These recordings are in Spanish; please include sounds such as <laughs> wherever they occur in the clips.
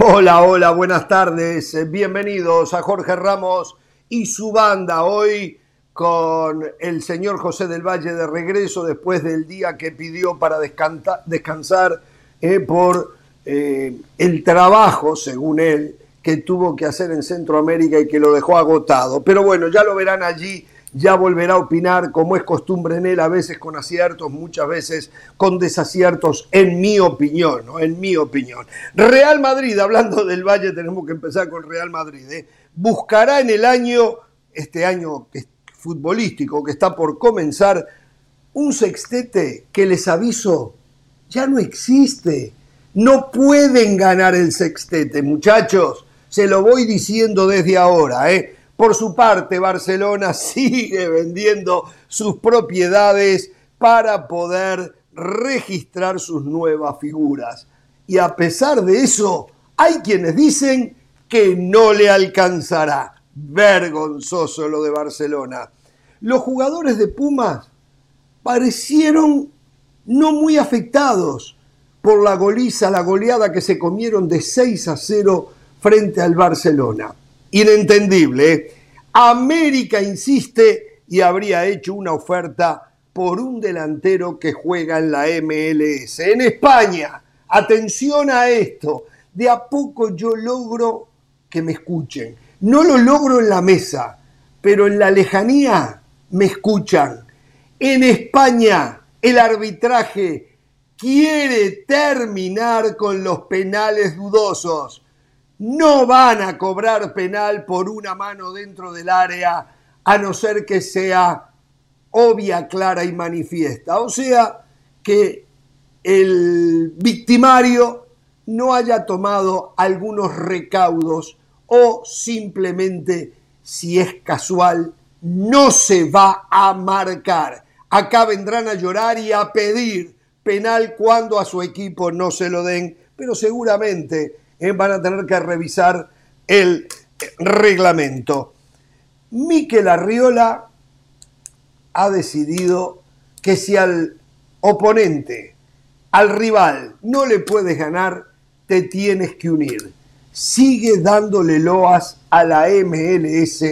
Hola, hola, buenas tardes. Bienvenidos a Jorge Ramos y su banda. Hoy con el señor José del Valle de regreso después del día que pidió para descansar eh, por eh, el trabajo, según él, que tuvo que hacer en Centroamérica y que lo dejó agotado. Pero bueno, ya lo verán allí ya volverá a opinar, como es costumbre en él, a veces con aciertos, muchas veces con desaciertos, en mi opinión, ¿no? en mi opinión. Real Madrid, hablando del Valle, tenemos que empezar con Real Madrid, ¿eh? buscará en el año, este año futbolístico que está por comenzar, un sextete que les aviso, ya no existe. No pueden ganar el sextete, muchachos. Se lo voy diciendo desde ahora, ¿eh? Por su parte, Barcelona <laughs> sigue vendiendo sus propiedades para poder registrar sus nuevas figuras. Y a pesar de eso, hay quienes dicen que no le alcanzará. Vergonzoso lo de Barcelona. Los jugadores de Pumas parecieron no muy afectados por la goliza, la goleada que se comieron de 6 a 0 frente al Barcelona inentendible. ¿eh? América insiste y habría hecho una oferta por un delantero que juega en la MLS. En España, atención a esto, de a poco yo logro que me escuchen. No lo logro en la mesa, pero en la lejanía me escuchan. En España, el arbitraje quiere terminar con los penales dudosos no van a cobrar penal por una mano dentro del área a no ser que sea obvia, clara y manifiesta. O sea, que el victimario no haya tomado algunos recaudos o simplemente, si es casual, no se va a marcar. Acá vendrán a llorar y a pedir penal cuando a su equipo no se lo den, pero seguramente eh, van a tener que revisar el reglamento. Miquel Arriola ha decidido que si al oponente, al rival, no le puedes ganar, te tienes que unir. Sigue dándole loas a la MLS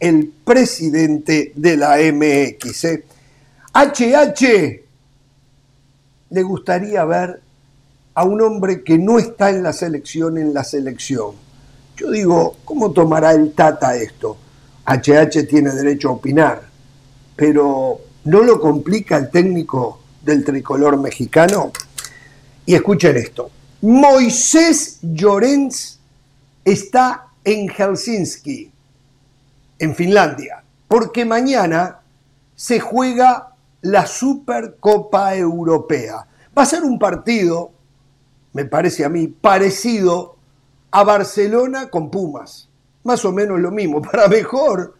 el presidente de la MX. HH ¿eh? le gustaría ver a un hombre que no está en la selección en la selección. Yo digo, ¿cómo tomará el Tata esto? HH tiene derecho a opinar, pero ¿no lo complica el técnico del tricolor mexicano? Y escuchen esto, Moisés Llorens está en Helsinki, en Finlandia, porque mañana se juega la Supercopa Europea. Va a ser un partido me parece a mí, parecido a Barcelona con Pumas. Más o menos lo mismo. <laughs> Para mejor,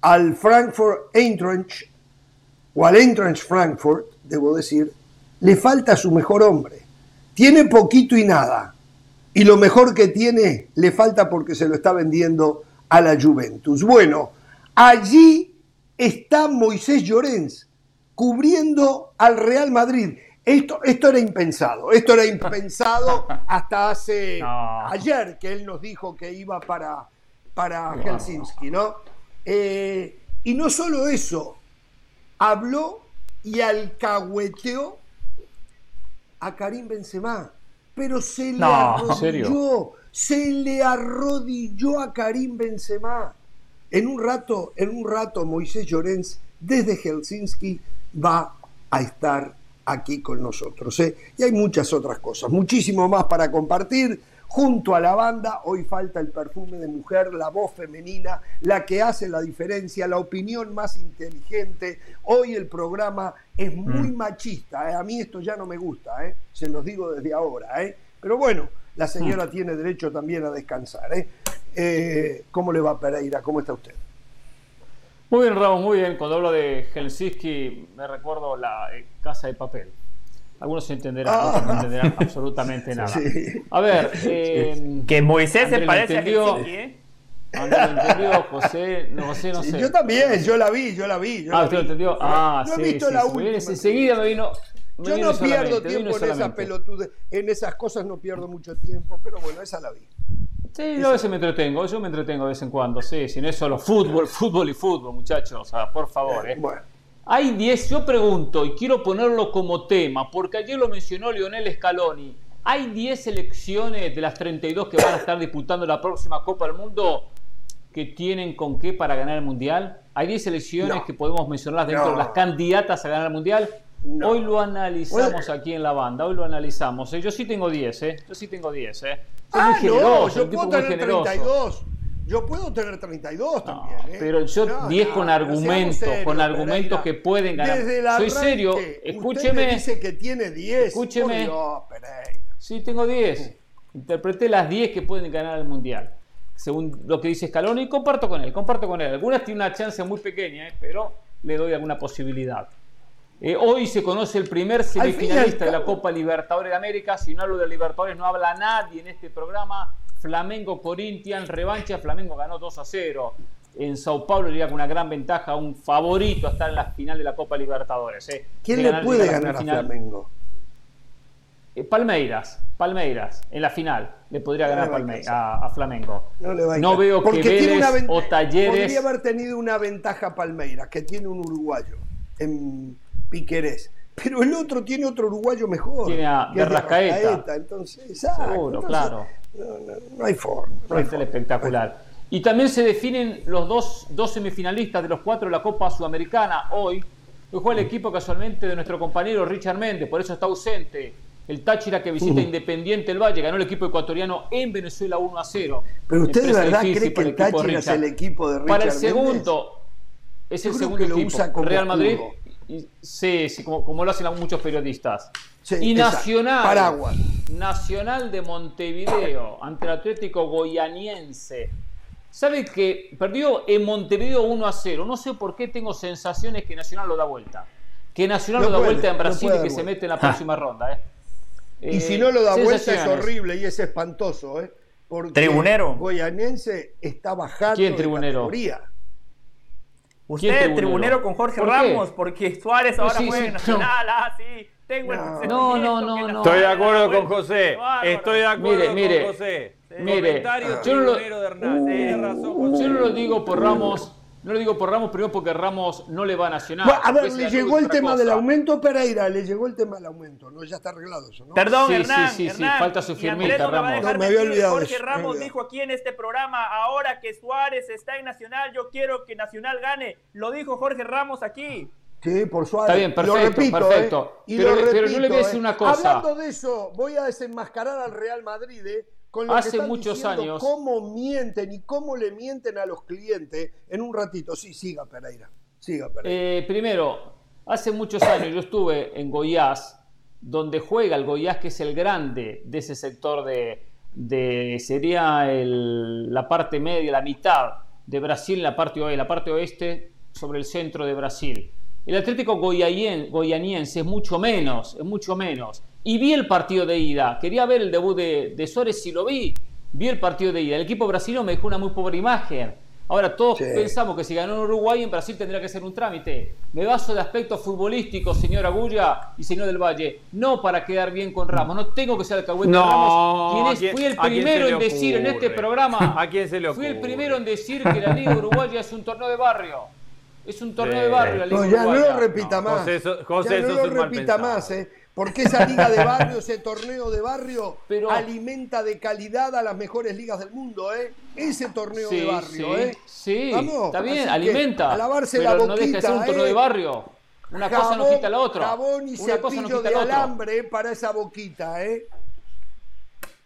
al Frankfurt Eintracht, o al Eintracht Frankfurt, debo decir, le falta su mejor hombre. Tiene poquito y nada. Y lo mejor que tiene le falta porque se lo está vendiendo a la Juventus. Bueno, allí está Moisés Llorens cubriendo al Real Madrid. Esto, esto era impensado, esto era impensado <laughs> hasta hace ayer que él nos dijo que iba para, para Helsinki, ¿no? Eh, y no solo eso, habló y alcahueteó a Karim Benzema, pero se le arrodilló, se le arrodilló a Karim Benzema. En un rato, en un rato Moisés Llorens desde Helsinki va a estar aquí con nosotros. ¿eh? Y hay muchas otras cosas, muchísimo más para compartir. Junto a la banda, hoy falta el perfume de mujer, la voz femenina, la que hace la diferencia, la opinión más inteligente. Hoy el programa es muy mm. machista, ¿eh? a mí esto ya no me gusta, ¿eh? se los digo desde ahora. ¿eh? Pero bueno, la señora mm. tiene derecho también a descansar. ¿eh? ¿Cómo le va Pereira? ¿Cómo está usted? Muy bien, Ramos, muy bien. Cuando hablo de Helsinki me recuerdo la eh, casa de papel. Algunos entenderán, ah. otros no entenderán <laughs> absolutamente nada. A ver, eh, que Moisés se parece a Helsinki, ¿eh? André lo entendió, José, no, José, no sé. yo también, yo la vi, yo la vi. Yo ah, usted lo entendió. Ah, no sí, he visto la última. Enseguida me vino, Yo no pierdo tiempo en esas pelotudes, en esas cosas no pierdo mucho tiempo, pero bueno, esa la vi. Sí, yo a veces me entretengo, yo me entretengo de vez en cuando, sí, si no es solo fútbol, <laughs> fútbol y fútbol, muchachos, o sea, por favor. Eh. Bueno. Hay 10, yo pregunto, y quiero ponerlo como tema, porque ayer lo mencionó Lionel Scaloni, hay 10 selecciones de las 32 que van a estar disputando la próxima Copa del Mundo que tienen con qué para ganar el Mundial. Hay 10 selecciones que podemos mencionar dentro de las candidatas a ganar el Mundial. Hoy lo analizamos aquí en la banda, hoy lo analizamos. ¿eh? Yo sí tengo 10, ¿eh? Yo sí tengo 10, ¿eh? ah, no, yo puedo tener 32. Yo puedo tener 32 también. ¿eh? Pero yo 10 con argumentos, con argumentos que pueden ganar. Soy serio, escúcheme. dice que tiene 10. Escúcheme. Sí, tengo 10. Interpreté las 10 que pueden ganar el mundial. Según lo que dice Scaloni, comparto con él, comparto con él. Algunas tienen una chance muy pequeña, ¿eh? pero le doy alguna posibilidad. Eh, hoy se conoce el primer semifinalista de la Copa Libertadores de América. Si no hablo de Libertadores, no habla nadie en este programa. Flamengo Corinthians, revancha. Flamengo ganó 2 a 0 en Sao Paulo, diría con una gran ventaja, un favorito a estar en la final de la Copa Libertadores. Eh. ¿Quién le puede ganar a Flamengo? Eh, Palmeiras, Palmeiras, en la final le podría ganar a, Flamengo. No, veo que Vélez o Talleres. Podría haber tenido una ventaja Palmeiras, que tiene un uruguayo en Piquerés. Pero el otro tiene otro uruguayo mejor. Tiene a Berrascaeta. Entonces, Seguro, claro. No, hay forma. No hay espectacular. Y también se definen los dos, dos semifinalistas de los cuatro de la Copa Sudamericana hoy. Hoy juega el equipo casualmente de nuestro compañero Richard Méndez, por eso está ausente. El Táchira que visita Independiente el Valle ganó el equipo ecuatoriano en Venezuela 1 a 0. Pero usted de verdad cree que el Táchira es el equipo de Richard Para el segundo, es el segundo equipo. Real Madrid sí, sí como, lo hacen muchos periodistas. y Nacional, Nacional de Montevideo ante el Atlético Goianiense. ¿Sabe que perdió en Montevideo 1 a 0? No sé por qué tengo sensaciones que Nacional lo da vuelta. Que Nacional lo da vuelta en Brasil y que se mete en la próxima ronda. ¿eh? y si no lo da vuelta es horrible y es espantoso. ¿eh? Porque ¿Tribunero? Goianiense está bajando ¿Quién tribunero? Usted, tribunero con Jorge Ramos, porque Suárez ahora juega Nacional, ah, sí. Tengo el no, no, no, no. Estoy de acuerdo con José. Estoy de acuerdo con José. Mire, yo no, lo, yo no lo digo por Ramos no lo digo por Ramos, primero porque Ramos no le va a Nacional. a ver, le llegó el tema del aumento, Pereira, le llegó el tema del aumento, ¿no? Ya está arreglado eso, ¿no? Perdón, sí, Hernán, sí, sí, sí, falta su firmita, Ramos. No, me había olvidado Jorge Ramos dijo aquí en este programa, ahora que Suárez está en Nacional, yo quiero que Nacional gane. Lo dijo Jorge Ramos aquí. Sí, por Suárez. Está bien, perfecto, lo repito, perfecto. ¿eh? Y pero, lo repito, pero no le voy a decir ¿eh? una cosa. Hablando de eso, voy a desenmascarar al Real Madrid, ¿eh? Hace muchos años. Cómo mienten y cómo le mienten a los clientes en un ratito. Sí, siga Pereira. Siga Pereira. Eh, primero, hace muchos años yo estuve en Goiás, donde juega el Goiás, que es el grande de ese sector de. de sería la parte media, la mitad de Brasil, la parte, la parte oeste, sobre el centro de Brasil. El Atlético Goianiense es mucho menos, es mucho menos y vi el partido de ida. Quería ver el debut de, Suárez y lo vi. Vi el partido de ida. El equipo brasileño me dejó una muy pobre imagen. Ahora todos pensamos que si ganó en Uruguay, en Brasil tendría que ser un trámite. Me baso de aspectos futbolísticos, señor Agulla y señor del Valle. No para quedar bien con Ramos. No tengo que ser el de Ramos. fui el primero en decir en este programa. <laughs> ¿A quién se le Fui el primero en decir que la Liga Uruguaya es un torneo de barrio. Es un torneo de barrio la Liga no, ya no lo repita más. José, ya no lo repita más, eh. Porque esa liga de barrio, ese torneo de barrio, alimenta de calidad a las mejores ligas del mundo, ¿eh? Ese torneo de barrio, sí, ¿eh? Sí, está bien, alimenta. A lavarse la boquita, no deja de ser un torneo de ¿eh? barrio. Una cosa no quita la otra. Jabón y Una cepillo no de alambre para esa boquita, ¿eh?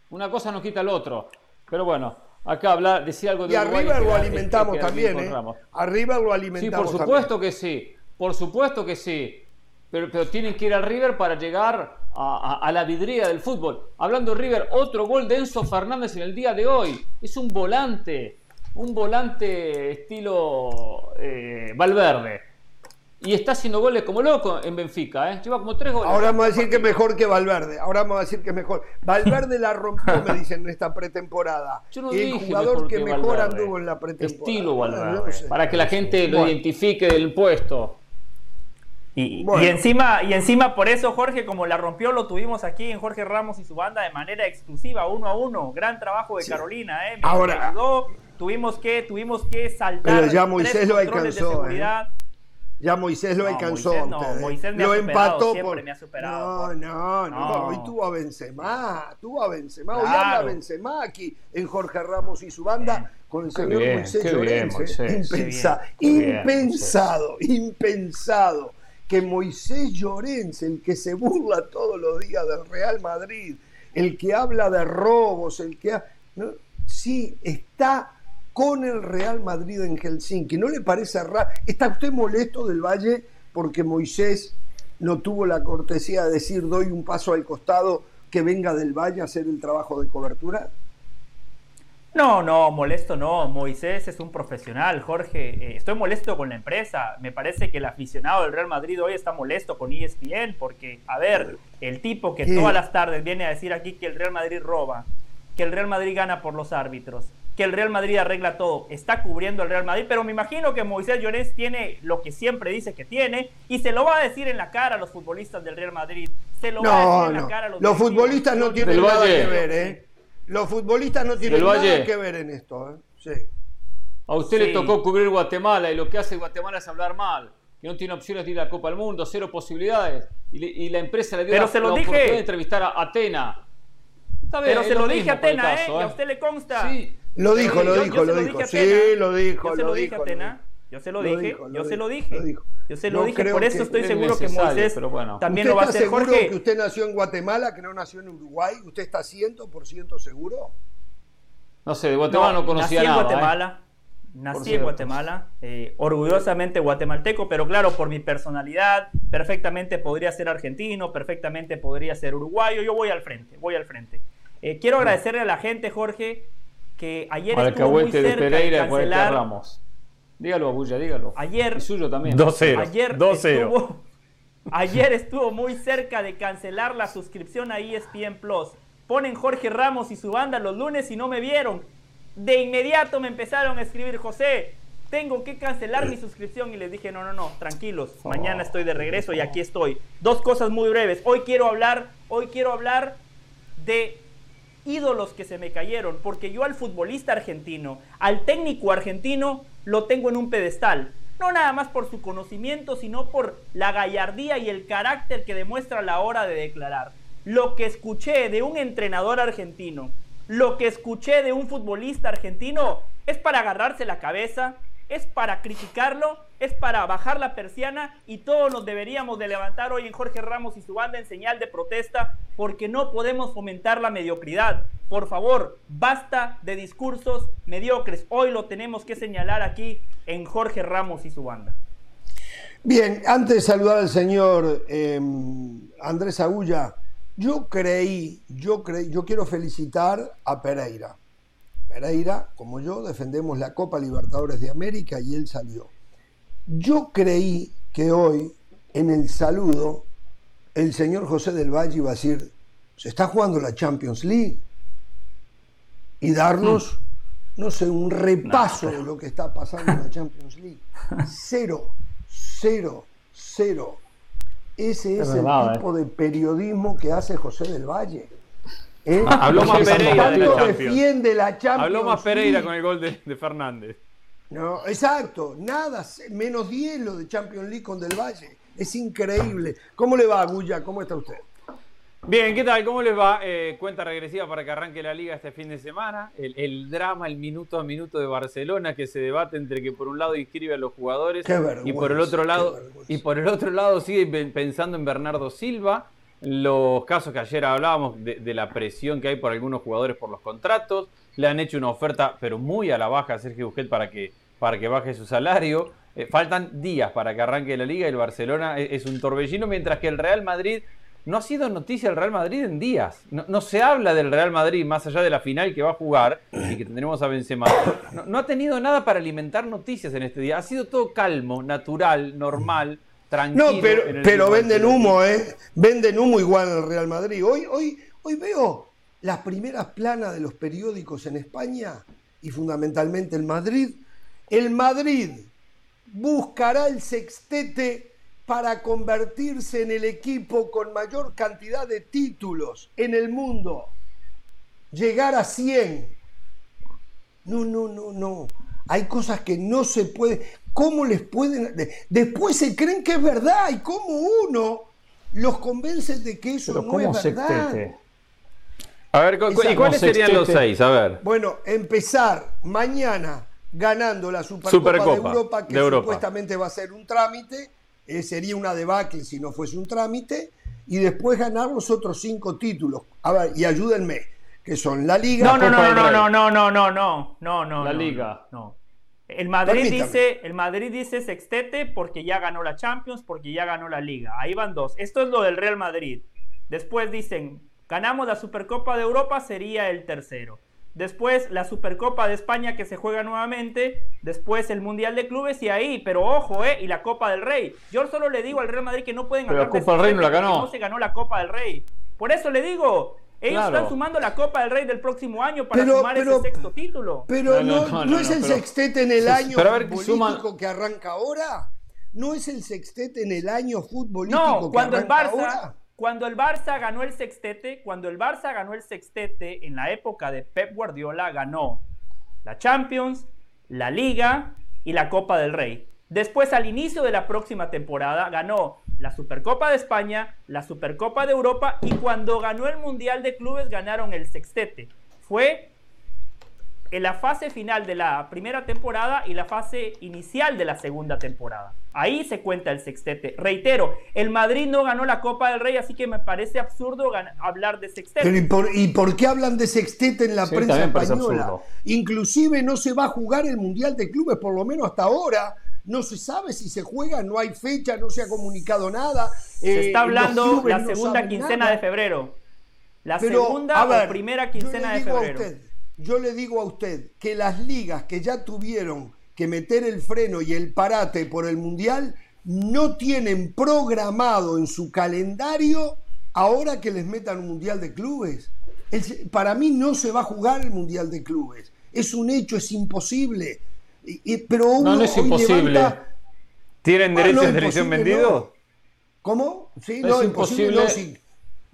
Una cosa no quita el otro. Pero bueno, acá hablar, decía algo de Y arriba lo alimentamos también, ¿eh? Arriba lo alimentamos Sí, por supuesto que sí. Por supuesto que sí pero, pero tienen que ir al River para llegar a, la vidriera del fútbol. Hablando de River, otro gol de Enzo Fernández en el día de hoy. Es un volante, un volante estilo eh, Valverde. Y está haciendo goles como loco en Benfica, ¿eh? Lleva como tres goles. Ahora vamos a decir que es mejor que Valverde. Ahora vamos a decir que mejor. Valverde la rompió, me dicen, en esta pretemporada. Yo no el jugador que, mejor anduvo en la pretemporada. Estilo Valverde. para que la gente lo identifique del puesto. Y, encima, y encima por eso Jorge, como la rompió, lo tuvimos aquí en Jorge Ramos y su banda de manera exclusiva, uno a uno. Gran trabajo de Carolina, ¿eh? Ahora, tuvimos que, tuvimos que saltar. Pero ya Moisés lo alcanzó. ¿eh? Ya Moisés lo alcanzó. Moisés, no, Moisés me lo ha empató siempre me ha superado. No, no, no, Hoy tuvo a Benzema, tuvo a Benzema. Hoy anda Benzema aquí en Jorge Ramos y su banda con el señor Moisés Llorens. ¿eh? Impensado, impensado, impensado que Moisés Llorens, el que se burla todos los días del Real Madrid, el que habla de robos, el que... Sí, está con el Real Madrid en Helsinki. ¿No le parece raro? ¿Está usted molesto del Valle porque Moisés no tuvo la cortesía de decir doy un paso al costado que venga del Valle a hacer el trabajo de cobertura? No, no, molesto no. Moisés es un profesional, Jorge. Eh, estoy molesto con la empresa. Me parece que el aficionado del Real Madrid hoy está molesto con ESPN porque, a ver, el tipo que todas las tardes viene a decir aquí que el Real Madrid roba, que el Real Madrid gana por los árbitros, que el Real Madrid arregla todo. Está cubriendo el Real Madrid, pero me imagino que Moisés Llorens tiene lo que siempre dice que tiene y se lo va a decir en la cara a los futbolistas del Real Madrid. Se lo va a decir en la cara a los Los futbolistas no tienen nada que ver, ¿eh? Los futbolistas no tienen nada que ver en esto, ¿eh? Sí. A usted le tocó cubrir Guatemala y lo que hace Guatemala es hablar mal, que no tiene opciones de ir a la Copa del Mundo, cero posibilidades. Y, la empresa le dio la, se lo dije. oportunidad de entrevistar a Atena. pero se lo, dije a Atena, ¿eh? a ¿eh? usted le consta. Sí. Lo dijo, lo dijo, lo dijo. Sí, lo dijo. Lo, dije a Atena. Yo se lo, dije, yo se lo dije. Yo se lo dije, por eso estoy seguro que Moisés también lo va a hacer. ¿Usted está seguro que usted nació en Guatemala, que no nació en Uruguay? ¿Usted está 100% seguro? No sé, de Guatemala no, conocía nací nada. En ¿eh? Guatemala, Nací en Guatemala, eh, orgullosamente guatemalteco, pero claro, por mi personalidad, perfectamente podría ser argentino, perfectamente podría ser uruguayo. Yo voy al frente, voy al frente. Eh, quiero agradecerle a la gente, Jorge, que ayer estuvo muy cerca de, Pereira, de cancelar. Ramos. Dígalo, Abuya, dígalo. Ayer. Y suyo también. 2-0. Ayer, 2-0. Estuvo, <laughs> ayer estuvo muy cerca de cancelar la suscripción a ESPN Plus. Ponen Jorge Ramos y su banda los lunes y no me vieron. De inmediato me empezaron a escribir, José, tengo que cancelar mi suscripción y les dije, no, no, no, tranquilos, mañana estoy de regreso y aquí estoy. Dos cosas muy breves. Hoy quiero hablar, hoy quiero hablar de ídolos que se me cayeron, porque yo al futbolista argentino, al técnico argentino, lo tengo en un pedestal. No nada más por su conocimiento, sino por la gallardía y el carácter que demuestra a la hora de declarar. Lo que escuché de un entrenador argentino, lo que escuché de un futbolista argentino, es para agarrarse la cabeza, es para criticarlo, es para bajar la persiana y todos nos deberíamos de levantar hoy en Jorge Ramos y su banda en señal de protesta porque no podemos fomentar la mediocridad. Por favor, basta de discursos mediocres. Hoy lo tenemos que señalar aquí en Jorge Ramos y su banda. Bien, antes de saludar al señor em, Andrés Agulla, yo creí, yo creí, yo quiero felicitar a Pereira. Pereira, como yo, defendemos la Copa Libertadores de América y él salió. Yo creí que hoy, en el saludo, el señor José del Valle iba a decir, se está jugando la Champions League y darnos, hmm. no sé, un repaso de lo que está pasando en la Champions League. <laughs> Cero, cero, cero. Ese es, el tipo ¿eh? de periodismo que hace José del Valle. ¿Eh? Ah, habló más Pereira de la defiende la Champions Habló más Pereira con el gol de, de, Fernández. No, exacto, nada, menos 10 lo de Champions League con Del Valle. Es increíble. ¿Cómo le va, Agulla? ¿Cómo está usted? Bien, ¿qué tal? ¿Cómo les va? Eh, cuenta regresiva para que arranque la liga este fin de semana. El, drama, el minuto a minuto de Barcelona que se debate entre que por un lado inscribe a los jugadores y por el otro lado y por el otro lado sigue pensando en Bernardo Silva. Los casos que ayer hablábamos de, la presión que hay por algunos jugadores por los contratos. Le han hecho una oferta, pero muy a la baja a Sergio Busquets para que, para que baje su salario. Eh, faltan días para que arranque la liga y el Barcelona es un torbellino, mientras que el Real Madrid no ha sido noticia el Real Madrid en días. No, se habla del Real Madrid más allá de la final que va a jugar y que tendremos a Benzema. No, ha tenido nada para alimentar noticias en este día. Ha sido todo calmo, natural, normal, tranquilo. No, pero, pero venden humo, ¿eh? Venden humo igual el Real Madrid. Hoy, hoy, hoy veo las primeras planas de los periódicos en España y fundamentalmente el Madrid. El Madrid buscará el sextete para convertirse en el equipo con mayor cantidad de títulos en el mundo. Llegar a 100. No, no, no, no. Hay cosas que no se pueden. ¿Cómo les pueden.? Después se creen que es verdad y cómo uno los convence de que eso no es verdad. A ver, ¿y cuáles serían los seis? A ver. Bueno, empezar mañana ganando la Supercopa, de Europa, que supuestamente va a ser un trámite, eh, sería una debacle si no fuese un trámite, y después ganar los otros cinco títulos. A ver, y ayúdenme, que son la Liga. No, no, no, no, no, no, no, no, no, no, no. La Liga. No. El Madrid dice, el Madrid dice sextete porque ya ganó la Champions, porque ya ganó la Liga. Ahí van dos. Esto es lo del Real Madrid. Después dicen, ganamos la Supercopa de Europa, sería el tercero. Después la Supercopa de España que se juega nuevamente. Después el Mundial de Clubes y ahí, pero ojo, ¿eh? Y la Copa del Rey. Yo solo le digo al Real Madrid que no pueden ganar. la Copa del Rey no la ganó. No se ganó la Copa del Rey. Por eso le digo, ellos están sumando la Copa del Rey del próximo año para sumar ese sexto título. Pero no, es el sextete en el año futbolístico que arranca ahora. No es el sextete en el año futbolístico no, cuando el Barça, Cuando el Barça ganó el sextete, cuando el Barça ganó el sextete en la época de Pep Guardiola, ganó la Champions, la Liga y la Copa del Rey. Después, al inicio de la próxima temporada, ganó la Supercopa de España, la Supercopa de Europa y cuando ganó el Mundial de Clubes ganaron el sextete. Fue en la fase final de la primera temporada y la fase inicial de la segunda temporada. Ahí se cuenta el sextete. Reitero, el Madrid no ganó la Copa del Rey, así que me parece absurdo hablar de sextete. ¿y, por, qué hablan de sextete en la prensa española? Inclusive no se va a jugar el Mundial de Clubes, por lo menos hasta ahora no se sabe si se juega, no hay fecha, no se ha comunicado nada. Se está eh, hablando la segunda quincena de febrero. La segunda o primera quincena de febrero. yo le digo a usted que las ligas que ya tuvieron que meter el freno y el parate por el Mundial no tienen programado en su calendario ahora que les metan un Mundial de Clubes. para mí no se va a jugar el Mundial de Clubes. Es un hecho, es imposible pero no, no es imposible. ¿Tienen derecho de televisión vendido? ¿Cómo? Sí, no, es imposible. si,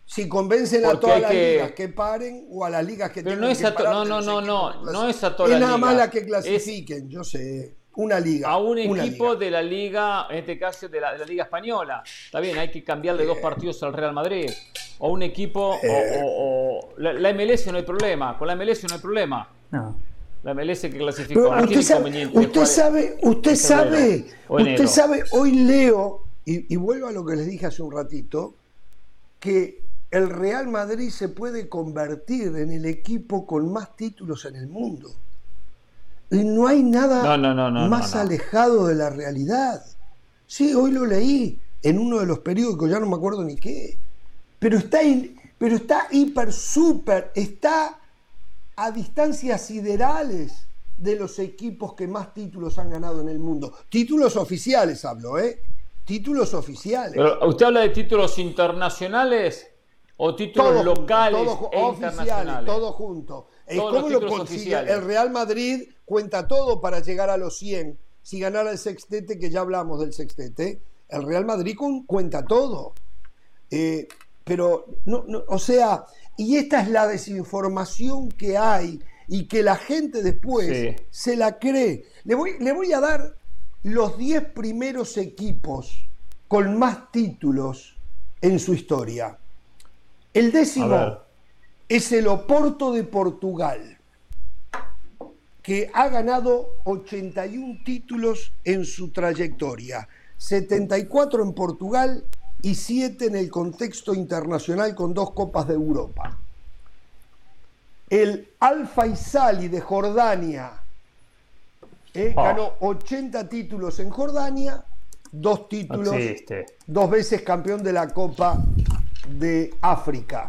si, convencen a todas las ligas que paren o a las ligas que pero no es que No, no, no, no, no es a todas las ligas. Es nada más la que clasifiquen, yo sé. Una liga. A un equipo de la liga, en este caso de la, de la, Liga Española. Está bien, hay que cambiarle dos partidos al Real Madrid. O un equipo, o, la, la, MLS no hay problema. Con la MLS no hay problema. No. La MLS que clasificó. usted, sabe, usted sabe, usted sabe, usted sabe, hoy leo, y, vuelvo a lo que les dije hace un ratito, que el Real Madrid se puede convertir en el equipo con más títulos en el mundo. Y no hay nada más alejado de la realidad. Sí, hoy lo leí en uno de los periódicos, ya no me acuerdo ni qué. Pero está, pero está hiper, súper, está a distancias siderales de los equipos que más títulos han ganado en el mundo. Títulos oficiales hablo, ¿eh? Títulos oficiales. ¿Usted habla de títulos internacionales o títulos locales e internacionales? Todo junto. ¿Cómo lo consigue? El Real Madrid cuenta todo para llegar a los 100. Si ganara el sextete, que ya hablamos del sextete, el Real Madrid cuenta todo. Eh, pero, no, no, o sea, y esta es la desinformación que hay y que la gente después se la cree. Le voy, le voy a dar los 10 primeros equipos con más títulos en su historia. El décimo es el Oporto de Portugal, que ha ganado 81 títulos en su trayectoria, 74 en Portugal y siete en el contexto internacional con dos Copas de Europa. El Al Faisali de Jordania eh, ah. ganó 80 títulos en Jordania, dos títulos, dos veces campeón de la Copa de África.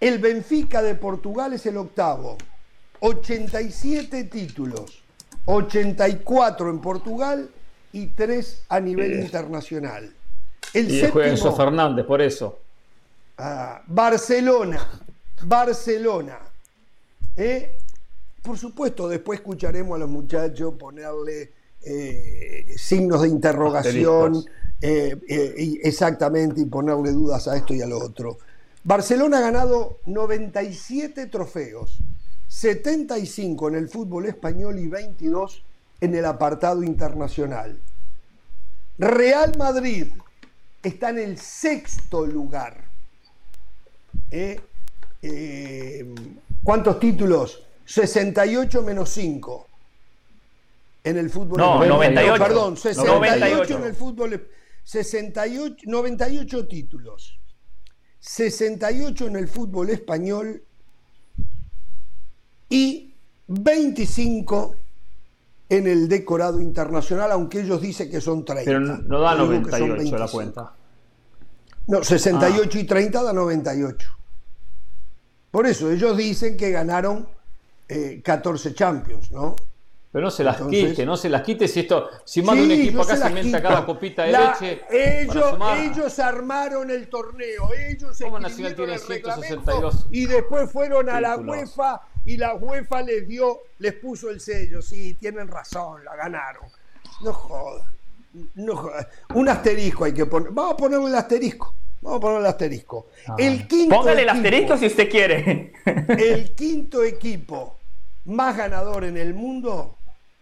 El Benfica de Portugal es el octavo, 87 títulos, 84 en Portugal y tres a nivel internacional. El y séptimo, Fernández, por eso. Ah, Barcelona. Barcelona. Eh, por supuesto, después escucharemos a los muchachos ponerle eh, signos de interrogación eh, eh, exactamente y ponerle dudas a esto y a lo otro. Barcelona ha ganado 97 trofeos, 75 en el fútbol español y 22 en el apartado internacional. Real Madrid está en el sexto lugar. ¿Eh? ¿Cuántos títulos? 68 menos 5 en el fútbol. No, 98. Perdón, 68 en el fútbol. 68, 98 títulos. 68 en el fútbol español y 25 en el decorado internacional, aunque ellos dicen que son 30. Pero no da 98 la cuenta. No, 68 y 30 da 98. Por eso ellos dicen que ganaron 14 eh, Champions, ¿no? Pero no se las quite, no se las quite si esto, si de un equipo acá se, inventa cada copita de leche. Ellos, ellos armaron el torneo, ellos ¿Cómo Nacional tiene 162 y después fueron a la UEFA y la UEFA les dio, les puso el sello. Sí, tienen razón, la ganaron. No jodas. No Un asterisco hay que poner. Vamos a ponerle el asterisco. Vamos a ponerle el asterisco. Ah. el quinto Póngale el asterisco si usted quiere. el quinto equipo más ganador en el mundo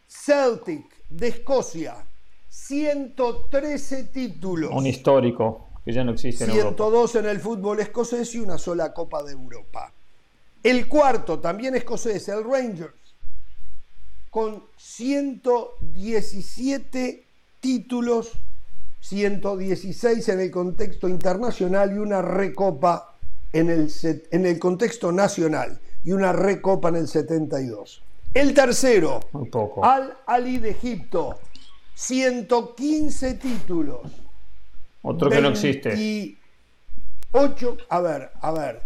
Celtic de Escocia, 113 títulos. Un histórico que ya no existe en 102 en el fútbol escocés y una sola Copa de Europa. El cuarto, también escocés, el Rangers, con 117 títulos, 116 en el contexto internacional y una recopa en el, en el contexto nacional y una recopa en el 72. El tercero, Al Ali de Egipto, 115 títulos. Otro que no existe. Y 8, a ver, a ver,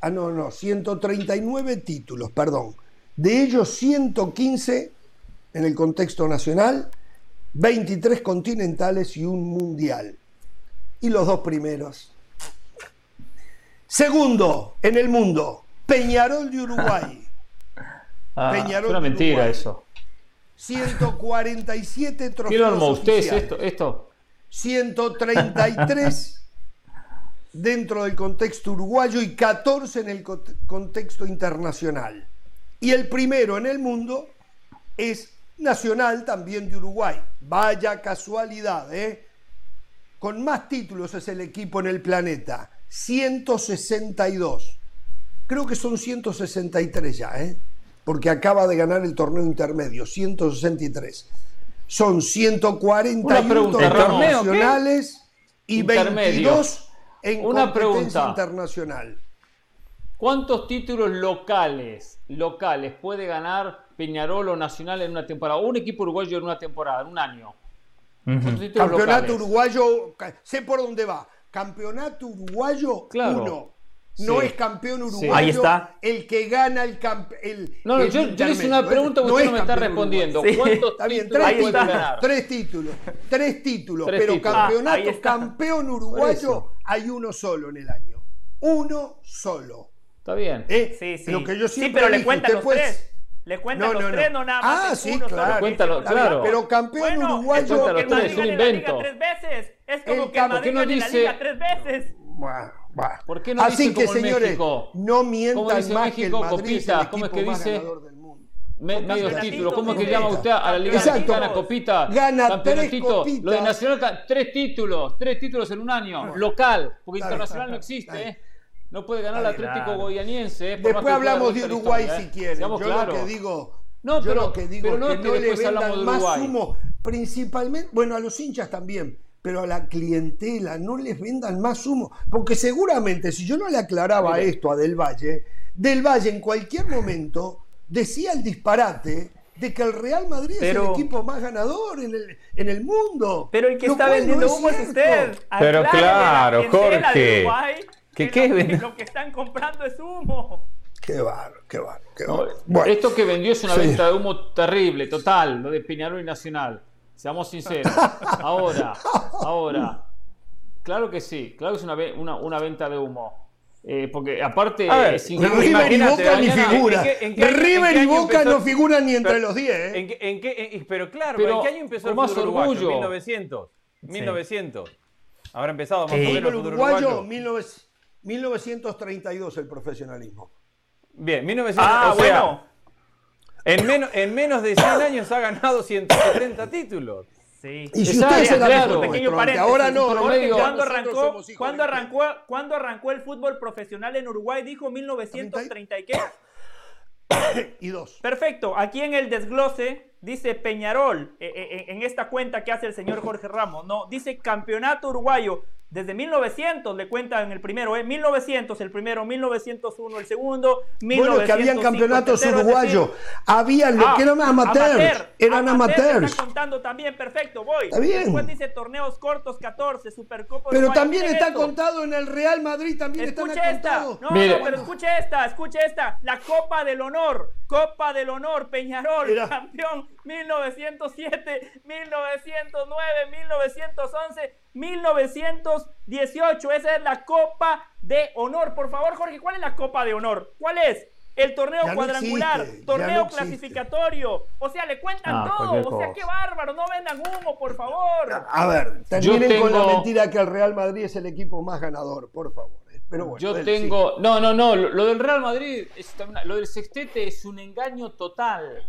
ah, no, no, 139 títulos, perdón. De ellos 115 en el contexto nacional, 23 continentales y un mundial. Y los dos primeros. Segundo, en el mundo, Peñarol de Uruguay. <laughs> Ah, es una mentira eso. 147 trofeos. ¿Quién armó usted esto, esto? 133 dentro del contexto uruguayo y 14 en el contexto internacional. Y el primero en el mundo es nacional también de Uruguay. Vaya casualidad, ¿eh? Con más títulos es el equipo en el planeta. 162. Creo que son 163 ya, ¿eh? porque acaba de ganar el torneo intermedio, 163. Son 141 torneos nacionales y 22 en Una competencia internacional. ¿Cuántos títulos locales, locales puede ganar Peñarol o Nacional en una temporada? O un equipo uruguayo en una temporada, en un año. Campeonato uruguayo, sé por dónde va. Campeonato uruguayo, claro. uno no es campeón uruguayo Ahí está. el que gana el campeón. No, no, yo, le hice una pregunta que usted no, me está respondiendo. ¿Cuántos está bien, tres títulos, tres títulos, tres títulos, pero campeonato ah, campeón uruguayo hay uno solo en el año. Uno solo. Está bien. ¿Eh? Sí, sí. Lo que yo sí, pero le cuentan los tres. Le cuentan los tres, no nada más. Ah, sí, claro. Cuéntalo, claro. Pero campeón uruguayo. Es como que el Madrid gane la Liga tres veces. Es como que el Madrid gane la Liga tres veces. Bueno. ¿Por qué no Así que, señores, México? no mientan más México, que el Madrid Copita, es ¿cómo es que dice? Me, medio título. ¿Cómo es que llama usted a la Liga Exacto. Mexicana, Copita? Gana tres copitas. Lo de Nacional, tres títulos, tres títulos en un año, local, porque internacional no existe, ¿eh? No puede ganar el Atlético Goianiense. ¿eh? Después hablamos de Uruguay si ¿eh? quieren. Yo lo que digo, no, pero, yo lo que digo pero no es que, no le vendan más humo, principalmente, bueno, a los hinchas también pero a la clientela no les vendan más humo, porque seguramente si yo no le aclaraba esto a Del Valle, Del Valle en cualquier momento decía el disparate de que el Real Madrid es el equipo más ganador en el, en el mundo. Pero el que está vendiendo humo es usted. Pero claro, Jorge. ¿Qué, qué, lo que están comprando es humo. Qué barro, qué barro, qué Esto que vendió es una venta de humo terrible, total, lo de Peñarol y Nacional. Seamos sinceros. Ahora, ahora. Claro que sí, claro que es una, una, una venta de humo. Eh, porque aparte, ver, River y Boca ni figura. River y Boca no figuran ni entre los 10. ¿eh? ¿En, qué, en, pero claro, pero, ¿en qué año empezó el fútbol uruguayo? ¿En 1900? 1900. Habrá empezado más o menos el fútbol uruguayo. 1932 el profesionalismo. Bien, 1900. Ah, bueno. En menos, en menos de 100 años ha ganado 170 títulos. Sí. Y si ustedes se claro, pequeño ahora no, ¿cuándo arrancó, ¿cuándo, arrancó, ¿cuándo arrancó el fútbol profesional en Uruguay? Dijo 1930 y qué? <coughs> y dos. Perfecto. Aquí en el desglose dice Peñarol, eh, eh, en esta cuenta que hace el señor Jorge Ramos, no, dice Campeonato Uruguayo desde 1900 le cuentan el primero, ¿eh? 1900 el primero, 1901 el segundo, 1905 Bueno, que habían campeonatos uruguayos, había lo ah, que eran amateurs, eran amateurs. Está contando también, perfecto, voy. Está bien. Después dice torneos cortos 14, Supercopa Pero también está contado en el Real Madrid, también está contado. No, no, pero escuche esta, escuche esta, la Copa del Honor, Copa del Honor, Peñarol, campeón 1907, 1909, 1911 1918. Esa es la Copa de Honor. Por favor, Jorge, ¿cuál es la Copa de Honor? ¿Cuál es? El torneo cuadrangular, torneo clasificatorio. O sea, le cuentan ah, todo. O sea, qué bárbaro. No vendan humo, por favor. A ver, terminen con la mentira que el Real Madrid es el equipo más ganador, por favor. Pero bueno, yo tengo. No, no, no. Lo del Real Madrid, lo del sextete es un engaño total.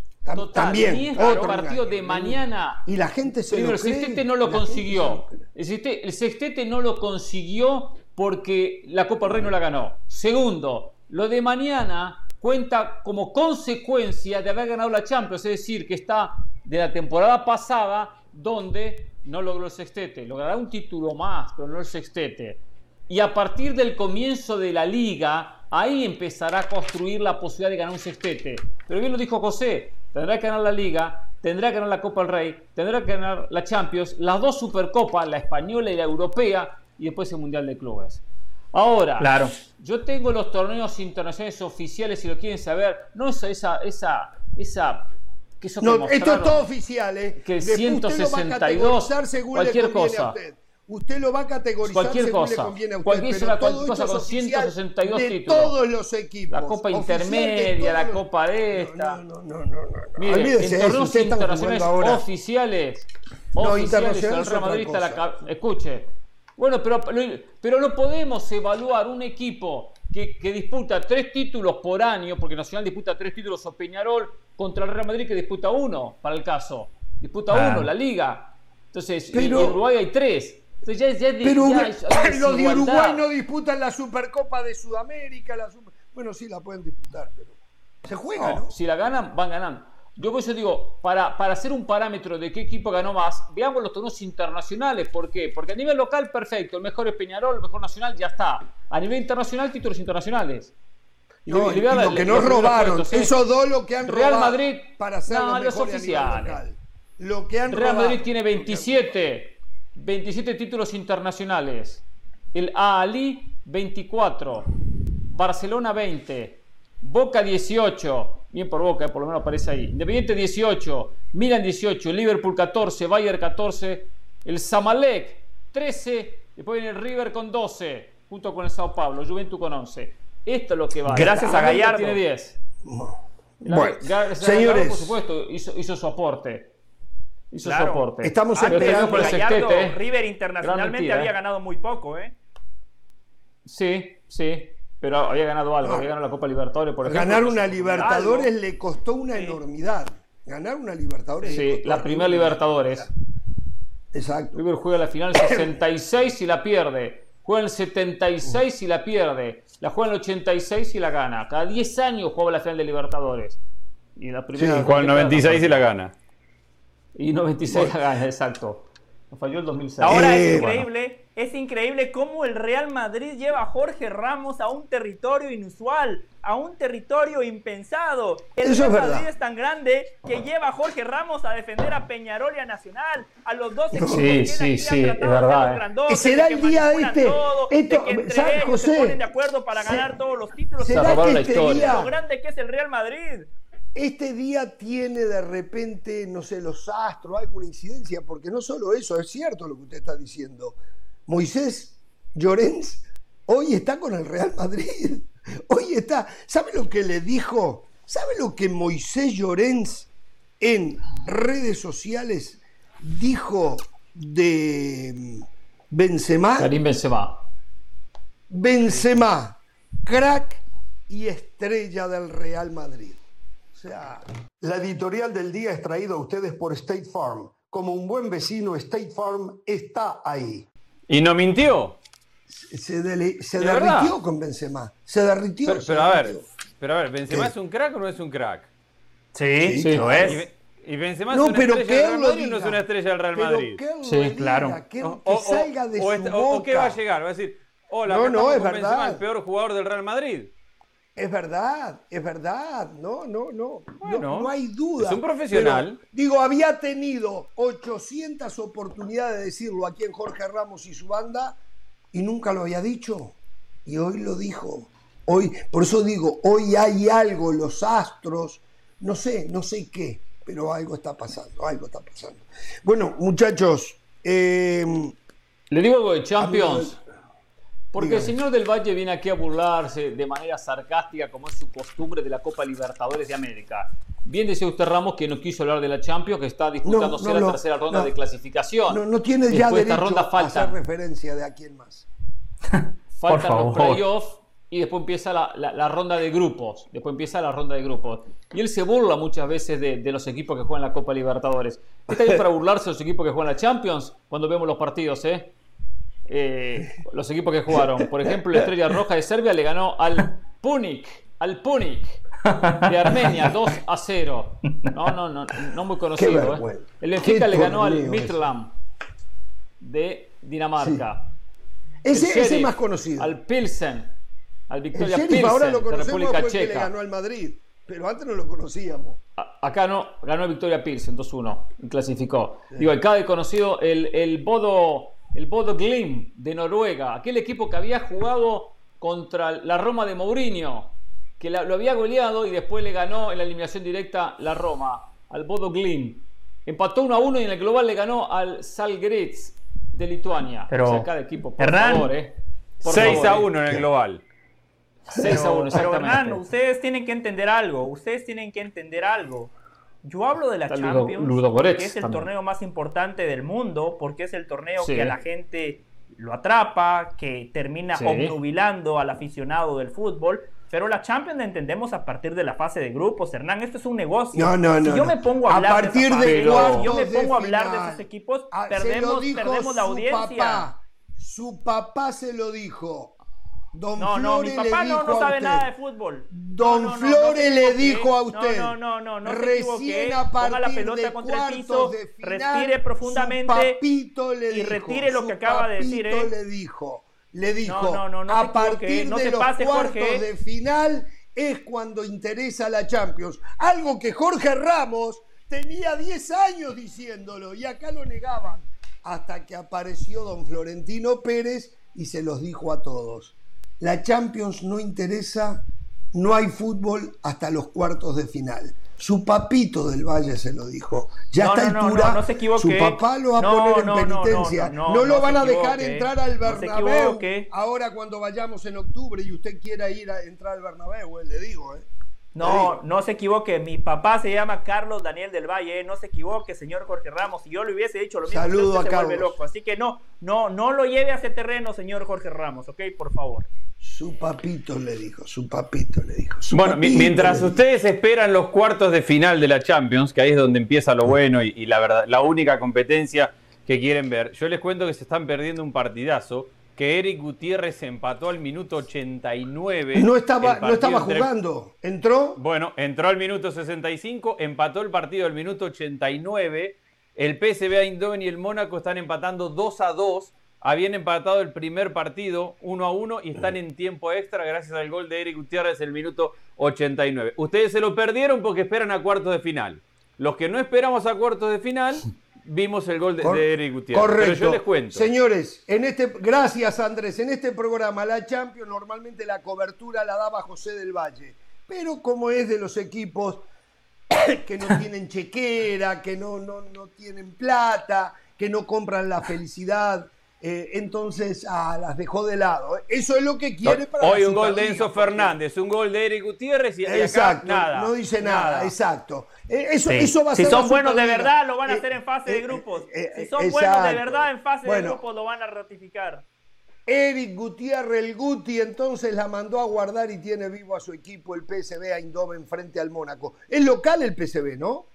También. Y otro partido de mañana. Y la gente se Primero, el sextete no lo consiguió. El sextete, no lo consiguió porque la Copa del Rey no la ganó. Segundo, lo de mañana cuenta como consecuencia de haber ganado la Champions, es decir, que está de la temporada pasada donde no logró el sextete. Logrará un título más, pero no el sextete. Y a partir del comienzo de la liga, ahí empezará a construir la posibilidad de ganar un sextete. Pero bien lo dijo José, tendrá que ganar la Liga, tendrá que ganar la Copa del Rey, tendrá que ganar la Champions, las dos Supercopas, la española y la europea, y después el Mundial de Clubes. Ahora, claro. yo tengo los torneos internacionales oficiales, si lo quieren saber, no esa, esa, esa, esa que eso no, esto es todo oficial, ¿eh? Que 162, cualquier cosa. Usted lo va a categorizar cualquier según cosa. le conviene a usted. Cualquier pero todo cosa con 162 de títulos. todos los equipos. La Copa Intermedia, la Copa de esta. No, no, no, no. no. Mire, en torneos internacionales oficiales, no, oficiales, el Real Madrid está la Escuche. Bueno, pero, pero no podemos evaluar un equipo que, que, disputa tres títulos por año, porque Nacional disputa tres títulos o Peñarol, contra el Real Madrid que disputa uno, para el caso. Disputa uno, la Liga. Entonces, en Uruguay hay tres. Pero los de Uruguay no disputan la Supercopa de Sudamérica. La Bueno, sí la pueden disputar, pero se juega, ¿no? Si la ganan, van ganando. Yo por eso digo, para, para hacer un parámetro de qué equipo ganó más, veamos los torneos internacionales. ¿Por qué? Porque a nivel local, perfecto. El mejor es Peñarol, el mejor nacional, ya está. A nivel internacional, títulos internacionales. No, y, lo que nos robaron, esos dos lo que han Real Madrid, para ser no, los oficiales. Lo que han Real Madrid tiene 27. 27 títulos internacionales. El Ali 24. Barcelona 20. Boca 18. Bien por Boca, por lo menos aparece ahí. Independiente 18. Milan 18. Liverpool 14. Bayern 14. El Zamalek 13. Después viene el River con 12. Junto con el Sao Paulo. Juventus con 11. Esto es lo que va. Gracias a Gallardo. Tiene 10. Bueno, señores. por supuesto, hizo su aporte hizo soporte. Estamos esperando por el sextete. River internacionalmente había ¿eh? ganado muy poco, ¿eh? Sí, sí. Pero había ganado algo, había ganado la Copa Libertadores, por ejemplo. Ganar una Libertadores le costó una enormidad. Ganar una Libertadores. Sí, la primera Libertadores. Exacto. River juega la final <coughs> 66 y la pierde. Juega el 76 y la pierde. La juega en el 86 y la gana. Cada 10 años juega la final de Libertadores. Y la primera. Sí, juega el 96 y la gana. Y 96 bueno. <laughs> exacto. Nos falló el 2006. Ahora es increíble, es increíble cómo el Real Madrid lleva a Jorge Ramos a un territorio inusual, a un territorio impensado. El Real Madrid es tan grande que lleva a Jorge Ramos a defender a Peñarol y a Nacional, a los dos equipos sí, sí, sí, es verdad. Eh. será el día este, todo, esto, de que entre ellos se ponen de acuerdo para ganar todos los títulos. ¿Será que este día, lo grande que es el Real Madrid este día tiene de repente, no sé, los astros, alguna incidencia, porque no solo eso, es cierto lo que usted está diciendo. Moisés Llorens hoy está con el Real Madrid. <laughs> Hoy está. ¿Sabe lo que le dijo? ¿Sabe lo que Moisés Llorens en redes sociales dijo de Benzema. Karim Benzema. Benzema, crack y estrella del Real Madrid. O sea, la editorial del día es traída a ustedes por State Farm. Como un buen vecino, State Farm está ahí. ¿Y no mintió? Se, derritió con Benzema. Se derritió. Pero, a ver, pero a ver, ¿Benzema es un crack o no es un crack? Sí, sí, lo es. ¿Y, Benzema es una estrella del Real Madrid o no es una estrella del Real Madrid? sí, claro. Que, salga de su boca. o, qué va a llegar? Va a decir, hola, no, no, es verdad. Benzema, el peor jugador del Real Madrid. Es verdad, es verdad, no, no, no, no, hay duda. Es un profesional. digo, había tenido 800 oportunidades de decirlo aquí en Jorge Ramos y su banda y nunca lo había dicho. Y hoy lo dijo. Hoy, por eso digo, hoy hay algo, los astros, no sé, no sé qué, pero algo está pasando, algo está pasando. Bueno, muchachos, eh, le digo algo de Champions. Porque el señor del Valle viene aquí a burlarse de manera sarcástica, como es su costumbre, de la Copa Libertadores de América. Bien decía usted, Ramos, que no quiso hablar de la Champions, que está disputándose la tercera ronda de clasificación. No, tiene ya derecho esta ronda falta, a hacer referencia de a quién más. <laughs> Faltan los playoffs y después empieza la, ronda de grupos. Después empieza la ronda de grupos. Y él se burla muchas veces de, los equipos que juegan la Copa Libertadores. ¿Está bien <laughs> para burlarse de los equipos que juegan la Champions cuando vemos los partidos, eh? Eh, los equipos que jugaron. Por ejemplo, la Estrella Roja de Serbia le ganó al Punik, al Punik de Armenia <laughs> 2 a 0. No, no, no, no muy conocido. ¿eh? El Benfica le ganó al Midland de Dinamarca. Ese, es más conocido. Al Pilsen, al Victoria Pilsen ahora lo conocemos de República Checa. le ganó al Madrid, pero antes no lo conocíamos. acá no, ganó Victoria Pilsen 2-1 y clasificó. Digo, acá he conocido el, el Bodo el Bodo Glim de Noruega, aquel equipo que había jugado contra la Roma de Mourinho, que lo había goleado y después le ganó en la eliminación directa la Roma, al Bodo Glim. Empató 1 a 1 y en el global le ganó al Salgritz de Lituania. Pero, cada equipo, por favor, eh. 6 a 1 en el global. 6 a 1, exactamente. Pero Hernán, ustedes tienen que entender algo. Ustedes tienen que entender algo. Yo hablo de la Champions, porque es el torneo más importante del mundo, porque es el torneo que a la gente lo atrapa, que termina obnubilando al aficionado del fútbol. Pero la Champions la entendemos a partir de la fase de grupos, Hernán. Esto es un negocio. No, no, no. Si yo me pongo a hablar de, si yo me pongo a hablar de esos equipos, ah, perdemos, perdemos la audiencia. su papá se lo dijo. Don no, no, mi papá no, no sabe nada de fútbol. Don Flore le dijo a usted. No, no, no, no, recién a partir ponga la pelota contra el piso, respire profundamente y retire lo que acaba de decir. ¿eh? le dijo, le dijo, a partir de los cuartos de final es cuando interesa la Champions. Algo que Jorge Ramos tenía 10 años diciéndolo y acá lo negaban. Hasta que apareció don Florentino Pérez y se los dijo a todos la Champions no interesa, no hay fútbol hasta los cuartos de final. Su papito del Valle se lo dijo. Ya está no, altura, no, se su papá lo va a poner en penitencia. No, lo van a dejar entrar al Bernabéu ahora cuando vayamos en octubre y usted quiera ir a entrar al Bernabéu, eh, le digo, ¿eh? No, no se equivoque. Mi papá se llama Carlos Daniel del Valle. No se equivoque, señor Jorge Ramos. Si yo le hubiese dicho lo mismo, Saludo se vuelve loco. Así que no, no, no lo lleve a ese terreno, señor Jorge Ramos, ¿ok? Por favor. Su papito le dijo, su papito le dijo. bueno, mientras ustedes esperan los cuartos de final de la Champions, que ahí es donde empieza lo bueno y, la verdad, la única competencia que quieren ver, yo les cuento que se están perdiendo un partidazo que Eric Gutiérrez empató al minuto 89. No estaba, no estaba jugando, entró. Bueno, entró al minuto 65, empató el partido al minuto 89. El PSV Eindhoven y el Mónaco están empatando 2 a 2 habían empatado el primer partido 1 a 1 y están en tiempo extra gracias al gol de Eric Gutiérrez el minuto 89. Ustedes se lo perdieron porque esperan a cuartos de final. Los que no esperamos a cuartos de final, <laughs> vimos el gol de, Eric Gutiérrez. Correcto. Pero yo les cuento. Señores, en este, gracias Andrés, en este programa la Champions normalmente la cobertura la daba José del Valle. Pero como es de los equipos <coughs> que no tienen chequera, que no, no, no tienen plata, que no compran la felicidad eh, entonces ah, las dejó de lado. Eso es lo que quiere para Hoy un gol de Enzo Fernández, un gol de Eric Gutiérrez y, exacto, nada. No dice nada, exacto. Eh, eso, eso va a si ser son buenos de verdad, lo van a hacer en fase de grupos. si son buenos de verdad, en fase de grupos lo van a ratificar. Eric Gutiérrez, el Guti, entonces la mandó a guardar y tiene vivo a su equipo el PSV Eindhoven frente al Mónaco. Es local el PSV, ¿no?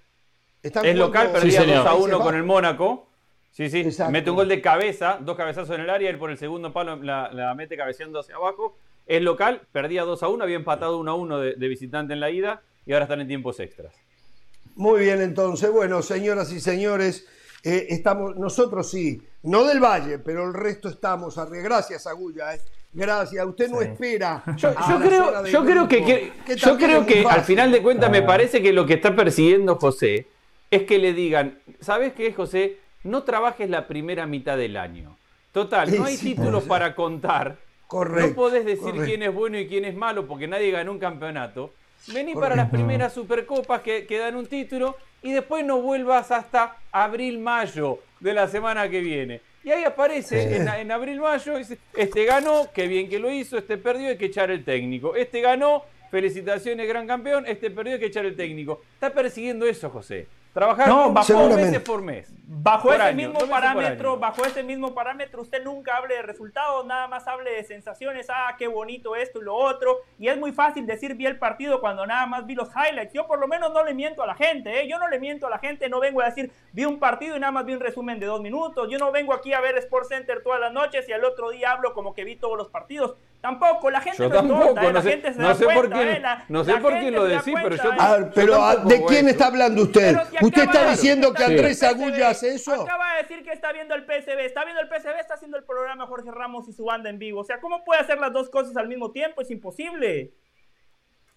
es local, perdía 2 a 1 con el Mónaco. Sí, sí, mete un gol de cabeza, dos cabezazos en el área, él por el segundo palo la, mete cabeceando hacia abajo. Es local, perdía 2 a 1, había empatado 1 a 1 de, visitante en la ida y ahora están en tiempos extras. Muy bien, entonces, bueno, señoras y señores, eh, estamos, nosotros sí, no del Valle, pero el resto estamos arriba. Gracias, Agulla. Eh. Gracias. Usted no espera. Yo, creo, yo creo que, yo creo que al final de cuentas me parece que lo que está persiguiendo José es que le digan, ¿sabes qué, José? No trabajes la primera mitad del año. Total, no hay títulos para contar. Correcto, no podés decir quién es bueno y quién es malo porque nadie ganó un campeonato. Vení para las primeras supercopas que, que, dan un título y después no vuelvas hasta abril-mayo de la semana que viene. Y ahí aparece en, en abril-mayo, este ganó, qué bien que lo hizo, este perdió, hay que echar el técnico. Este ganó, felicitaciones, gran campeón, este perdió, hay que echar el técnico. Está persiguiendo eso, José. Trabajar no, bajo, meses por mes. Bajo ese mismo parámetro, bajo ese mismo parámetro, usted nunca hable de resultados, nada más hable de sensaciones, ah, qué bonito esto y lo otro. Y es muy fácil decir vi el partido cuando nada más vi los highlights. Yo por lo menos no le miento a la gente, ¿eh? Yo no le miento a la gente, no vengo a decir vi un partido y nada más vi un resumen de dos minutos. Yo no vengo aquí a ver Sports Center todas las noches y al otro día hablo como que vi todos los partidos. Tampoco, la gente no tampoco, ¿eh? no sé, se no sé por quién, ¿eh? no sé por quién lo decís, pero yo... ¿eh? pero ¿de quién está hablando usted? ¿Usted está diciendo que Andrés Agulla eso? Acaba de decir que está viendo el PSV, está viendo el PSV, está haciendo el programa Jorge Ramos y su banda en vivo. O sea, ¿cómo puede hacer las dos cosas al mismo tiempo? Es imposible.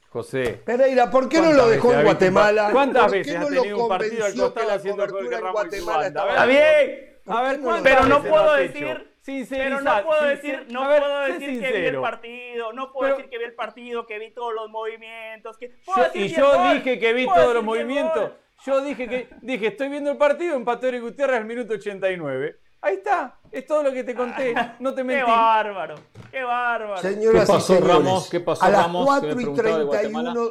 José. Pereira, ¿por qué no lo dejó en Guatemala? ¿Cuántas veces ha tenido un partido al costado haciendo Jorge Ramos y su banda? Está bien. A ver, pero no puedo decir pero no puedo decir, no puedo decir que vi el partido, no puedo decir que vi el partido, que vi todos los movimientos. Que, y yo dije que vi todos los movimientos. Yo dije que dije, estoy viendo el partido, empató Eric Gutiérrez al minuto 89. Ahí está, es todo lo que te conté, no te mentí. Qué bárbaro, qué bárbaro. Señoras ¿Qué pasó, Ramos? ¿Qué pasó, a las 4 y 31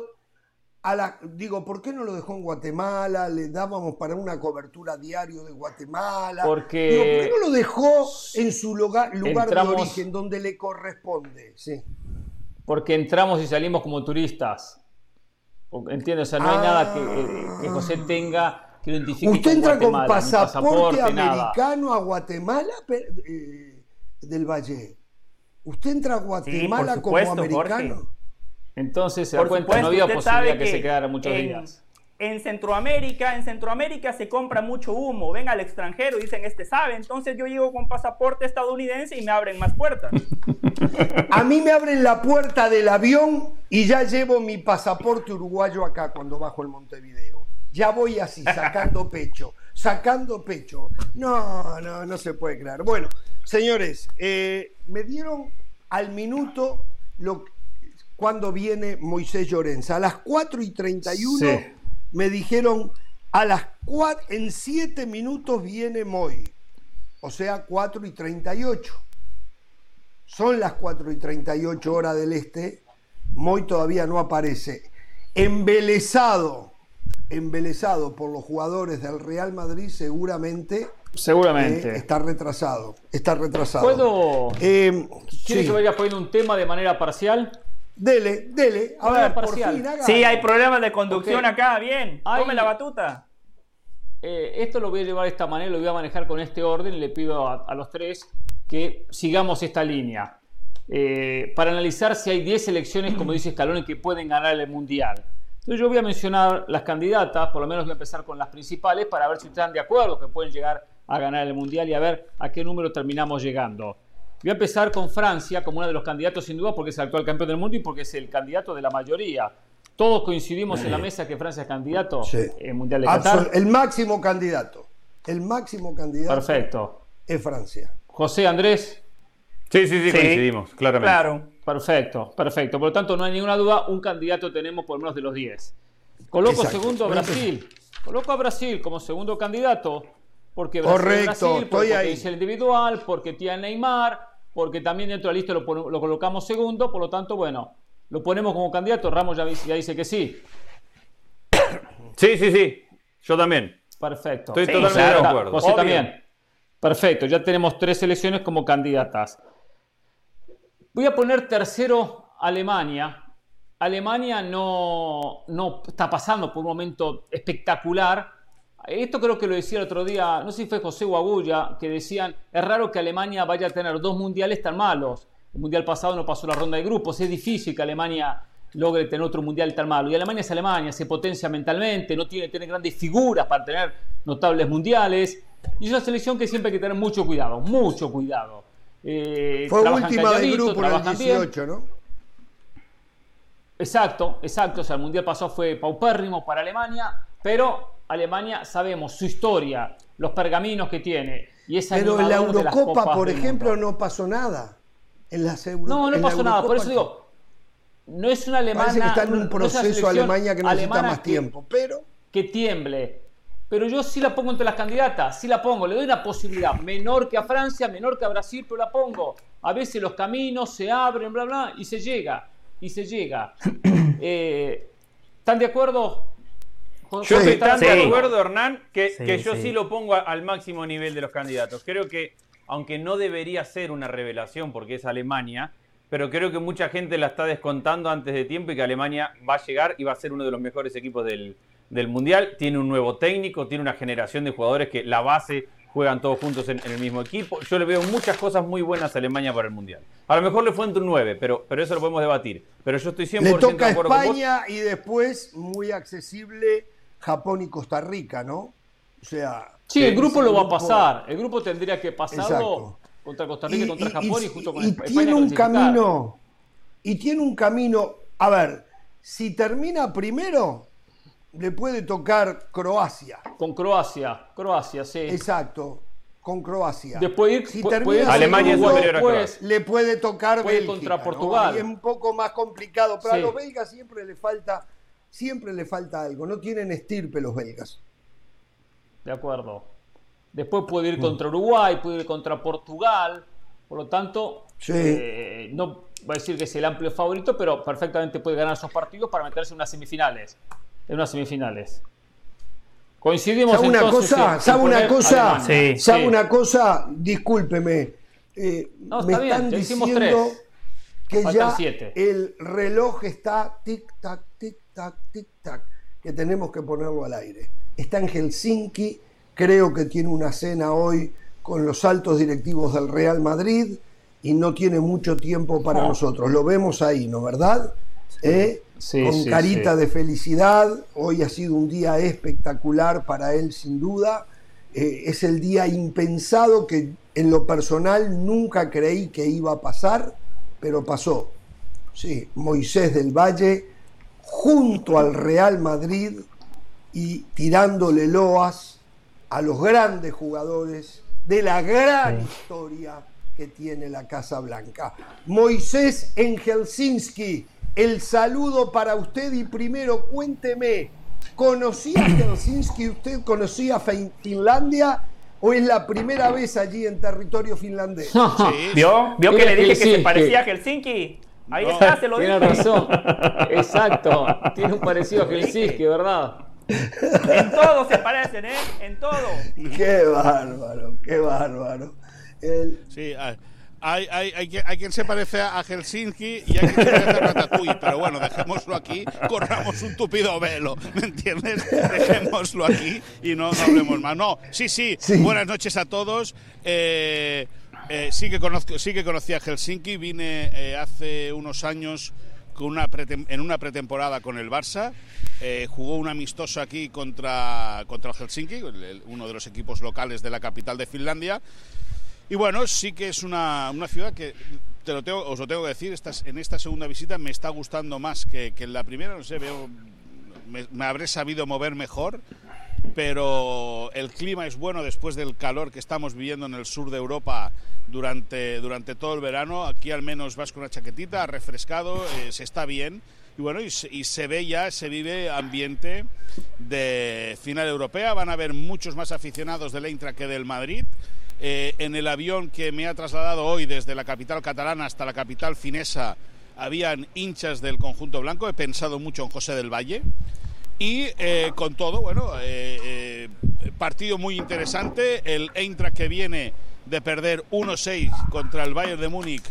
digo, ¿por qué no lo dejó en Guatemala? Le dábamos para una cobertura diario de Guatemala. Porque digo, ¿Por qué no lo dejó en su lugar, lugar de origen, donde le corresponde? Sí. Porque entramos y salimos como turistas. ¿Entiendes? O sea, no hay nada que, eh, que, José tenga que identifique ¿Usted entra con pasaporte, americano a Guatemala eh, del Valle? ¿Usted entra a Guatemala como americano? Entonces se da cuenta, no había posibilidad que, se quedara muchos días. En Centroamérica, en Centroamérica se compra mucho humo. Ven al extranjero dicen, este sabe. Entonces yo llego con pasaporte estadounidense y me abren más puertas. <laughs> A mí me abren la puerta del avión y ya llevo mi pasaporte uruguayo acá cuando bajo el Montevideo. Ya voy así, <laughs> sacando pecho, sacando pecho. No, no, no se puede creer. Bueno, señores, eh, me dieron al minuto lo, cuando viene Moisés Llorenza. A las 4 y 31 me dijeron, a las 4, en 7 minutos viene Moy. O sea, 4 y 38. Son las 4 y 38 horas del este. Moy todavía no aparece. Embelesado, embelesado por los jugadores del Real Madrid, seguramente. Seguramente. Eh, está retrasado. Está retrasado. ¿Puedo? Eh, ¿Quiere que vaya poniendo un tema de manera parcial? Dele, dele. A ver, por fin, Sí, hay problemas de conducción acá, bien. Tome la batuta. Eh, esto lo voy a llevar de esta manera, lo voy a manejar con este orden. Le pido a, los tres que sigamos esta línea. Eh, para analizar si hay 10 selecciones, como dice Scaloni, que pueden ganar el Mundial. Entonces yo voy a mencionar las candidatas, por lo menos voy a empezar con las principales, para ver si están de acuerdo que pueden llegar a ganar el Mundial y a ver a qué número terminamos llegando. Voy a empezar con Francia como uno de los candidatos sin duda porque es el actual campeón del mundo y porque es el candidato de la mayoría. Todos coincidimos en la mesa que Francia es candidato en Mundial de Qatar. El máximo candidato. El máximo candidato Perfecto. es Francia. José Andrés. Sí, sí, sí, coincidimos, claramente. Claro. Perfecto, perfecto. Por lo tanto, no hay ninguna duda, un candidato tenemos por lo menos de los 10. Coloco segundo a Brasil. Coloco a Brasil como segundo candidato porque Brasil, porque es el individual, porque tiene Neymar, porque también dentro de la lista lo, colocamos segundo, por lo tanto, bueno, lo ponemos como candidato. Ramos ya, dice que sí. Sí, sí, sí. Yo también. Perfecto. Estoy totalmente de acuerdo. José también. Perfecto, ya tenemos tres elecciones como candidatas. Voy a poner tercero Alemania. Alemania no, no está pasando por un momento espectacular. Esto creo que lo decía el otro día, no sé si fue José Guagulla, que decían, es raro que Alemania vaya a tener dos mundiales tan malos. El mundial pasado no pasó la ronda de grupos, es difícil que Alemania logre tener otro mundial tan malo. Y Alemania es Alemania, se potencia mentalmente, no tiene, tiene grandes figuras para tener notables mundiales. Y es una selección que siempre hay que tener mucho cuidado, mucho cuidado. Eh, Fue última del grupo en el 18, ¿no? Exacto, exacto. O sea, el mundial pasado fue paupérrimo para Alemania, pero Alemania sabemos su historia, los pergaminos que tiene. Y es pero en la Eurocopa, por ejemplo, no pasó nada. En las no, no pasó nada. Por eso digo, no es una Alemania. Parece que está en un proceso Alemania que necesita más tiempo, pero. Que tiemble. Pero yo sí la pongo entre las candidatas, sí la pongo, le doy una posibilidad menor que a Francia, menor que a Brasil, pero la pongo. A veces los caminos se abren, bla, bla, y se llega, y se llega. <clears throat> Eh, ¿Están de acuerdo? Yo estoy tan de acuerdo, Hernán, que, yo sí. lo pongo al máximo nivel de los candidatos. Creo que, aunque no debería ser una revelación porque es Alemania, pero creo que mucha gente la está descontando antes de tiempo y que Alemania va a llegar y va a ser uno de los mejores equipos del, del Mundial. Tiene un nuevo técnico, tiene una generación de jugadores que la base juegan todos juntos en, el mismo equipo. Yo le veo muchas cosas muy buenas a Alemania para el Mundial. A lo mejor le fue entre un 9, pero, pero eso lo podemos debatir. Pero yo estoy 100% le toca de acuerdo España y después, muy accesible, Japón y Costa Rica, ¿no? O sea... Sí, el grupo lo va a pasar. El grupo tendría que pasarlo contra Costa Rica y, contra Japón y, justo con y tiene un camino y tiene un camino a ver si termina primero le puede tocar Croacia. Con Croacia, Croacia, sí. Exacto, con Croacia. Después si termina Alemania es superior a Croacia. Le puede tocar puede contra Portugal. Y es un poco más complicado, pero a los belgas siempre le falta siempre le falta algo, no tienen estirpe los belgas. De acuerdo. Después puede ir contra Uruguay, puede ir contra Portugal, por lo tanto, eh, no voy a decir que es el amplio favorito, pero perfectamente puede ganar esos partidos para meterse en unas semifinales en unas semifinales. Coincidimos ¿Sabe una cosa? ¿Sabe una cosa? ¿Sabe una cosa? Discúlpeme. Eh, me están diciendo que ya el reloj está tic tac tic tac tic tac que tenemos que ponerlo al aire. Está en Helsinki, creo que tiene una cena hoy con los altos directivos del Real Madrid y no tiene mucho tiempo para ah. nosotros. Lo vemos ahí, ¿no verdad? ¿Eh? con carita de felicidad. Hoy ha sido un día espectacular para él, sin duda. Eh, es el día impensado que en lo personal nunca creí que iba a pasar, pero pasó. Sí, Moisés del Valle junto al Real Madrid y tirándole loas a los grandes jugadores de la gran historia que tiene la Casa Blanca. Moisés en Helsinki el saludo para usted y primero cuénteme, ¿conocía Helsinki? ¿Usted conocía Finlandia? ¿O es la primera vez allí en territorio finlandés? <laughs> ¿Vio? ¿Vio que le dije que se parecía a Helsinki? Ahí está, se lo Tiene razón. <laughs> Exacto. Tiene un parecido a Helsinki, ¿verdad? En todo se parecen, ¿eh? En todo. Qué bárbaro, qué bárbaro. Sí, hay, hay, hay, quien se parece a Helsinki y hay quien se parece a Ratatouille, pero bueno, dejémoslo aquí, corramos un tupido velo, ¿me entiendes? Dejémoslo aquí y no, hablemos más. No, sí, sí, buenas noches a todos. Eh, eh, sí, que conozco, sí conocía Helsinki, vine eh, hace unos años en una pretemporada con el Barça. jugó un amistoso aquí contra, contra Helsinki, uno de los equipos locales de la capital de Finlandia. Y bueno, sí que es una, ciudad que, os lo tengo que decir, en esta segunda visita me está gustando más que, en la primera, no sé, veo, me, habré sabido mover mejor, pero el clima es bueno después del calor que estamos viviendo en el sur de Europa durante, durante todo el verano. Aquí al menos vas con una chaquetita, refrescado, eh, se está bien y bueno, y se, ve ya, se vive ambiente de final europea. Van a haber muchos más aficionados del Eintracht que del Madrid. Eh, en el avión que me ha trasladado hoy desde la capital catalana hasta la capital finesa, habían hinchas del conjunto blanco. He pensado mucho en José del Valle. Y eh, con todo, bueno, eh, partido muy interesante. El Eintracht que viene de perder 1-6 contra el Bayern de Múnich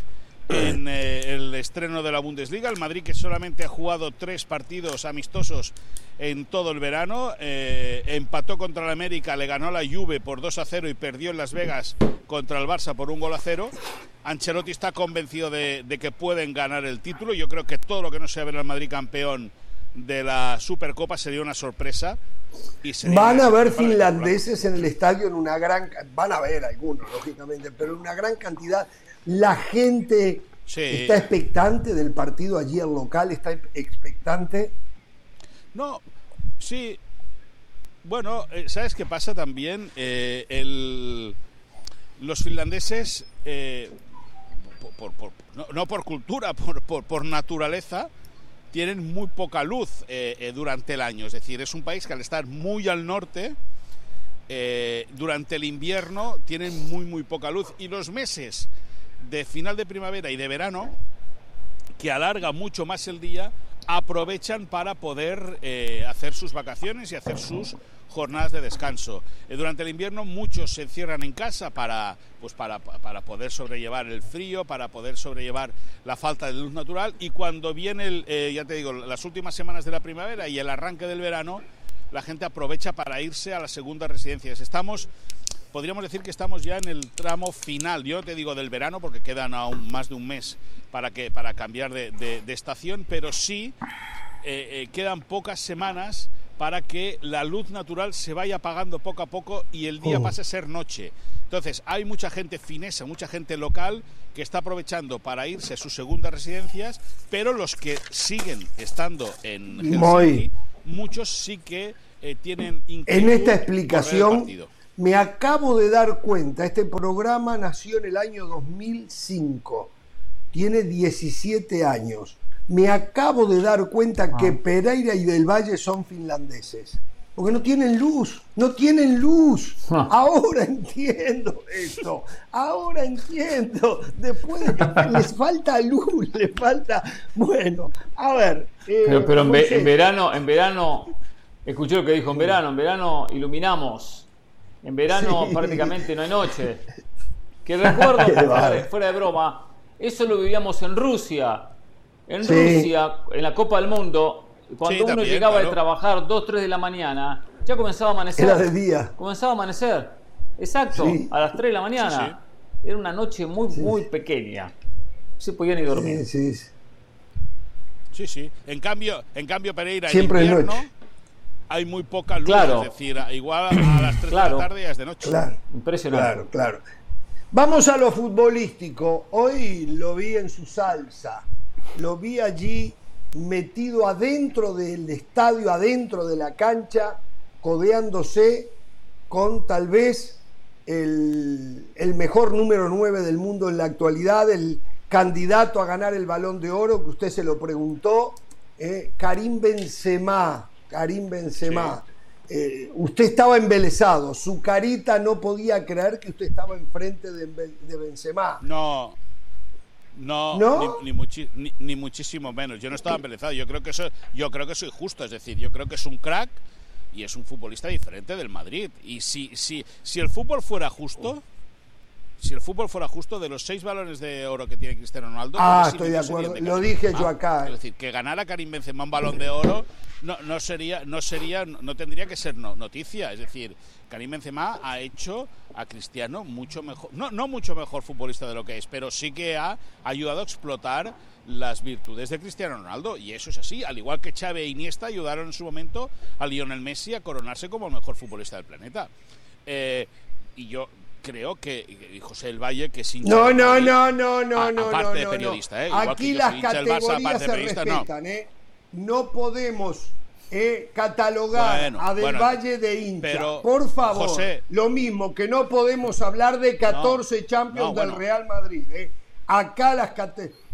en eh, el estreno de la Bundesliga. El Madrid que solamente ha jugado tres partidos amistosos en todo el verano. Eh, empató contra el América, le ganó la Juve por 2 a 0 y perdió en Las Vegas contra el Barça por un gol a cero. Ancelotti está convencido de, que pueden ganar el título. Yo creo que todo lo que no sea ver al Madrid campeón de la Supercopa sería una sorpresa. Y van a haber finlandeses en el estadio en una gran... Van a haber algunos, lógicamente, pero en una gran cantidad la gente está expectante del partido allí el local, está expectante. No, sí. Bueno, eh, ¿sabes qué pasa también? Eh, los finlandeses, eh, no, por cultura, <laughs> por, por, naturaleza, tienen muy poca luz durante el año. Es decir, es un país que al estar muy al norte, durante el invierno tienen muy, muy poca luz. Y los meses de final de primavera y de verano, que alarga mucho más el día, aprovechan para poder eh, hacer sus vacaciones y hacer sus jornadas de descanso. Eh, durante el invierno muchos se encierran en casa para, pues para, para, poder sobrellevar el frío, para poder sobrellevar la falta de luz natural y cuando viene, el, eh, ya te digo, las últimas semanas de la primavera y el arranque del verano, la gente aprovecha para irse a las segundas residencias. Estamos podríamos decir que estamos ya en el tramo final. Yo te digo del verano porque quedan aún más de un mes para, que, para cambiar de, estación, pero sí eh, eh, quedan pocas semanas para que la luz natural se vaya apagando poco a poco y el día oh. pase a ser noche. Entonces, hay mucha gente finesa, mucha gente local que está aprovechando para irse a sus segundas residencias, pero los que siguen estando en Helsinki, muchos sí que eh, tienen en esta explicación me acabo de dar cuenta, este programa nació en el año 2005, tiene 17 años. Me acabo de dar cuenta que ah. Pereira y Del Valle son finlandeses. Porque no tienen luz, no tienen luz. Ah. Ahora entiendo esto, ahora entiendo. Después les falta luz, les falta. Bueno, a ver. Eh, pero, en, en, verano, en verano, escuché lo que dijo en verano, en verano iluminamos en verano prácticamente no hay noche. Que recuerdo, fuera de broma, eso lo vivíamos en Rusia. En Rusia, en la Copa del Mundo, cuando uno llegaba a trabajar 2, 3 de la mañana, ya comenzaba a amanecer. Era de día. Comenzaba a amanecer. Exacto, a las 3 de la mañana. Era una noche muy, muy pequeña. No se podía ni dormir. Sí, sí. Sí, sí. En cambio, en cambio Pereira, Siempre en invierno, noche hay muy poca luz, es decir, igual a las 3 de la tarde ya es de noche. Claro, Impresionante. Claro, claro. Vamos a lo futbolístico. Hoy lo vi en su salsa. Lo vi allí metido adentro del estadio, adentro de la cancha, codeándose con tal vez el, mejor número 9 del mundo en la actualidad, el candidato a ganar el balón de oro, que usted se lo preguntó, eh, Karim Benzema. Karim Benzema. Eh, usted estaba embelesado, su carita no podía creer que usted estaba enfrente de, de Benzema. No, no, Ni, muchísimo menos. Yo no estaba embelesado. Yo creo que eso, yo creo que soy justo. Es decir, yo creo que es un crack y es un futbolista diferente del Madrid. Y si, si, si el fútbol fuera justo, si el fútbol fuera justo, de los seis balones de oro que tiene Cristiano Ronaldo. Ah, estoy de acuerdo. Lo dije yo acá. Es decir, que ganara Karim Benzema un balón de oro no, no sería, no sería, no tendría que ser noticia. Es decir, Karim Benzema ha hecho a Cristiano mucho mejor, no, no mucho mejor futbolista de lo que es, pero sí que ha ayudado a explotar las virtudes de Cristiano Ronaldo y eso es así, al igual que Xavi e Iniesta ayudaron en su momento a Lionel Messi a coronarse como el mejor futbolista del planeta. Eh, y yo creo que José El Valle, que sin No, no, no, no, no, no, aparte de periodista, ¿eh? Aquí las categorías se respetan, ¿eh? No podemos eh, catalogar a Del Valle de hincha. Por favor, lo mismo que no podemos hablar de 14 Champions del Real Madrid. ¿eh? Acá las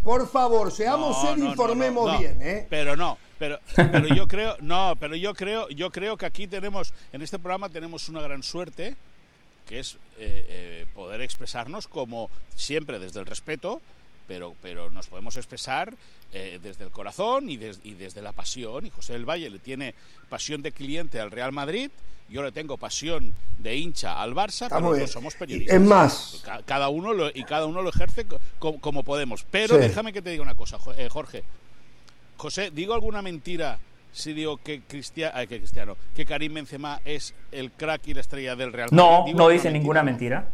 por favor, seamos serios y informemos bien, ¿eh? Pero no, pero, pero yo creo, no, pero yo creo, yo creo que aquí tenemos, en este programa tenemos una gran suerte, que es eh, eh, poder expresarnos como siempre desde el respeto, pero, pero nos podemos expresar eh, desde el corazón y, y, desde la pasión. Y José del Valle le tiene pasión de cliente al Real Madrid, yo le tengo pasión de hincha al Barça, pero no somos periodistas. Es más. Cada uno lo, y cada uno lo ejerce como, podemos. Pero déjame que te diga una cosa, Jorge. José, ¿digo alguna mentira si digo que, Cristiano, que Cristiano, que Karim Benzema es el crack y la estrella del Real Madrid? No, no dice ninguna mentira.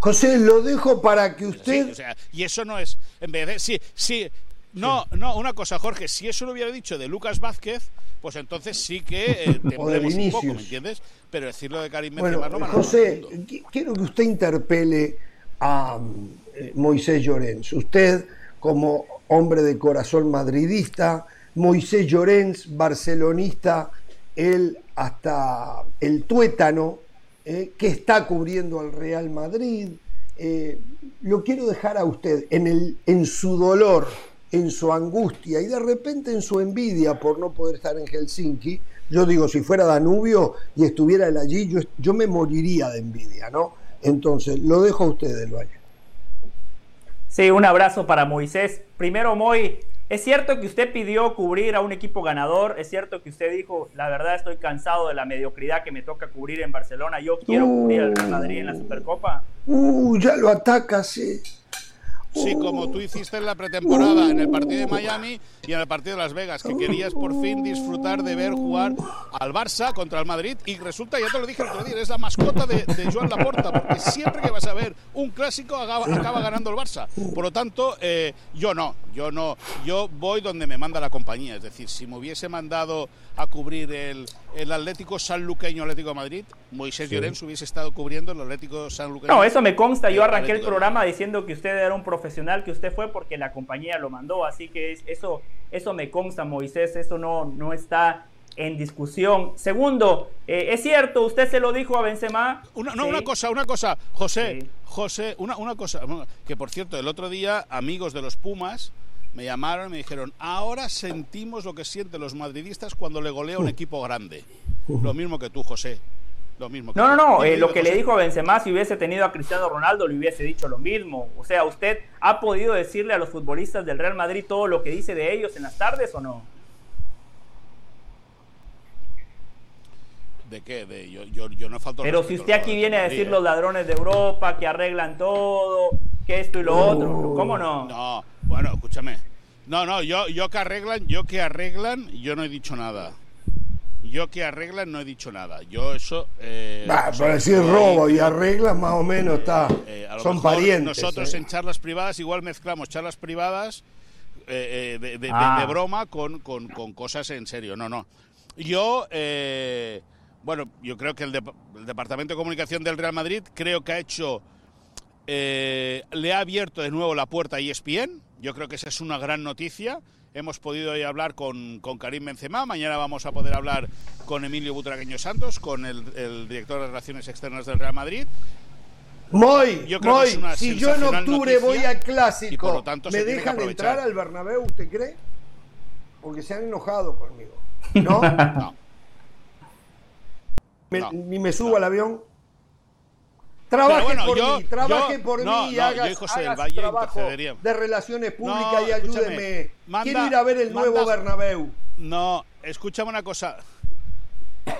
José, lo dejo para que usted. y eso no es. En vez de. Sí, sí. No, no, una cosa, Jorge. Si eso lo hubiera dicho de Lucas Vázquez, pues entonces sí que eh, <laughs> un poco, ¿me entiendes? Pero decirlo de Karim Benzema no José, quiero que usted interpele a eh, Moisés Llorens. Usted, como hombre de corazón madridista, Moisés Llorens, barcelonista, él hasta el tuétano eh, que está cubriendo al Real Madrid. Eh, lo quiero dejar a usted en, el, en su dolor, en su angustia y de repente en su envidia por no poder estar en Helsinki. Yo digo, si fuera Danubio y estuviera él allí, yo, yo me moriría de envidia, ¿no? Entonces, lo dejo a usted del Valle. Sí, un abrazo para Moisés. Primero, Moy, es cierto que usted pidió cubrir a un equipo ganador, es cierto que usted dijo, la verdad estoy cansado de la mediocridad que me toca cubrir en Barcelona, yo quiero cubrir al Real Madrid en la Supercopa. Uh, ya lo ataca, sí. Sí, como tú hiciste en la pretemporada, en el partido de Miami y en el partido de Las Vegas, que querías por fin disfrutar de ver jugar al Barça contra el Madrid y resulta, ya te lo dije el otro día, es la mascota de, Joan Laporta, porque siempre que vas a ver un clásico acaba, ganando el Barça. Por lo tanto, eh, yo no, yo no, yo voy donde me manda la compañía, es decir, si me hubiese mandado a cubrir el, el Atlético Sanluqueño Atlético de Madrid, Moisés Llorens hubiese estado cubriendo el Atlético Sanluqueño. No, eso me consta, yo arranqué el programa diciendo que usted era un profesional profesional que usted fue porque la compañía lo mandó. Así que eso, eso me consta, Moisés, eso no, no está en discusión. Segundo, eh, es cierto, usted se lo dijo a Benzema. Una, no, una cosa, una cosa, José, José, una, una cosa, que por cierto, el otro día amigos de los Pumas me llamaron y me dijeron, ahora sentimos lo que sienten los madridistas cuando le golea un equipo grande. Lo mismo que tú, José mismo. no, no, no, eh, lo que le dijo a Benzema, si hubiese tenido a Cristiano Ronaldo, le hubiese dicho lo mismo. O sea, ¿usted ha podido decirle a los futbolistas del Real Madrid todo lo que dice de ellos en las tardes o no? ¿De qué? De, yo, yo, yo, no falto Pero si usted aquí viene a decir los ladrones de Europa, que arreglan todo, que esto y lo otro, ¿cómo no? No, bueno, escúchame. No, no, yo, yo que arreglan, yo que arreglan, yo no he dicho nada. Yo que arreglan no he dicho nada. Yo eso. Eh, para decir robo y arreglan más o menos está. Eh, son parientes. Nosotros ¿eh? en charlas privadas igual mezclamos charlas privadas eh, de, ah. broma con, con, con, cosas en serio. No, no. Yo. bueno, yo creo que el, el, Departamento de Comunicación del Real Madrid creo que ha hecho. le ha abierto de nuevo la puerta a ESPN. Yo creo que esa es una gran noticia Hemos podido hablar con, con, Karim Benzema, mañana vamos a poder hablar con Emilio Butragueño Santos, con el, director de Relaciones Externas del Real Madrid. Muy, muy. si yo en octubre voy al clásico, ¿me dejan entrar al Bernabéu, usted cree? Porque se han enojado conmigo. ¿No? <laughs> no. Ni me subo al avión. Trabaje por mí, trabaje por mí y haga, trabajo de relaciones públicas y ayúdeme. Quiero ir a ver el nuevo Bernabéu. No, escúchame una cosa.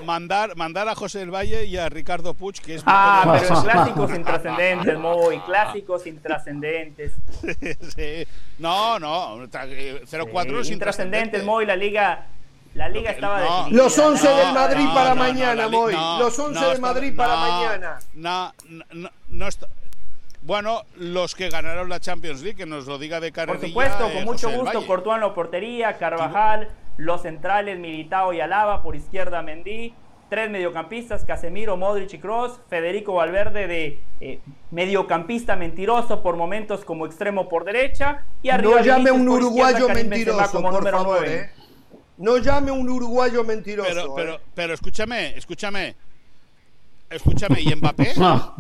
Mandar, mandar a José del Valle y a Ricardo Puig, que es... Ah, pero clásicos <laughs> intrascendentes, muy, clásicos intrascendentes. sí. No, no, 0-4 es intrascendentes, muy, la liga la liga estaba definida. Los 11 del Madrid para mañana, Moy. Los 11 del Madrid para mañana. No, no, no está. Bueno, los que ganaron la Champions League, que nos lo diga de carrerilla. Por supuesto, con eh, mucho gusto. Courtois en la portería, Carvajal, los centrales Militao y Alaba, por izquierda Mendy, tres mediocampistas, Casemiro, Modric y Cross, Federico Valverde de eh, mediocampista mentiroso por momentos como extremo por derecha y arriba No llame un uruguayo mentiroso, por favor, eh. No llame un uruguayo mentiroso. Pero, pero, eh. pero escúchame, escúchame. Escúchame, ¿y Mbappé? No,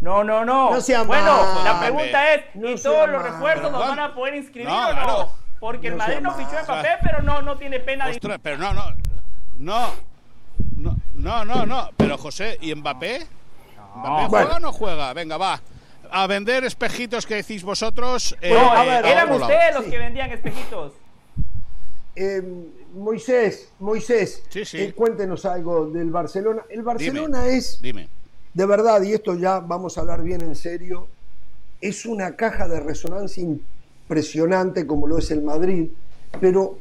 no, no, no. bueno, la pregunta es, ¿y todos los refuerzos nos van a poder inscribir o no? Porque el Madrid no fichó a Mbappé, pero no, no tiene pena de... pero no, no, no, no, no, no, pero José, ¿y Mbappé? ¿Mbappé juega o no juega? Venga, va. A vender espejitos que decís vosotros. Eh, a ver, eran ustedes los que vendían espejitos. Eh, Moisés, Moisés, eh, cuéntenos algo del Barcelona. El Barcelona es, de verdad, y esto ya vamos a hablar bien en serio, es una caja de resonancia impresionante como lo es el Madrid, pero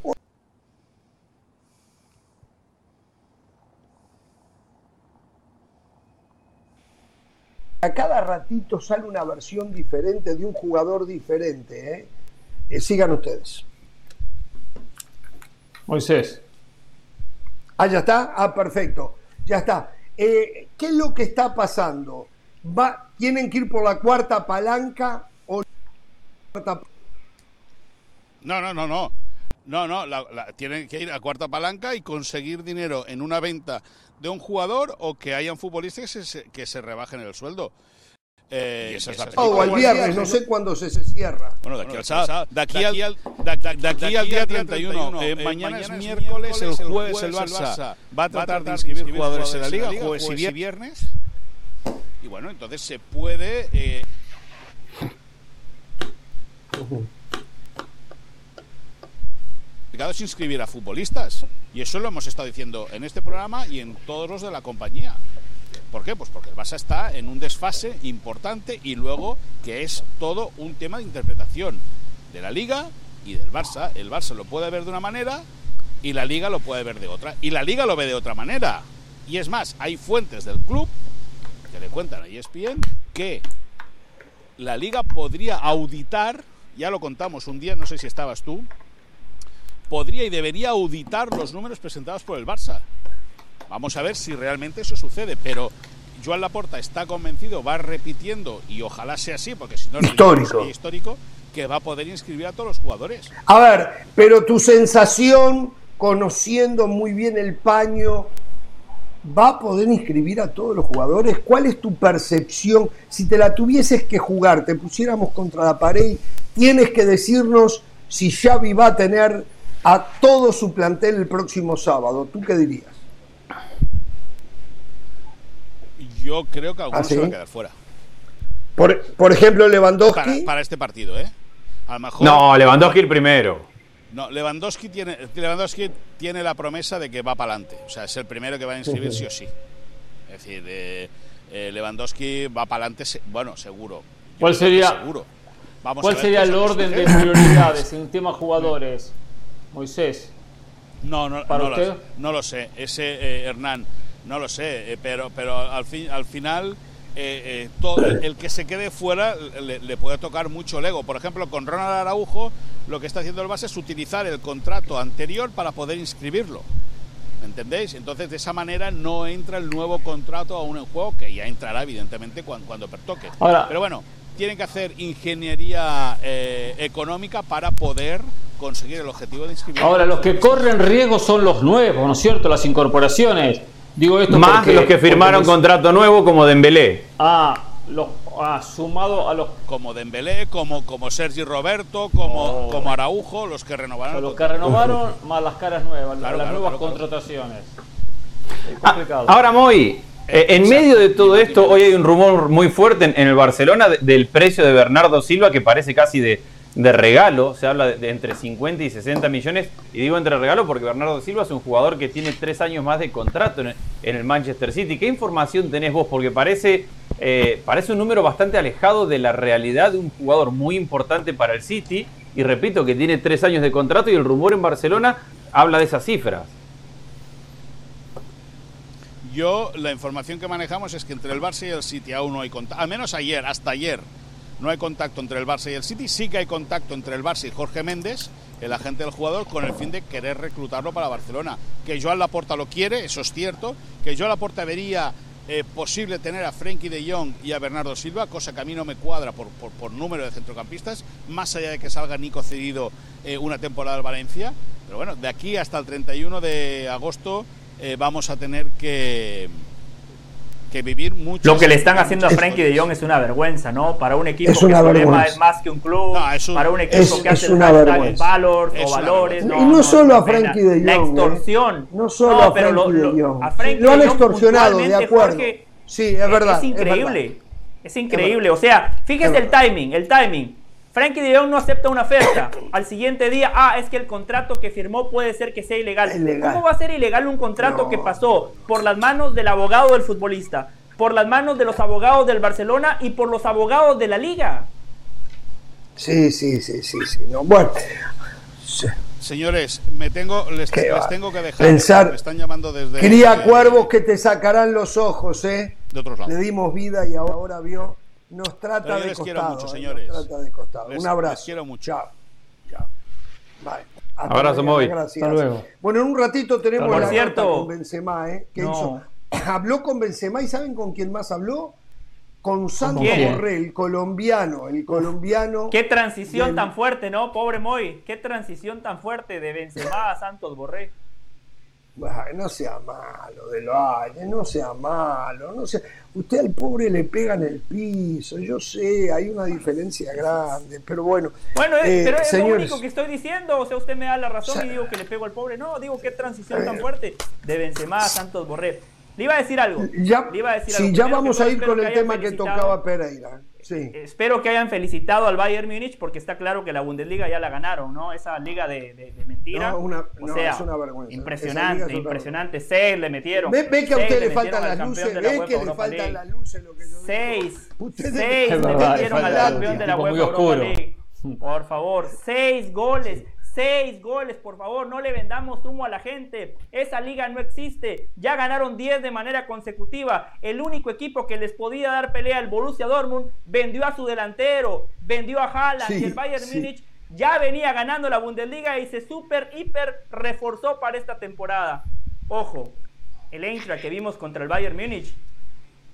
a cada ratito sale una versión diferente de un jugador diferente. ¿eh? sigan ustedes. Moisés. Ah, ya está. Ah, perfecto. Ya está. Eh, ¿Qué es lo que está pasando? ¿Va, ¿Tienen que ir por la cuarta palanca o No, no, no, no. No, no, tienen que ir a cuarta palanca y conseguir dinero en una venta de un jugador o que hayan futbolistas que se, que se rebajen el sueldo. Eh, o el viernes, no sé cuándo se, cierra. Bueno, de aquí, al, sábado, de aquí, al, de, aquí al día 31. Eh, mañana, es miércoles, el jueves el Barça va a tratar de inscribir jugadores en la Liga, jueves y viernes. Y bueno, entonces se puede... Eh, es inscribir a futbolistas. Y eso lo hemos estado diciendo en este programa y en todos los de la compañía. ¿Por qué? Pues porque el Barça está en un desfase importante y luego que es todo un tema de interpretación de la Liga y del Barça. El Barça lo puede ver de una manera y la Liga lo puede ver de otra. Y la Liga lo ve de otra manera. Y es más, hay fuentes del club que le cuentan a ESPN que la Liga podría auditar, ya lo contamos un día, no sé si estabas tú, podría y debería auditar los números presentados por el Barça. Vamos a ver si realmente eso sucede, pero Joan Laporta está convencido, va repitiendo, y ojalá sea así, porque si no histórico. es histórico, que va a poder inscribir a todos los jugadores. A ver, pero tu sensación, conociendo muy bien el paño, ¿va a poder inscribir a todos los jugadores? ¿Cuál es tu percepción? Si te la tuvieses que jugar, te pusiéramos contra la pared, tienes que decirnos si Xavi va a tener a todo su plantel el próximo sábado. ¿Tú qué dirías? Yo creo que algunos ¿Ah, se van a quedar fuera. Por, por ejemplo, Lewandowski. Para, este partido, ¿eh? A lo mejor, no, Lewandowski el primero. No, Lewandowski tiene, Lewandowski tiene la promesa de que va para adelante. O sea, es el primero que va a inscribir sí o sí. Es decir, eh, eh, Lewandowski va para adelante, bueno, seguro. ¿Cuál sería, seguro. Vamos ¿cuál sería el orden de <laughs> prioridades en tema jugadores, Moisés? No, no, no, lo, no lo sé. Ese eh, Hernán. No lo sé, eh, pero, pero al, fin, al final eh, eh, todo, el, que se quede fuera le, puede tocar mucho el ego. Por ejemplo, con Ronald Araujo lo que está haciendo el base es utilizar el contrato anterior para poder inscribirlo. ¿Entendéis? Entonces de esa manera no entra el nuevo contrato aún en juego, que ya entrará evidentemente cuando, cuando pertoque. Pero bueno, tienen que hacer ingeniería económica para poder conseguir el objetivo de inscribir. Ahora, los que corren riesgo son los nuevos, ¿no es cierto? Las incorporaciones. Digo esto Más los que firmaron contrato nuevo como Dembélé. Ah, los, ah, sumado a los... Como Dembélé, como, como Sergi Roberto, como, oh. como Araujo, los que renovaron. los que renovaron más las caras nuevas, las nuevas contrataciones. Ah, ahora, Moy, eh, en medio de todo esto, hoy hay un rumor muy fuerte en, el Barcelona del precio de Bernardo Silva que parece casi de de regalo, se habla de, entre 50 y 60 millones, y digo entre regalo porque Bernardo Silva es un jugador que tiene tres años más de contrato en el, Manchester City. ¿Qué información tenés vos? Porque parece, eh, parece un número bastante alejado de la realidad de un jugador muy importante para el City, y repito que tiene tres años de contrato y el rumor en Barcelona habla de esas cifras. Yo, la información que manejamos es que entre el Barça y el City aún no hay contacto, al menos ayer, hasta ayer, no hay contacto entre el Barça y el City, sí que hay contacto entre el Barça y Jorge Méndez, el agente del jugador, con el fin de querer reclutarlo para Barcelona. Que Joan Laporta lo quiere, eso es cierto, que Joan Laporta vería eh, posible tener a Frenkie de Jong y a Bernardo Silva, cosa que a mí no me cuadra por, número de centrocampistas, más allá de que salga Nico cedido eh, una temporada al Valencia. Pero bueno, de aquí hasta el 31 de agosto eh, vamos a tener que que vivir mucho. Lo que le están haciendo a Frankie de Jong es una vergüenza, ¿no? Para un equipo que su lema es más que un club, para un equipo que hace valor o valores. No, y no, solo a Frankie de Jong. La ¿eh? extorsión. No solo a Frankie lo, de Jong. A Frankie lo han extorsionado, de acuerdo. sí, es verdad. Es increíble. Es, increíble. O sea, fíjese el timing, el timing. Frankie de Jong no acepta una oferta. <coughs> Al siguiente día, ah, es que el contrato que firmó puede ser que sea ilegal. ¿Cómo va a ser ilegal un contrato que pasó por las manos del abogado del futbolista, por las manos de los abogados del Barcelona y por los abogados de la liga? Sí, sí, sí, sí, sí. No, bueno. Señores, me tengo, les, tengo que dejar. Pensar, me están llamando desde. Cría cuervos que te sacarán los ojos, ¿eh? De otros lados. Le dimos vida y ahora vio nos trata de costado. Quiero mucho, señores. Nos trata de costado. Un abrazo. Les quiero mucho. Chao. Chao. Bye. Abrazo, Moy. Hasta luego. Bueno, en un ratito tenemos la cierto. con Benzema, ¿eh? ¿Qué hizo? <clears throat> Habló con Benzema y ¿saben con quién más habló? Con Santos Borrell, el colombiano, el colombiano. Qué transición tan fuerte, ¿no? Pobre Moy. Qué transición tan fuerte de Benzema a Santos Borrell no sea malo de lo no sea malo, no sea. Usted al pobre le pega en el piso, yo sé, hay una diferencia grande, pero bueno. Bueno, eh, pero es lo único que estoy diciendo, o sea, usted me da la razón y digo que le pego al pobre. No, digo qué transición tan fuerte de Benzema a Santos Borré. Le iba a decir algo. Ya, le iba a decir sí, ya vamos a ir con el tema que tocaba Pereira. Espero que hayan felicitado al Bayern Múnich porque está claro que la Bundesliga ya la ganaron, ¿no? Esa liga de, de, mentira. No, es una vergüenza. Impresionante, impresionante. Seis le metieron. Ve, que a usted le faltan las luces. Ve que le faltan las luces. Lo que yo seis. seis le metieron al campeón de la UEFA Europa League. Por favor, seis goles. Seis goles, por favor, no le vendamos humo a la gente. Esa liga no existe. Ya ganaron 10 de manera consecutiva. El único equipo que les podía dar pelea, el Borussia Dortmund, vendió a su delantero, vendió a Haaland y el Bayern Múnich ya venía ganando la Bundesliga y se super, hiper reforzó para esta temporada. Ojo, el Eintracht que vimos contra el Bayern Múnich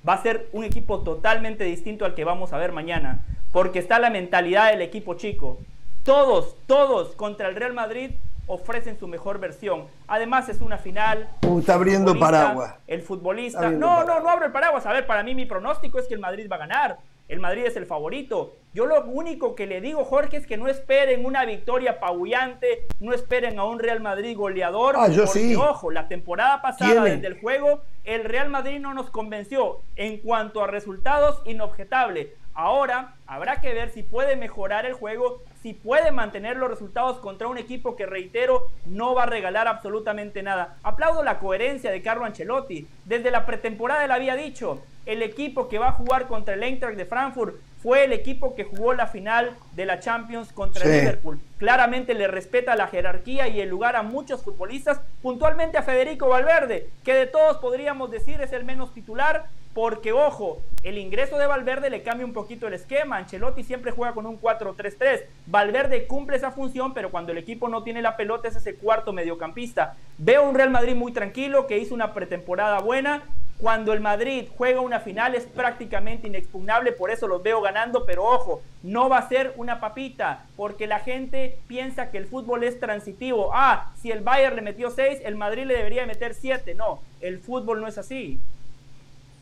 va a ser un equipo totalmente distinto al que vamos a ver mañana, porque está la mentalidad del equipo chico. Todos, todos contra el Real Madrid ofrecen su mejor versión. Además es una final. Uh, está abriendo paraguas. El futbolista. No, no, no abro el paraguas. A ver, para mí mi pronóstico es que el Madrid va a ganar. El Madrid es el favorito. Yo lo único que le digo, Jorge, es que no esperen una victoria pabullante, no esperen a un Real Madrid goleador. Ah, yo sí. ojo, la temporada pasada desde el juego, el Real Madrid no nos convenció en cuanto a resultados inobjetable. Ahora habrá que ver si puede mejorar el juego, si puede mantener los resultados contra un equipo que, reitero, no va a regalar absolutamente nada. Aplaudo la coherencia de Carlo Ancelotti. Desde la pretemporada él había dicho, el equipo que va a jugar contra el Eintracht de Frankfurt fue el equipo que jugó la final de la Champions contra el Liverpool. Claramente le respeta la jerarquía y el lugar a muchos futbolistas, puntualmente a Federico Valverde, que de todos podríamos decir es el menos titular, porque ojo, el ingreso de Valverde le cambia un poquito el esquema. Ancelotti siempre juega con un 4-3-3. Valverde cumple esa función, pero cuando el equipo no tiene la pelota es ese cuarto mediocampista. Veo un Real Madrid muy tranquilo, que hizo una pretemporada buena. Cuando el Madrid juega una final es prácticamente inexpugnable, por eso los veo ganando, pero ojo, no va a ser una papita, porque la gente piensa que el fútbol es transitivo. Ah, si el Bayern le metió 6, el Madrid le debería meter 7. No, el fútbol no es así.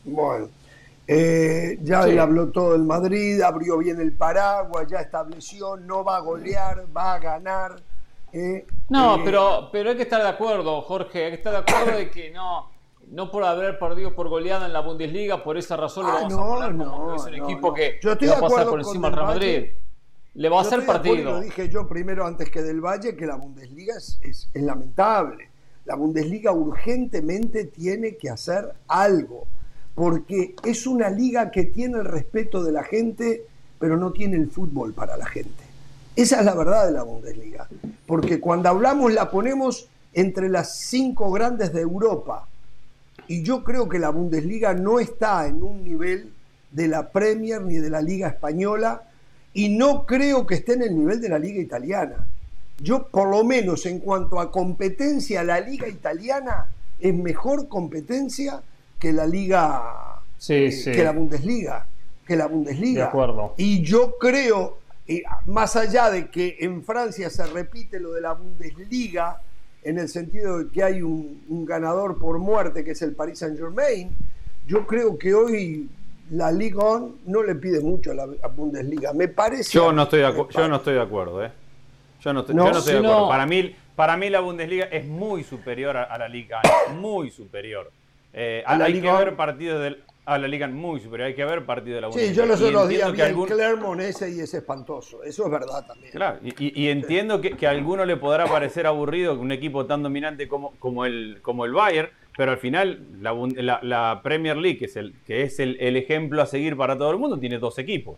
Bueno, eh, ya le habló todo el Madrid, abrió bien el paraguas, ya estableció, no va a golear, va a ganar. Eh, no, eh, pero, pero hay que estar de acuerdo, Jorge, hay que estar de acuerdo de que no, no por haber perdido por goleada en la Bundesliga, por esa razón ah, lo vamos a poner como es un equipo que va a pasar por encima del Real Madrid. Le va a hacer partido. Lo dije yo primero antes que del Valle que la Bundesliga es, es lamentable. La Bundesliga urgentemente tiene que hacer algo porque es una liga que tiene el respeto de la gente, pero no tiene el fútbol para la gente. Esa es la verdad de la Bundesliga, porque cuando hablamos la ponemos entre las cinco grandes de Europa, y yo creo que la Bundesliga no está en un nivel de la Premier ni de la Liga Española, y no creo que esté en el nivel de la Liga Italiana. Yo, por lo menos en cuanto a competencia, la Liga Italiana es mejor competencia que la liga, eh, que la Bundesliga, que la Bundesliga. De acuerdo. Y yo creo, eh, más allá de que en Francia se repite lo de la Bundesliga, en el sentido de que hay un, ganador por muerte, que es el Paris Saint Germain, yo creo que hoy la Liga On no le pide mucho a la Bundesliga. Me parece. Yo no estoy de, yo no estoy de acuerdo, ¿eh? Yo no estoy, de acuerdo. Para, mí, para mí la Bundesliga es muy superior a, la Liga muy superior. Eh, hay que ver partidos del, a la liga muy superior. Hay que ver partido de la Bundesliga. Sí, yo los otros días vi algún... el Clermont ese y es espantoso. Eso es verdad también. Claro, y, entiendo que, a alguno le podrá parecer aburrido un equipo tan dominante como, como, el, como el Bayern, pero al final la, Premier League, que es, el, que es el, ejemplo a seguir para todo el mundo, tiene dos equipos.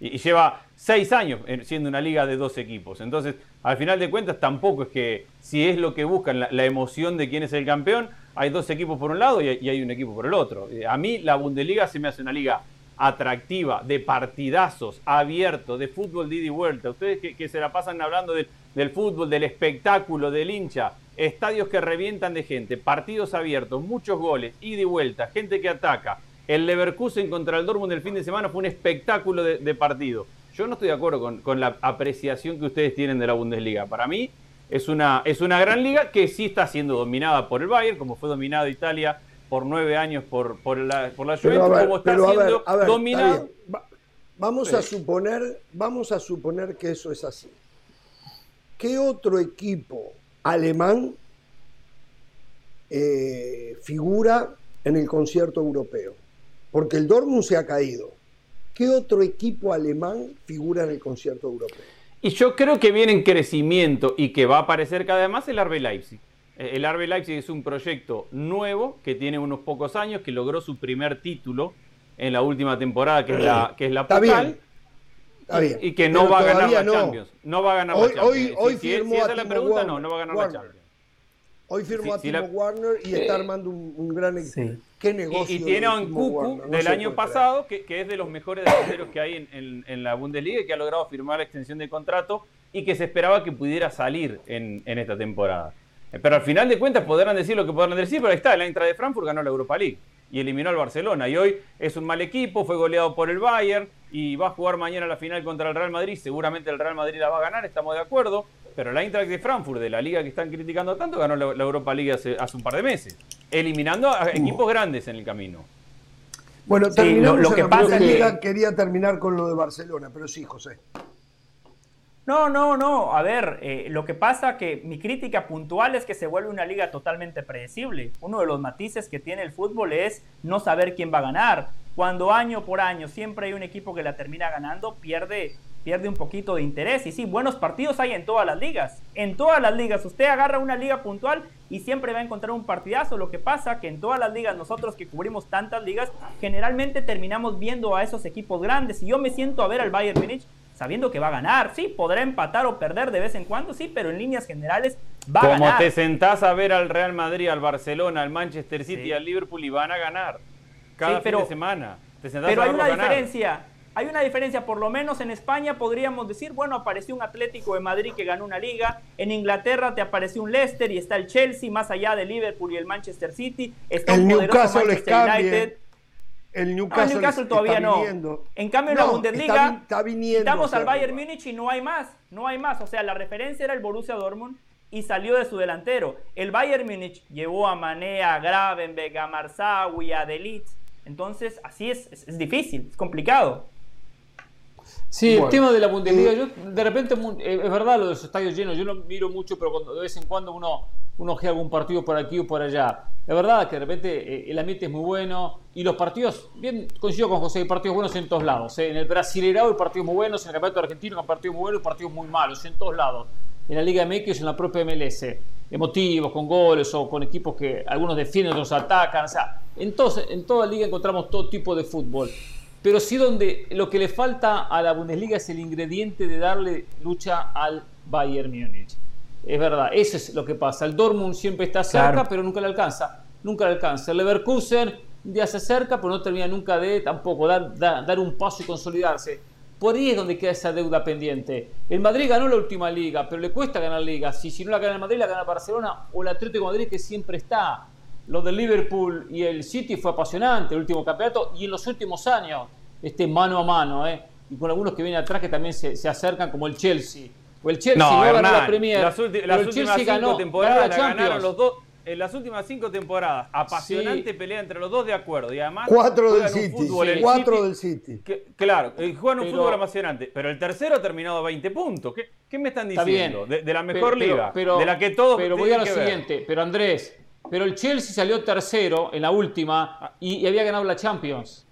Y, lleva seis años siendo una liga de dos equipos. Entonces, al final de cuentas, tampoco es que si es lo que buscan, la emoción de quién es el campeón, hay dos equipos por un lado y hay un equipo por el otro. Eh, a mí la Bundesliga se me hace una liga atractiva, de partidazos, abierto, de fútbol de ida y vuelta. Ustedes que, se la pasan hablando del fútbol, del espectáculo, del hincha, estadios que revientan de gente, partidos abiertos, muchos goles, ida y vuelta, gente que ataca. El Leverkusen contra el Dortmund el fin de semana fue un espectáculo de, partido. Yo no estoy de acuerdo con, con la apreciación que ustedes tienen de la Bundesliga. Para mí, es una, es una gran liga que sí está siendo dominada por el Bayern, como fue dominado Italia por nueve años por, por, la, por la Juventus, como está siendo dominado. vamos, a suponer, vamos a suponer que eso es así. ¿Qué otro equipo alemán eh, figura en el concierto europeo? Porque el Dortmund se ha caído. ¿Qué otro equipo alemán figura en el concierto europeo? Y yo creo que viene en crecimiento y que va a aparecer cada vez más el RB Leipzig. Eh, el RB Leipzig es un proyecto nuevo que tiene unos pocos años, que logró su primer título en la última temporada, que es la, que es la Está Y, que no va a ganar la Champions. No va a ganar hoy, la Champions. Hoy, hoy si, esa es la pregunta, no, no va a ganar la Champions. Hoy firmó a Timo Warner y está armando un, gran equipo. ¿Qué negocio? Y, tiene a un Cucu del año pasado, que, es de los mejores delanteros que hay en, la Bundesliga y que ha logrado firmar la extensión de contrato y que se esperaba que pudiera salir en, esta temporada. Eh, pero al final de cuentas podrán decir lo que podrán decir, pero ahí está, el Eintracht de Frankfurt ganó la Europa League y eliminó al Barcelona. Y hoy es un mal equipo, fue goleado por el Bayern y va a jugar mañana la final contra el Real Madrid. Seguramente el Real Madrid la va a ganar, estamos de acuerdo. Pero el Eintracht de Frankfurt, de la liga que están criticando tanto, ganó la, Europa League hace, un par de meses, eliminando a equipos grandes en el camino. Bueno, terminamos lo, que pasa liga, quería terminar con lo de Barcelona, pero sí, José. No, no, no. A ver, eh, lo que pasa que mi crítica puntual es que se vuelve una liga totalmente predecible. Uno de los matices que tiene el fútbol es no saber quién va a ganar. Cuando año por año siempre hay un equipo que la termina ganando, pierde pierde un poquito de interés. Y sí, buenos partidos hay en todas las ligas. En todas las ligas. Usted agarra una liga puntual y siempre va a encontrar un partidazo. Lo que pasa que en todas las ligas, nosotros que cubrimos tantas ligas, generalmente terminamos viendo a esos equipos grandes. Y yo me siento a ver al Bayern Munich sabiendo que va a ganar. Sí, podrá empatar o perder de vez en cuando, sí, pero en líneas generales va a ganar. Como te sentás a ver al Real Madrid, al Barcelona, al Manchester City, al Liverpool y van a ganar. Cada fin de semana. pero hay una diferencia hay una diferencia, por lo menos en España podríamos decir, bueno, apareció un Atlético de Madrid que ganó una liga, en Inglaterra te apareció un Leicester y está el Chelsea, más allá de Liverpool y el Manchester City, está el un Newcastle Manchester United. El Newcastle, todavía no. En cambio, en la Bundesliga, está, estamos al Bayern Múnich y no hay más, no hay más. O sea, la referencia era el Borussia Dortmund y salió de su delantero. El Bayern Múnich llevó a Mané, a Gravenberg, a Marsawi, a Delit. Entonces, así es, es difícil, es complicado. Sí, el tema de la Bundesliga, yo de repente, eh, es verdad lo de los estadios llenos, yo no miro mucho, pero cuando, de vez en cuando uno, uno juega algún partido por aquí o por allá. Es verdad que de repente eh, el ambiente es muy bueno y los partidos, bien coincido con José, hay partidos buenos en todos lados. Eh. En el Brasileirao hay partidos muy buenos, en el Campeonato Argentino hay partidos muy buenos y partidos muy malos, en todos lados. En la Liga MX, en la propia MLS, emotivos, con goles o con equipos que algunos defienden, otros atacan. O sea, en, en toda liga encontramos todo tipo de fútbol pero sí donde lo que le falta a la Bundesliga es el ingrediente de darle lucha al Bayern Múnich. Es verdad, eso es lo que pasa. El Dortmund siempre está cerca, pero nunca le alcanza. Nunca le alcanza. El Leverkusen ya se acerca, pero no termina nunca de tampoco dar, dar, un paso y consolidarse. Por ahí es donde queda esa deuda pendiente. El Madrid ganó la última liga, pero le cuesta ganar liga. Si, si no la gana el Madrid, la gana Barcelona o el Atlético de Madrid, que siempre está. Lo del Liverpool y el City fue apasionante, el último campeonato, y en los últimos años, este mano a mano, ¿eh? y con algunos que vienen atrás que también se, se acercan, como el Chelsea. O el Chelsea no, ganó la Premier. Las, las últimas cinco temporadas la ganaron los dos. en las últimas cinco temporadas, apasionante pelea entre los dos de acuerdo. Y además, cuatro del City. cuatro del City. claro, eh, juegan un fútbol apasionante. Pero el tercero ha terminado a 20 puntos. ¿Qué, me están diciendo? De, la mejor liga. de la que todos. Pero voy a lo siguiente. Pero Andrés, pero el Chelsea salió tercero en la última y, había ganado la Champions.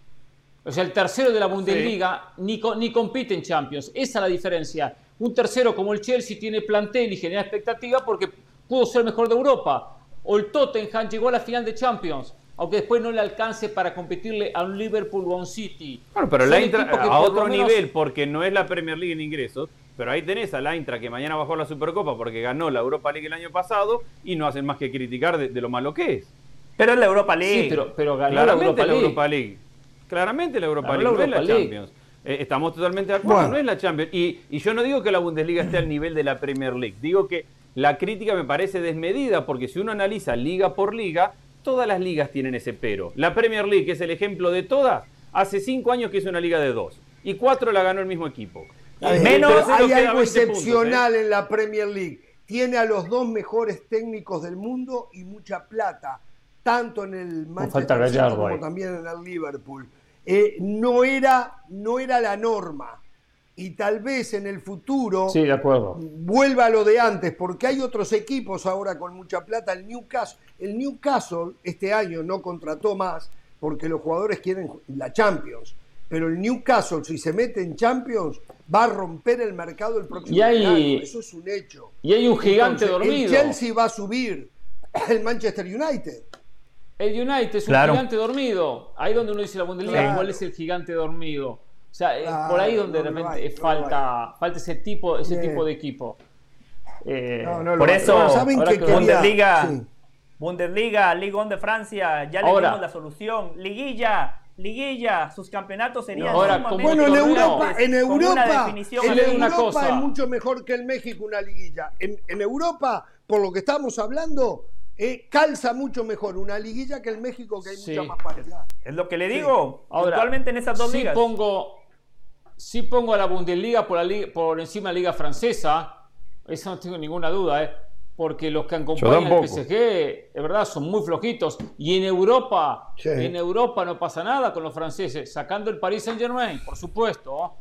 O sea, el tercero de la Bundesliga ni, ni compite en Champions. Esa es la diferencia. Un tercero como el Chelsea tiene plantel y genera expectativa porque pudo ser mejor de Europa. O el Tottenham llegó a la final de Champions, aunque después no le alcance para competirle a un Liverpool o a un City. Bueno, pero la a otro nivel, porque no es la Premier League en ingresos, pero ahí tenés a la Intra que mañana bajó la Supercopa porque ganó la Europa League el año pasado y no hacen más que criticar de, lo malo que es. Pero es la Europa League. Sí, pero, ganó Claramente la Europa, League. Claramente la Europa League, no es la Champions. Eh, estamos totalmente de acuerdo, no es la Champions. Y, y yo no digo que la Bundesliga esté al nivel de la Premier League, digo que la crítica me parece desmedida porque si uno analiza liga por liga, todas las ligas tienen ese pero. La Premier League, que es el ejemplo de todas, hace cinco años que es una liga de dos y cuatro la ganó el mismo equipo. Menos hay algo excepcional ¿eh? en la Premier League. Tiene a los dos mejores técnicos del mundo y mucha plata, tanto en el Manchester City como también en el Liverpool. Eh, no, era, no era la norma y tal vez en el futuro sí, de acuerdo. vuelva a lo de antes, porque hay otros equipos ahora con mucha plata. El Newcastle, el Newcastle este año no contrató más porque los jugadores quieren la Champions. Pero el Newcastle, si se mete en Champions, va a romper el mercado el próximo año. Eso es un hecho. Y hay un gigante dormido. El Chelsea va a subir. El Manchester United. El United es un gigante dormido. Ahí donde uno dice la Bundesliga, ¿cuál es el gigante dormido? O sea, es por ahí donde realmente falta, falta ese tipo, ese tipo de equipo. Eh, por eso, ¿saben que Bundesliga, Bundesliga, Ligue de Francia, ya le dimos la solución. Liguilla, liguilla, sus campeonatos serían ahora, bueno, en Europa, en Europa, en Europa es mucho mejor que en México una liguilla. En, en Europa, por lo que estamos hablando, eh, calza mucho mejor una liguilla que el México, que hay mucha más paridad. Es lo que le digo. Actualmente en esas dos ligas. Pongo, si pongo a la Bundesliga por, por encima de la Liga Francesa, eso no tengo ninguna duda, ¿eh? Porque los que acompañan al PSG, es verdad, son muy flojitos. Y en Europa, en Europa no pasa nada con los franceses, sacando el Paris Saint Germain, por supuesto.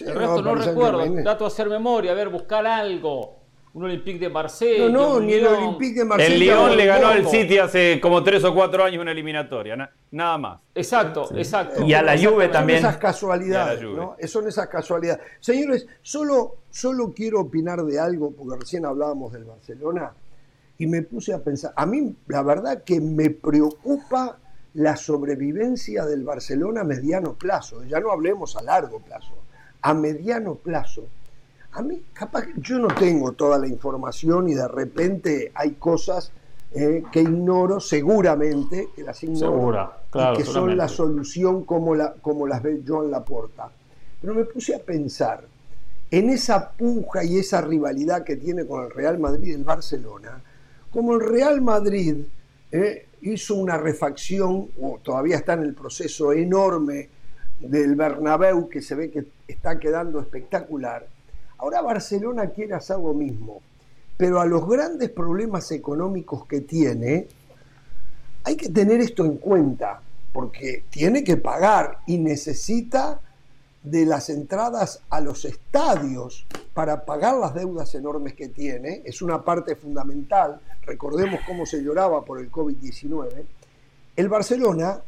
el resto no, no recuerdo, trato de hacer memoria, a ver, buscar algo un Olympique de Marsella. No, no, ni el Olympique de Marsella. El Lyon le ganó al City hace como tres o cuatro años una eliminatoria, nada más. Exacto, exacto. Y a la Juve también. Son esas casualidades, ¿no? Son esas casualidades. Señores, solo, solo quiero opinar de algo, porque recién hablábamos del Barcelona, y me puse a pensar, a mí la verdad que me preocupa la sobrevivencia del Barcelona a mediano plazo, ya no hablemos a largo plazo, a mediano plazo a mí, capaz, yo no tengo toda la información y de repente hay cosas eh, que ignoro, seguramente, que las ignoro, y que son la solución como, la, como las ve John Laporta. Pero me puse a pensar en esa puja y esa rivalidad que tiene con el Real Madrid y el Barcelona, como el Real Madrid eh, hizo una refacción, o todavía está en el proceso enorme del Bernabéu, que se ve que está quedando espectacular, Ahora Barcelona quiere hacer lo mismo, pero a los grandes problemas económicos que tiene, hay que tener esto en cuenta, porque tiene que pagar y necesita de las entradas a los estadios para pagar las deudas enormes que tiene, es una parte fundamental, recordemos cómo se lloraba por el COVID-19, el Barcelona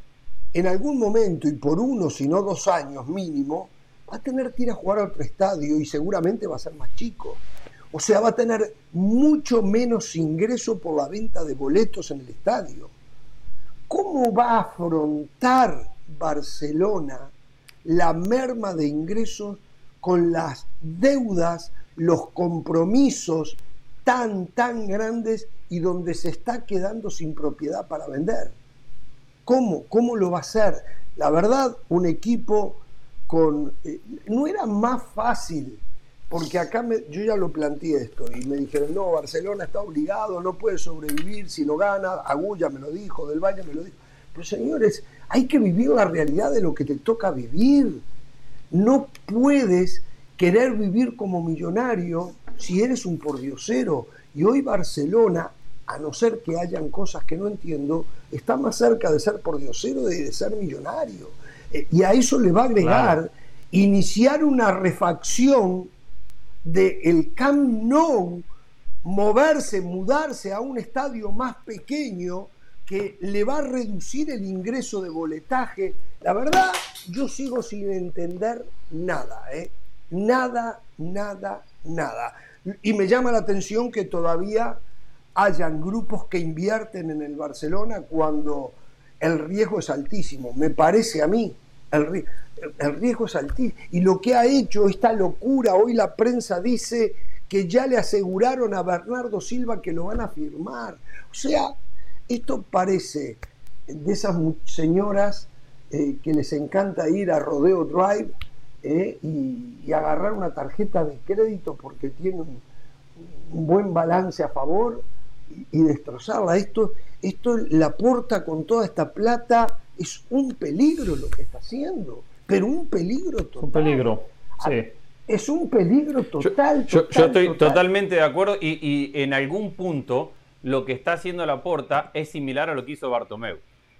en algún momento y por uno, si no dos años mínimo, va a tener que ir a jugar a otro estadio y seguramente va a ser más chico. O sea, va a tener mucho menos ingreso por la venta de boletos en el estadio. ¿Cómo va a afrontar Barcelona la merma de ingresos con las deudas, los compromisos tan, tan grandes y donde se está quedando sin propiedad para vender? ¿Cómo? ¿Cómo lo va a hacer? La verdad, un equipo con... Eh, no era más fácil, porque acá yo ya lo planteé esto y me dijeron, no, Barcelona está obligado, no puede sobrevivir si no gana, Agulla me lo dijo, Del Valle me lo dijo. Pero señores, hay que vivir la realidad de lo que te toca vivir. No puedes querer vivir como millonario si eres un pordiosero. Y hoy Barcelona a no ser que hayan cosas que no entiendo, está más cerca de ser por diosero y de ser millonario. Y a eso le va a agregar iniciar una refacción del el Camp Nou, moverse, mudarse a un estadio más pequeño que le va a reducir el ingreso de boletaje. La verdad, yo sigo sin entender nada, ¿eh? Nada, nada, nada. Y me llama la atención que todavía hayan grupos que invierten en el Barcelona cuando el riesgo es altísimo. Me parece a mí, el, riesgo es altísimo. Y lo que ha hecho esta locura, hoy la prensa dice que ya le aseguraron a Bernardo Silva que lo van a firmar. O sea, esto parece de esas señoras eh, que les encanta ir a Rodeo Drive eh, y, agarrar una tarjeta de crédito porque tiene un, buen balance a favor y, destrozarla. Esto, esto la porta con toda esta plata. Es un peligro lo que está haciendo, pero un peligro total. Un peligro, sí. Es un peligro total. Yo, estoy totalmente de acuerdo y, y, en algún punto lo que está haciendo la porta es similar a lo que hizo Bartomeu.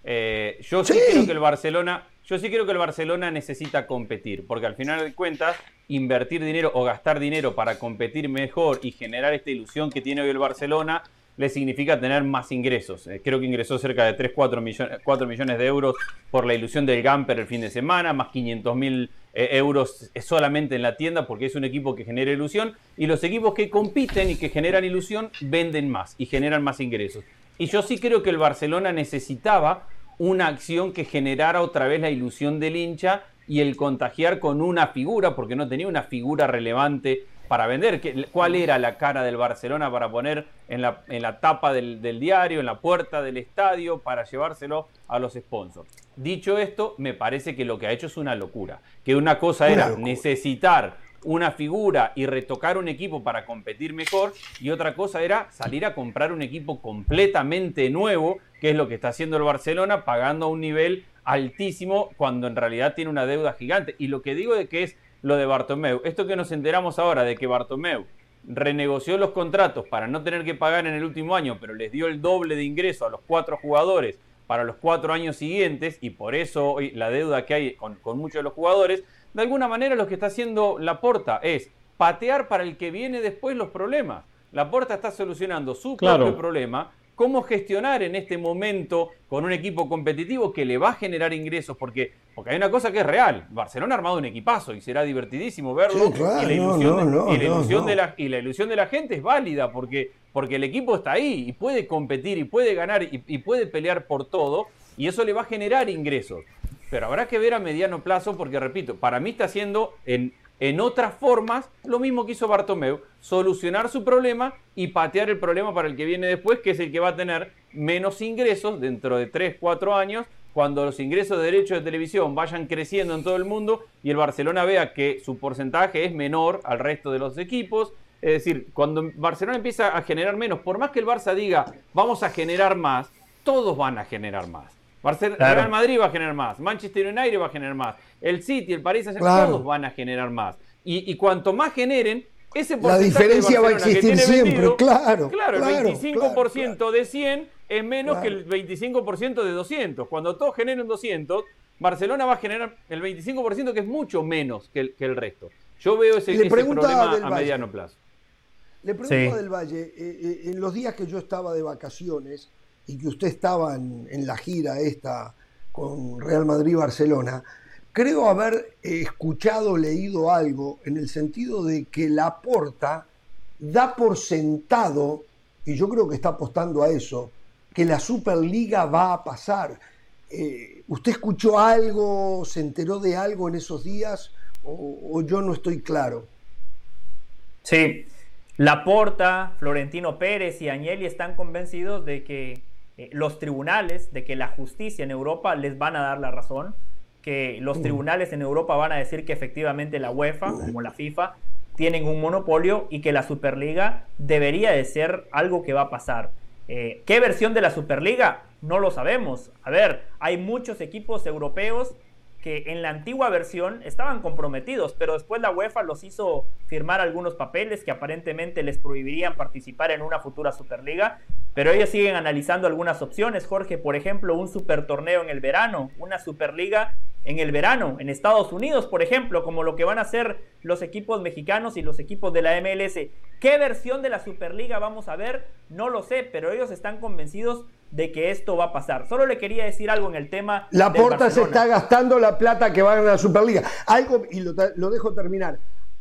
Eh, yo sí, creo que el Barcelona, yo sí creo que el Barcelona necesita competir, porque al final de cuentas, invertir dinero o gastar dinero para competir mejor y generar esta ilusión que tiene hoy el Barcelona le significa tener más ingresos. Eh, creo que ingresó cerca de 3, 4 millones, 4 millones de euros por la ilusión del Gamper el fin de semana, más 500 mil eh, euros solamente en la tienda porque es un equipo que genera ilusión y los equipos que compiten y que generan ilusión venden más y generan más ingresos. Y yo sí creo que el Barcelona necesitaba una acción que generara otra vez la ilusión del hincha y el contagiar con una figura, porque no tenía una figura relevante para vender. ¿Cuál era la cara del Barcelona para poner en la, en la tapa del, del, diario, en la puerta del estadio, para llevárselo a los sponsors? Dicho esto, me parece que lo que ha hecho es una locura. Que una cosa era necesitar una figura y retocar un equipo para competir mejor y otra cosa era salir a comprar un equipo completamente nuevo, que es lo que está haciendo el Barcelona, pagando a un nivel altísimo cuando en realidad tiene una deuda gigante. Y lo que digo de que es lo de Bartomeu, esto que nos enteramos ahora de que Bartomeu renegoció los contratos para no tener que pagar en el último año, pero les dio el doble de ingreso a los cuatro jugadores para los cuatro años siguientes y por eso hoy la deuda que hay con, con muchos de los jugadores, de alguna manera lo que está haciendo Laporta es patear para el que viene después los problemas. Laporta está solucionando su propio problema, cómo gestionar en este momento con un equipo competitivo que le va a generar ingresos, porque, porque hay una cosa que es real. Barcelona ha armado un equipazo y será divertidísimo verlo. y, la ilusión, de, la, y la ilusión de la gente es válida, porque, porque el equipo está ahí y puede competir y puede ganar y, y puede pelear por todo, y eso le va a generar ingresos pero habrá que ver a mediano plazo porque, repito, para mí está haciendo en, en otras formas lo mismo que hizo Bartomeu, solucionar su problema y patear el problema para el que viene después, que es el que va a tener menos ingresos dentro de 3, 4 años, cuando los ingresos de derechos de televisión vayan creciendo en todo el mundo y el Barcelona vea que su porcentaje es menor al resto de los equipos. Es decir, cuando Barcelona empieza a generar menos, por más que el Barça diga vamos a generar más, todos van a generar más. Real Madrid va a generar más, Manchester United va a generar más, el City, el París, todos van a generar más. Y, cuanto más generen, ese porcentaje La diferencia va a existir siempre, claro. Claro, el 25% de 100 es menos que el 25% de 200. Cuando todos generen 200, Barcelona va a generar el 25% que es mucho menos que el, resto. Yo veo ese, problema a mediano plazo. Le pregunto a Del Valle, eh, eh, en los días que yo estaba de vacaciones, y que usted estaba en, la gira esta con Real Madrid-Barcelona, creo haber escuchado, leído algo en el sentido de que la porta da por sentado, y yo creo que está apostando a eso, que la Superliga va a pasar. Eh, ¿Usted escuchó algo, se enteró de algo en esos días o, o yo no estoy claro? Sí, Laporta, Florentino Pérez y Agnelli están convencidos de que eh, los tribunales, de que la justicia en Europa les van a dar la razón, que los mm. tribunales en Europa van a decir que efectivamente la UEFA, como la FIFA, tienen un monopolio y que la Superliga debería de ser algo que va a pasar. Eh, ¿Qué versión de la Superliga? No lo sabemos. A ver, hay muchos equipos europeos que en la antigua versión estaban comprometidos, pero después la UEFA los hizo firmar algunos papeles que aparentemente les prohibirían participar en una futura Superliga, pero ellos siguen analizando algunas opciones, Jorge, por ejemplo, un super torneo en el verano, una Superliga en el verano, en Estados Unidos, por ejemplo, como lo que van a hacer los equipos mexicanos y los equipos de la MLS. ¿Qué versión de la Superliga vamos a ver? No lo sé, pero ellos están convencidos de que esto va a pasar. Solo le quería decir algo en el tema. La Porta se está gastando la plata que va a ganar la Superliga. Algo, y lo, dejo terminar.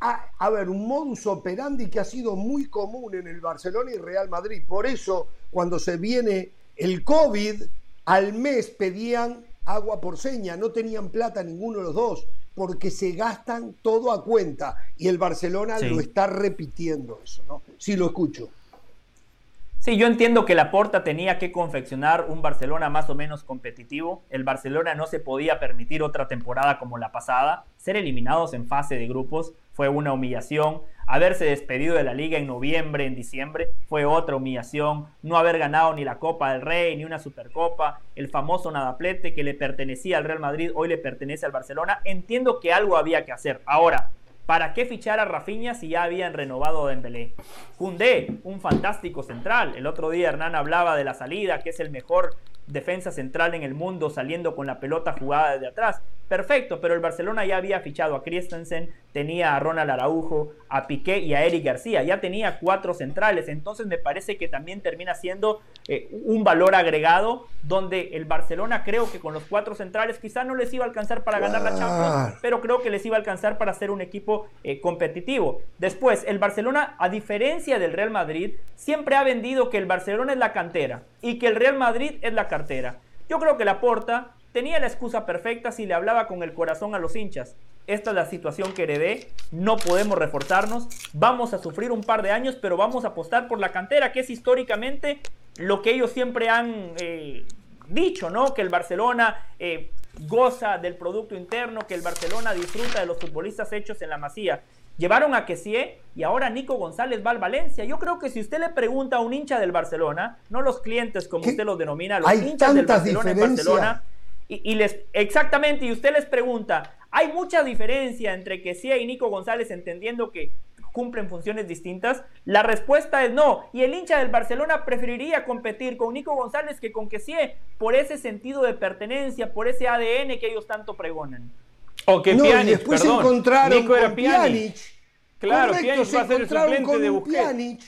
A, a, ver, un modus operandi que ha sido muy común en el Barcelona y Real Madrid. Por eso, cuando se viene el COVID, al mes pedían agua por seña, no tenían plata ninguno de los dos, porque se gastan todo a cuenta. Y el Barcelona lo está repitiendo eso, ¿no? Sí, lo escucho. Sí, yo entiendo que la Porta tenía que confeccionar un Barcelona más o menos competitivo. El Barcelona no se podía permitir otra temporada como la pasada. Ser eliminados en fase de grupos fue una humillación. Haberse despedido de la liga en noviembre, en diciembre, fue otra humillación. No haber ganado ni la Copa del Rey, ni una Supercopa. El famoso nadaplete que le pertenecía al Real Madrid, hoy le pertenece al Barcelona. Entiendo que algo había que hacer. Ahora, ¿Para qué fichar a Rafinha si ya habían renovado a Dembélé? Un fantástico central. El otro día Hernán hablaba de la salida, que es el mejor defensa central en el mundo saliendo con la pelota jugada desde atrás. Perfecto, pero el Barcelona ya había fichado a Christensen, tenía a Ronald Araujo, a Piqué y a Eric García, ya tenía cuatro centrales, entonces me parece que también termina siendo eh, un valor agregado donde el Barcelona creo que con los cuatro centrales quizá no les iba a alcanzar para ganar la Champions, pero creo que les iba a alcanzar para ser un equipo eh, competitivo. Después, el Barcelona, a diferencia del Real Madrid, siempre ha vendido que el Barcelona es la cantera y que el Real Madrid es la Yo creo que la Porta tenía la excusa perfecta si le hablaba con el corazón a los hinchas. Esta es la situación que heredé, no podemos reforzarnos, vamos a sufrir un par de años, pero vamos a apostar por la cantera, que es históricamente lo que ellos siempre han eh, dicho, ¿no? Que el Barcelona eh, goza del producto interno, que el Barcelona disfruta de los futbolistas hechos en la masía. Llevaron a Kessie y ahora Nico González va al Valencia. Yo creo que si usted le pregunta a un hincha del Barcelona, no los clientes como usted los denomina, los hinchas del Barcelona en Barcelona, y, les, exactamente, y usted les pregunta, ¿hay mucha diferencia entre sí y Nico González entendiendo que cumplen funciones distintas? La respuesta es no. Y el hincha del Barcelona preferiría competir con Nico González que con sí por ese sentido de pertenencia, por ese ADN que ellos tanto pregonan. O que no, y después se encontraron Nico era Pjanic. Claro, Correcto, se va a ser el suplente de Busquets.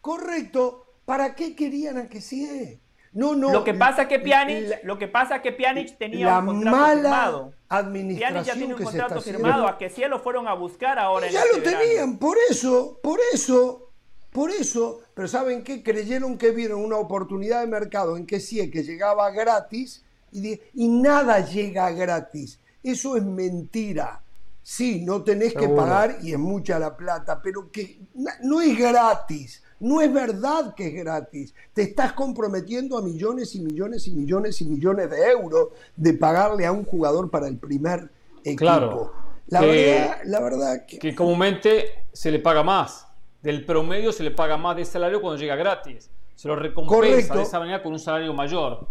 Correcto. ¿Para qué querían a que sí? No, no. Lo que pasa que Pjanic, lo que pasa que Pjanic tenía un contrato firmado. Pjanic ya tiene un contrato firmado, a que sí lo fueron a buscar ahora. ya lo este tenían, por eso, por eso, por eso. Pero ¿saben qué? Creyeron que vieron una oportunidad de mercado en que sí, que llegaba gratis y, y nada llega gratis. Eso es mentira. Sí, no tenés que pagar y es mucha la plata, pero que no es gratis. No es verdad que es gratis. Te estás comprometiendo a millones y millones y millones y millones de euros de pagarle a un jugador para el primer equipo. Claro. La, verdad, la verdad que... que comúnmente se le paga más. Del promedio se le paga más de salario cuando llega gratis. Se lo recompensa de esa manera con un salario mayor.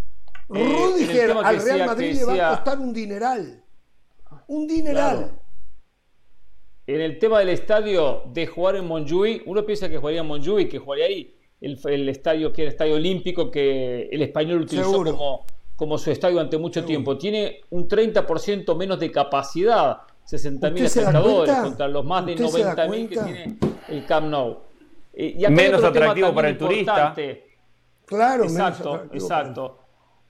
Rudiger eh, al Real Madrid le va a costar un dineral. Un dineral. En el tema del estadio de jugar en Montjuic, uno piensa que jugaría en Montjuic, que jugaría ahí. El, estadio que era el estadio olímpico que el español utilizó como, como, su estadio ante mucho tiempo. Tiene un 30% menos de capacidad, 60.000 espectadores contra los más de 90.000 que tiene el Camp Nou. Eh, y menos atractivo para el turista. Claro, exacto, exacto.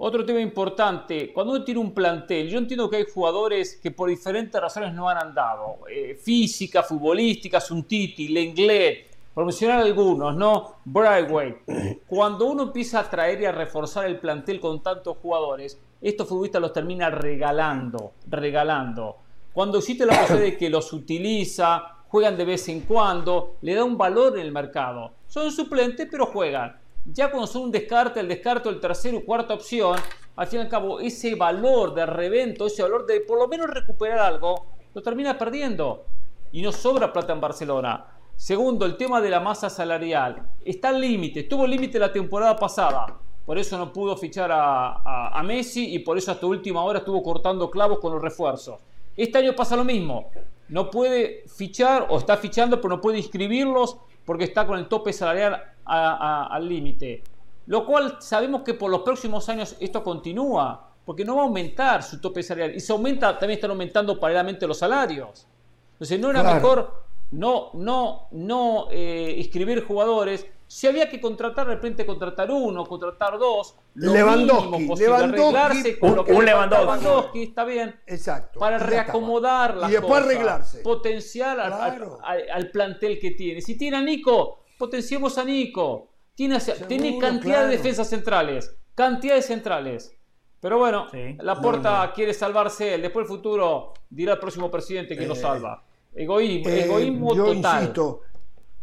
Otro tema importante, cuando uno tiene un plantel, yo entiendo que hay jugadores que por diferentes razones no han andado, eh, física, futbolística, Suntiti, Lenglet, por mencionar algunos, ¿no? Brightway. <clears throat> Cuando uno empieza a traer y a reforzar el plantel con tantos jugadores, estos futbolistas los termina regalando, regalando. Cuando existe la posibilidad de que los utiliza, juegan de vez en cuando, le da un valor en el mercado. Son suplentes, pero juegan ya cuando son un descarte, el descarte, el tercero o cuarta opción, al fin y al cabo, ese valor de revento, ese valor de por lo menos recuperar algo, lo termina perdiendo. Y no sobra plata en Barcelona. Segundo, el tema de la masa salarial. Está al límite, estuvo límite la temporada pasada. por eso no pudo fichar a, Messi y por eso hasta última hora estuvo cortando clavos con los refuerzos. Este año pasa lo mismo, no puede fichar o está fichando pero no puede inscribirlos porque está con el tope salarial al límite. Lo cual sabemos que por los próximos años esto continúa, porque no va a aumentar su tope salarial y se aumenta, también están aumentando paralelamente los salarios. Entonces no era mejor no, no, no eh, inscribir jugadores. Si había que contratar, de repente contratar uno, contratar dos, lo Lewandowski, mínimo arreglarse con lo que un Lewandowski. está bien. Exacto. Para reacomodar las Y después arreglarse. Potencial al, plantel que tiene. Si tiene a Nico, potenciemos a Nico. Tiene, tiene cantidad de defensas centrales. Cantidad de centrales. Pero bueno, la porta quiere salvarse él. Después el futuro dirá el próximo presidente que lo eh, salva. Egoísmo, eh, egoísmo yo Insisto,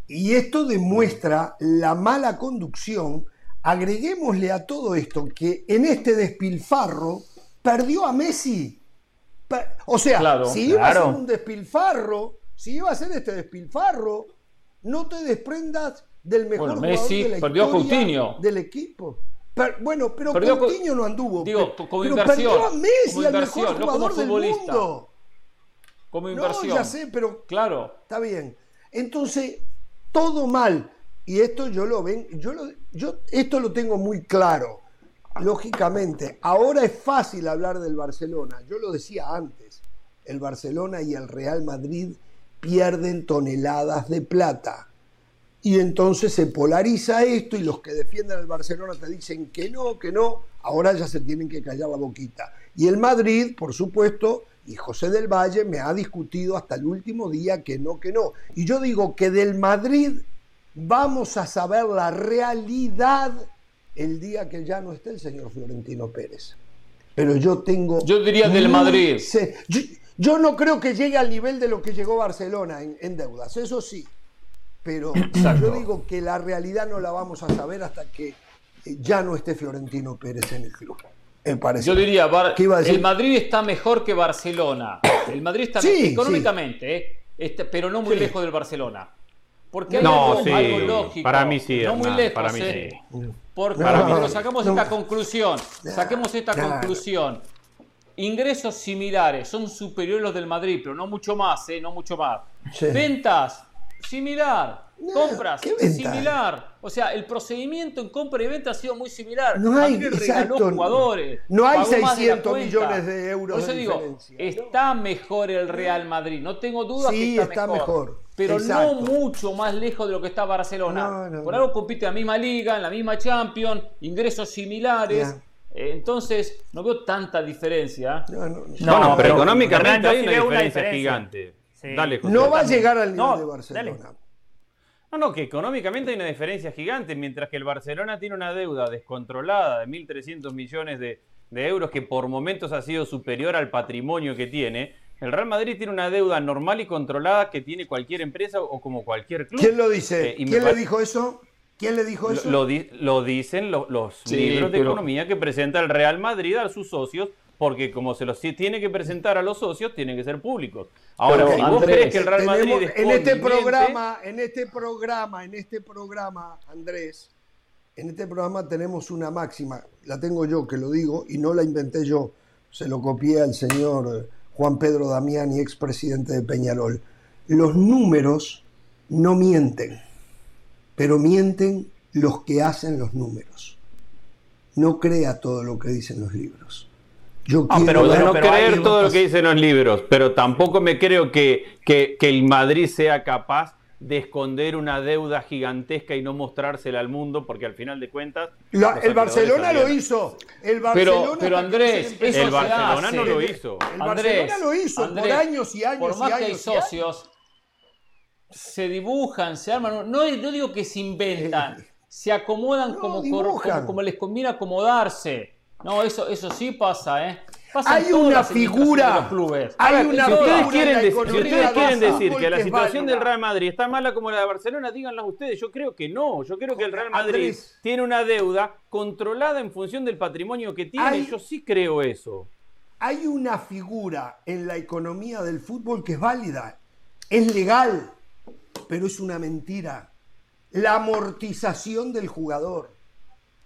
y esto demuestra la mala conducción. Agreguémosle a todo esto que en este despilfarro perdió a Messi. O sea, si iba a ser un despilfarro, si iba a ser este despilfarro, no te desprendas del mejor jugador de la historia del equipo. bueno, pero Coutinho no anduvo. Digo, como pero inversión, perdió a Messi, al mejor jugador del mundo como inversión. No, ya sé, pero claro. Está bien. Entonces, todo mal. Y esto yo lo ven, yo lo, yo esto lo tengo muy claro. Lógicamente, ahora es fácil hablar del Barcelona. Yo lo decía antes. El Barcelona y el Real Madrid pierden toneladas de plata. Y entonces se polariza esto y los que defienden al Barcelona te dicen que no, que no, ahora ya se tienen que callar la boquita. Y el Madrid, por supuesto, y José del Valle me ha discutido hasta el último día que no, que no. Y yo digo que del Madrid vamos a saber la realidad el día que ya no esté el señor Florentino Pérez. Pero yo tengo... Yo diría del Madrid. Yo, no creo que llegue al nivel de lo que llegó Barcelona en, deudas, eso sí. Pero yo digo que la realidad no la vamos a saber hasta que ya no esté Florentino Pérez en el club. Yo diría, el Madrid está mejor que Barcelona. El Madrid está mejor, económicamente, eh, este, pero no muy lejos del Barcelona. Porque hay no, algo, lógico. Para mí sí. No muy lejos. Para mí eh. sí. Porque sacamos esta conclusión. Saquemos esta conclusión. Ingresos similares son superiores los del Madrid, pero no mucho más, ¿eh? No mucho más. Ventas, similar compras, similar. O sea, el procedimiento en compra y venta ha sido muy similar. No hay, exacto, jugadores. No hay 600 millones de euros. Por eso digo, está mejor el Real Madrid. No tengo duda que está, mejor. Pero no mucho más lejos de lo que está Barcelona. Por algo compite en la misma liga, en la misma Champions, ingresos similares. Entonces, no veo tanta diferencia. No, pero, económicamente hay una diferencia, gigante. Dale, no va a llegar al nivel de Barcelona. No, no, que económicamente hay una diferencia gigante, mientras que el Barcelona tiene una deuda descontrolada de 1.300 millones de, euros que por momentos ha sido superior al patrimonio que tiene. El Real Madrid tiene una deuda normal y controlada que tiene cualquier empresa o como cualquier club. ¿Quién lo dice? Eh, ¿Quién le dijo eso? ¿Quién le dijo eso? Lo, dicen los libros de economía que presenta el Real Madrid a sus socios porque como se los tiene que presentar a los socios, tienen que ser públicos. Ahora, si vos crees que el Real Madrid en este programa, en este programa, en este programa, Andrés, en este programa tenemos una máxima, la tengo yo que lo digo y no la inventé yo, se lo copié al señor Juan Pedro Damiani, expresidente de Peñarol. Los números no mienten, pero mienten los que hacen los números. No crea todo lo que dicen los libros. Yo ah, quiero pero, no creer todo lo que dicen los libros, pero tampoco me creo que, que, el Madrid sea capaz de esconder una deuda gigantesca y no mostrársela al mundo, porque al final de cuentas. el Barcelona lo hizo. El Barcelona pero, Andrés, el Barcelona no lo hizo. El Barcelona lo hizo por años y años. Por más que hay socios, se dibujan, se arman. No, no digo que se inventan, se acomodan como, como, como les conviene acomodarse. No, eso, eso sí pasa, ¿eh? hay una figura. Hay una si ustedes quieren, decir, si ustedes quieren decir que la situación del Real Madrid está mala como la de Barcelona, díganlo ustedes. Yo creo que no. Yo creo que el Real Madrid tiene una deuda controlada en función del patrimonio que tiene. Yo sí creo eso. Hay una figura en la economía del fútbol que es válida. Es legal, pero es una mentira. La amortización del jugador.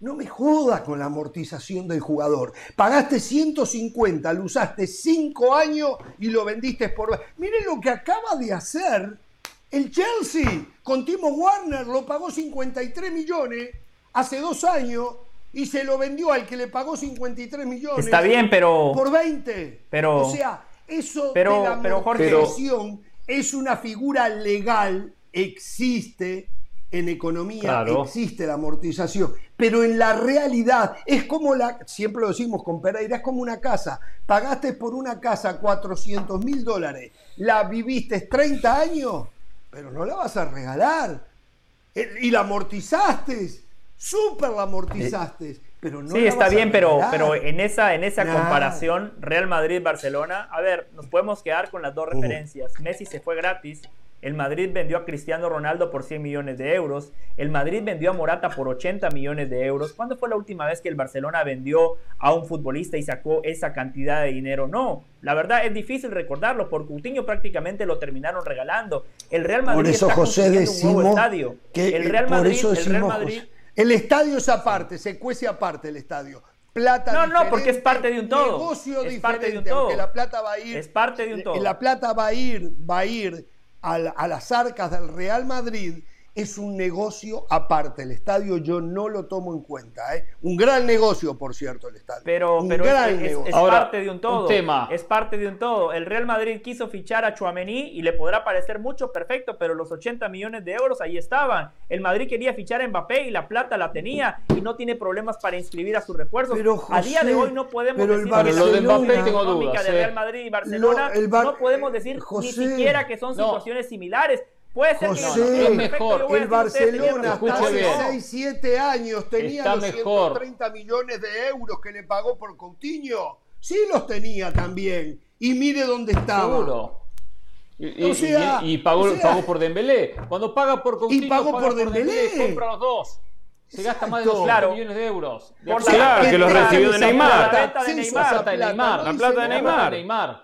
No me jodas con la amortización del jugador. Pagaste 150, lo usaste 5 años y lo vendiste por... Miren lo que acaba de hacer el Chelsea con Timo Warner. Lo pagó 53 millones hace dos años y se lo vendió al que le pagó 53 millones. Está bien, pero... Por 20. Pero... O sea, eso pero, de la amortización es una figura legal, existe en economía existe la amortización, pero en la realidad es como la, siempre lo decimos con Pereira, es como una casa. Pagaste por una casa 400 mil dólares, la viviste 30 años, pero no la vas a regalar. Eh, y la amortizaste, súper la amortizaste. Pero no sí, está bien, pero, pero en esa, en esa comparación, Real Madrid-Barcelona, a ver, nos podemos quedar con las dos referencias. Messi se fue gratis, el Madrid vendió a Cristiano Ronaldo por 100 millones de euros. El Madrid vendió a Morata por 80 millones de euros. ¿Cuándo fue la última vez que el Barcelona vendió a un futbolista y sacó esa cantidad de dinero? No, la verdad es difícil recordarlo. Por Coutinho prácticamente lo terminaron regalando. El Real Madrid por eso, está José, un nuevo estadio. Que, el Real Madrid, el, Real Madrid el estadio es aparte, se cuece aparte el estadio. Plata no, no, porque es parte de un todo. Negocio es diferente, parte de un todo. la plata va a ir. Es parte de un todo. La plata va a ir, va a ir a, las arcas del Real Madrid es un negocio aparte. El estadio yo no lo tomo en cuenta. ¿eh? Un gran negocio, por cierto, el estadio. Pero, pero es, parte de un todo. tema. Es parte de un todo. El Real Madrid quiso fichar a Chuamení y le podrá parecer mucho, perfecto, pero los 80 millones de euros ahí estaban. El Madrid quería fichar a Mbappé y la plata la tenía y no tiene problemas para inscribir a sus refuerzos. a día de hoy no podemos decir que la de Mbappé tengo dudas, de Real ¿eh? Madrid y Barcelona no podemos decir ni siquiera que son situaciones similares Puede ser que es mejor. El Barcelona hasta hace 6, 7 años tenía los 130 millones de euros que le pagó por Coutinho. Sí los tenía también. Y mire dónde estaba. Seguro. Y, pagó, por Dembélé. Cuando paga por Coutinho, y pagó por, Dembélé. compra los dos. Se gasta más de 200 millones de euros. claro, que los recibió de Neymar. La plata de Neymar. La plata de Neymar.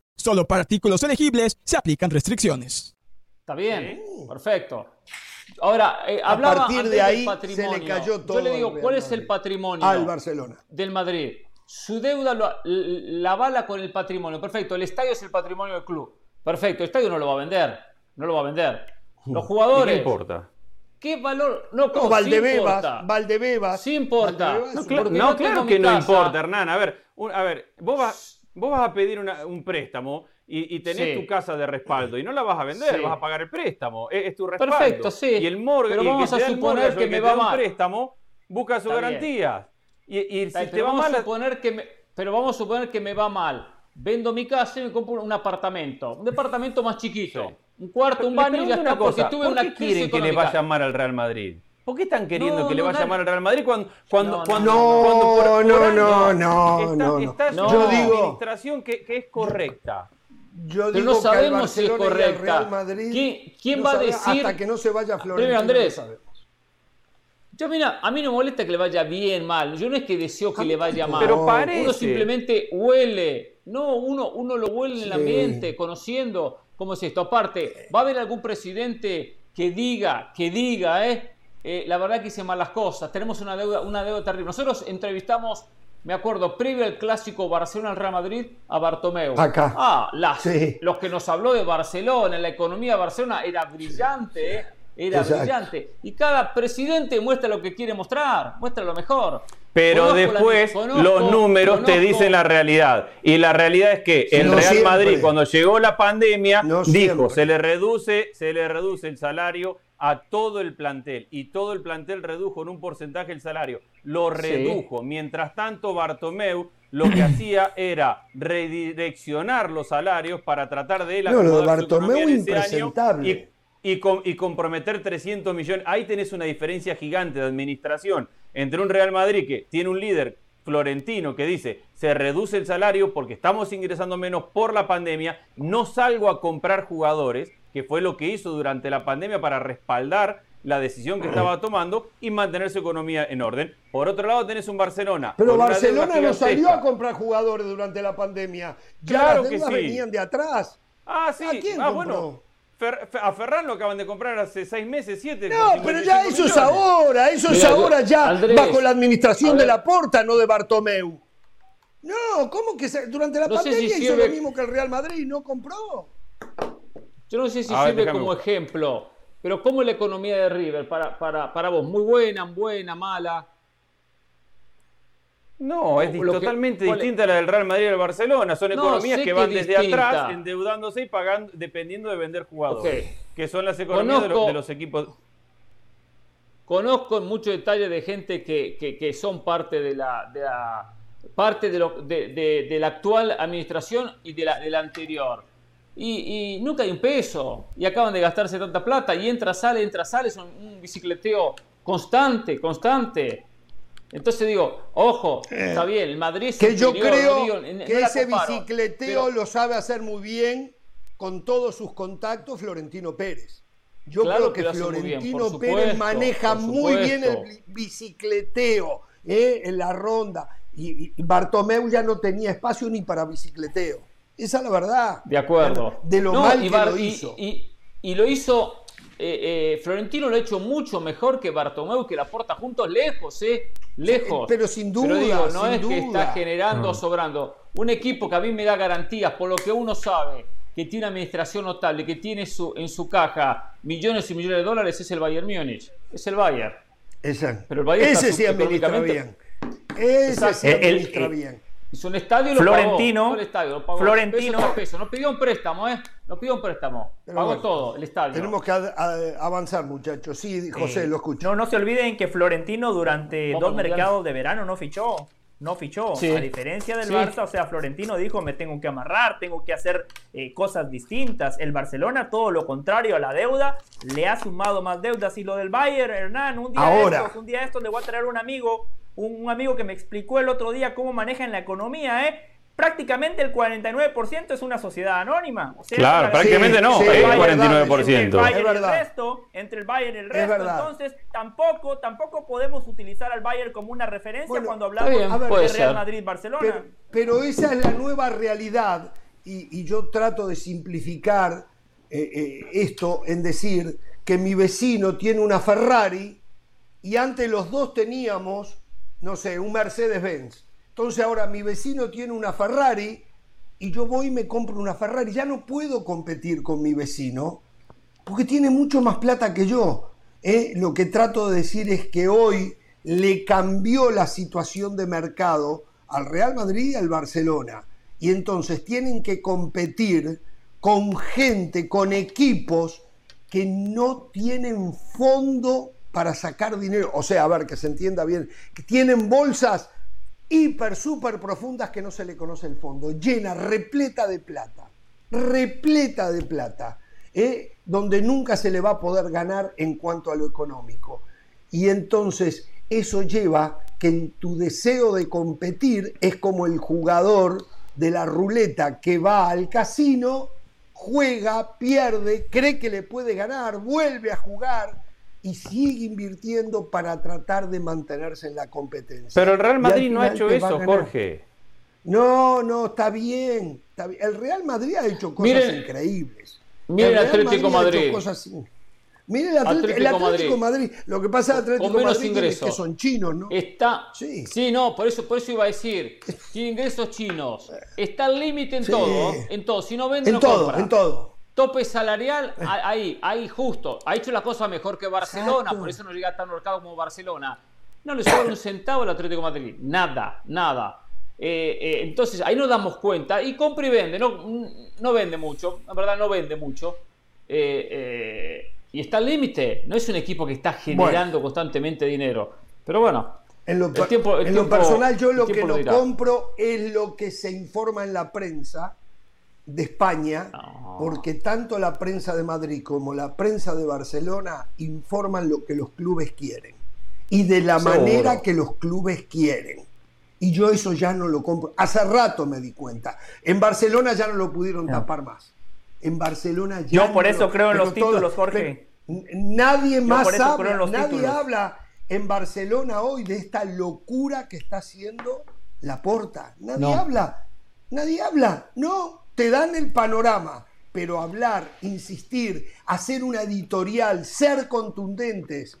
Solo para artículos elegibles se aplican restricciones. Está bien, perfecto. Ahora, eh, hablaba a partir de ahí se le cayó todo. Yo le digo, ¿cuál es el patrimonio al Barcelona del Madrid? Su deuda la bala con el patrimonio. Perfecto, el estadio es el patrimonio del club. Perfecto, el estadio no lo va a vender. No lo va a vender. Los jugadores. ¿Qué importa? ¿Qué valor? No, no Valdebebas, Valdebebas. Sí importa. no, claro que no importa, Hernán. A ver, a ver, vos vas Vos vas a pedir un préstamo y, tenés tu casa de respaldo y no la vas a vender, vas a pagar el préstamo. Es, tu respaldo. Perfecto, sí. Y el mortgage, pero vamos a suponer que, me va mal. préstamo busca su garantía. Y, si te va mal, a suponer que me, pero vamos a suponer que me va mal. Vendo mi casa y me compro un apartamento, un departamento más chiquito, un cuarto, un baño y ya está. Porque tuve ¿por qué quieren que le vaya a llamar al Real Madrid? ¿Por qué están queriendo que le vaya a llamar al Real Madrid cuando cuando no, cuando, no, no, no, no, no, está, está yo digo administración que, que, es correcta? Yo digo no sabemos que si es correcta. Real Madrid, ¿Quién, quién va a decir hasta que no se vaya Florentino? Andrés, yo mira, a mí no me molesta que le vaya bien, mal. Yo no es que deseo que le vaya mal. Pero parece. Uno simplemente huele. No, uno, uno lo huele en el ambiente, conociendo cómo es esto. Aparte, ¿va a haber algún presidente que diga, que diga, eh, eh, la verdad que hice malas cosas, tenemos una deuda, una deuda terrible. Nosotros entrevistamos, me acuerdo, previo al clásico Barcelona-Real Madrid, a Bartomeu. Acá. Ah, las, los que nos habló de Barcelona, la economía de Barcelona era brillante, ¿eh? Era brillante. Y cada presidente muestra lo que quiere mostrar, muestra lo mejor. Pero después los números te dicen la realidad. Y la realidad es que el Real Madrid, cuando llegó la pandemia, dijo, se le, reduce, se le reduce el salario a todo el plantel. Y todo el plantel redujo en un porcentaje el salario. Lo redujo. Mientras tanto, Bartomeu lo que hacía <coughs> era redireccionar los salarios para tratar de él no, lo de Bartomeu impresentable. Y, y, comprometer 300 millones. Ahí tenés una diferencia gigante de administración entre un Real Madrid que tiene un líder florentino que dice se reduce el salario porque estamos ingresando menos por la pandemia, no salgo a comprar jugadores, que fue lo que hizo durante la pandemia para respaldar la decisión que estaba tomando y mantener su economía en orden. Por otro lado, tenés un Barcelona. Pero Barcelona no salió a comprar jugadores durante la pandemia. claro que sí. venían de atrás. Ah, sí. ah, bueno. A Ferran lo acaban de comprar hace seis meses, siete. No, pero ya eso es ahora, eso es ahora ya bajo la administración de la Porta, no de Bartomeu. No, ¿cómo que durante la pandemia hizo lo mismo que el Real Madrid? ¿No compró? Yo no sé si sirve como ejemplo pero ¿cómo es la economía de River para, para, para vos? ¿Muy buena, buena, mala? No, es totalmente distinta a la del Real Madrid y del Barcelona. Son economías que van desde atrás endeudándose y pagando, dependiendo de vender jugadores. Que son las economías de, los, equipos. Conozco mucho detalle de gente que, que, son parte de la, de la parte de, lo, de, de, la actual administración y de la, de la anterior y, nunca hay un peso y acaban de gastarse tanta plata y entra, sale, entra, sale, son un bicicleteo constante, constante. Entonces digo, ojo, eh, está bien, el Madrid Que yo creo que ese bicicleteo lo sabe hacer muy bien con todos sus contactos Florentino Pérez. Yo creo que, Florentino Pérez maneja muy bien el bicicleteo eh, en la ronda. Y, y Bartomeu ya no tenía espacio ni para bicicleteo. Esa es la verdad. De acuerdo. De lo mal que lo hizo. Y, lo hizo. Eh, eh, Florentino lo ha hecho mucho mejor que Bartomeu, que la porta juntos lejos, ¿eh? Lejos. Pero sin duda. Pero digo, no es que está generando, sobrando. Un equipo que a mí me da garantías, por lo que uno sabe, que tiene administración notable, que tiene su, en su caja millones y millones de dólares, es el Bayern Múnich. Es el Bayern. Ese, Pero el Bayern ese sí administra bien. Ese sí administra bien. Hizo un estadio y lo Florentino, pagó. estadio, Florentino. No pidió un préstamo, ¿eh? No pidió un préstamo. pagó todo, el estadio. Tenemos que avanzar, muchachos. Sí, José, lo escucho. No, no se olviden que Florentino durante dos mercados de verano no fichó. No fichó. A diferencia del Barça, o sea, Florentino dijo, me tengo que amarrar, tengo que hacer eh, cosas distintas. El Barcelona, todo lo contrario a la deuda, le ha sumado más deudas. Y lo del Bayern, Hernán, un día Ahora. estos, un día esto le voy a traer un amigo un amigo que me explicó el otro día cómo manejan la economía, ¿eh? prácticamente el 49% es una sociedad anónima. claro, prácticamente no, el 49%. Entre el Bayern el resto, entre el Bayern y el resto. Entonces, tampoco, tampoco podemos utilizar al Bayern como una referencia cuando hablamos de Real Madrid-Barcelona. Pero, esa es la nueva realidad y, yo trato de simplificar eh, eh, esto en decir que mi vecino tiene una Ferrari y antes los dos teníamos no sé, un Mercedes-Benz. Entonces ahora mi vecino tiene una Ferrari y yo voy y me compro una Ferrari. Ya no puedo competir con mi vecino porque tiene mucho más plata que yo. ¿eh? Lo que trato de decir es que hoy le cambió la situación de mercado al Real Madrid y al Barcelona. Y entonces tienen que competir con gente, con equipos que no tienen fondo para sacar dinero. O sea, a ver, que se entienda bien, que tienen bolsas hiper, súper profundas que no se le conoce el fondo, llena, repleta de plata, repleta de plata, ¿eh? donde nunca se le va a poder ganar en cuanto a lo económico. Y entonces eso lleva que en tu deseo de competir es como el jugador de la ruleta que va al casino, juega, pierde, cree que le puede ganar, vuelve a jugar, y sigue invirtiendo para tratar de mantenerse en la competencia. Pero el Real Madrid no ha hecho eso, Jorge. No, no, está bien, El Real Madrid ha hecho cosas increíbles. Miren el Atlético Madrid. Miren el Atlético, Madrid. Lo que pasa el Atlético Madrid es que son chinos, ¿no? Está. Sí. sí, no, por eso, por eso iba a decir. Tiene ingresos chinos. Está al límite en todo. En todo. Si no vende, en todo, En todo. Tope salarial, ahí, ahí justo. Ha hecho la cosa mejor que Barcelona, por eso no llega tan mercado como Barcelona. No le sobra un centavo al Atlético de Madrid. Nada, nada. Eh, eh, entonces ahí nos damos cuenta y compra y vende. No, no vende mucho, la verdad no vende mucho. Eh, y está al límite. No es un equipo que está generando constantemente dinero. Pero bueno, en lo, personal yo lo que lo compro es lo que se informa en la prensa de España, porque tanto la prensa de Madrid como la prensa de Barcelona informan lo que los clubes quieren y de la manera que los clubes quieren. Y yo eso ya no lo compro. Hace rato me di cuenta. En Barcelona ya no lo pudieron tapar más. En Barcelona ya. Yo por eso creo en los títulos, Jorge. Nadie más habla, nadie habla en Barcelona hoy de esta locura que está haciendo la porta. Nadie habla. Nadie habla. No, te dan el panorama. Pero hablar, insistir, hacer una editorial, ser contundentes,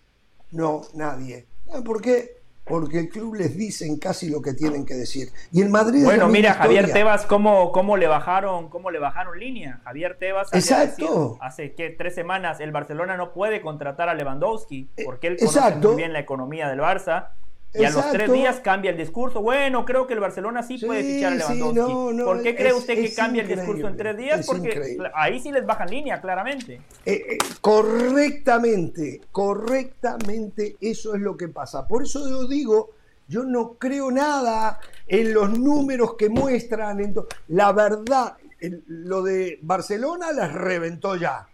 no, nadie. ¿Por qué? porque el club les dicen casi lo que tienen que decir. Y el Madrid Bueno, mira, Javier Tebas cómo, cómo le bajaron, cómo le bajaron línea. Javier Tebas Exacto. hace que tres semanas el Barcelona no puede contratar a Lewandowski porque él conoce muy bien la economía del Barça y a los tres días cambia el discurso. Bueno, creo que el Barcelona sí, puede fichar a Lewandowski. ¿Por qué cree usted que cambia el discurso en tres días? Porque ahí sí les bajan línea, claramente. Eh, eh, correctamente, correctamente eso es lo que pasa. Por eso yo digo, yo no creo nada en los números que muestran. la verdad, lo de Barcelona las reventó ya.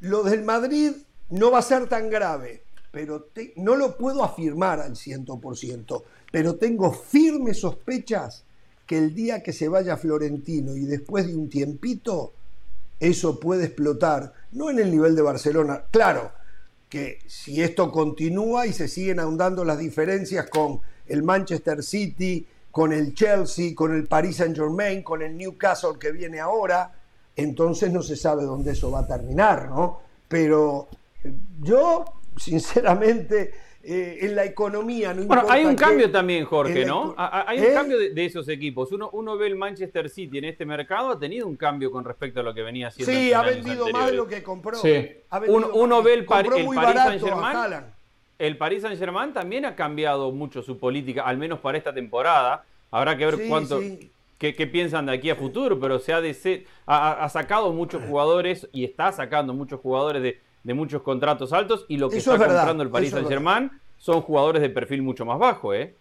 Lo del Madrid no va a ser tan grave pero no lo puedo afirmar al 100%, pero tengo firmes sospechas que el día que se vaya Florentino y después de un tiempito, eso puede explotar, no en el nivel de Barcelona, claro, que si esto continúa y se siguen ahondando las diferencias con el Manchester City, con el Chelsea, con el Paris Saint Germain, con el Newcastle que viene ahora, entonces no se sabe dónde eso va a terminar, ¿no? Pero yo sinceramente, eh, en la economía. No bueno, hay un cambio también, Jorge, ¿no? Hay un ¿Eh? cambio de, esos equipos. Uno, uno ve el Manchester City en este mercado, ha tenido un cambio con respecto a lo que venía haciendo. Sí, ha vendido más de lo que compró. Uno, ve el, Paris Saint-Germain. El Paris Saint-Germain también ha cambiado mucho su política, al menos para esta temporada. Habrá que ver cuánto. Qué, piensan de aquí a futuro, pero se ha, de ha sacado muchos jugadores y está sacando muchos jugadores de, de muchos contratos altos y lo que está comprando el Paris Saint Germain son jugadores de perfil mucho más bajo, ¿eh?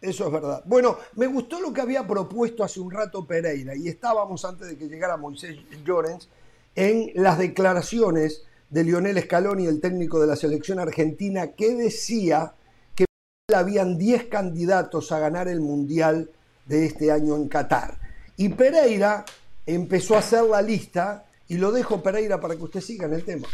Eso es verdad. Bueno, me gustó lo que había propuesto hace un rato Pereira y estábamos antes de que llegara Moisés Llorens en las declaraciones de Lionel Scaloni, el técnico de la selección argentina, que decía que habían 10 candidatos a ganar el Mundial de este año en Qatar. Y Pereira empezó a hacer la lista y lo dejo Pereira para que usted siga en el tema.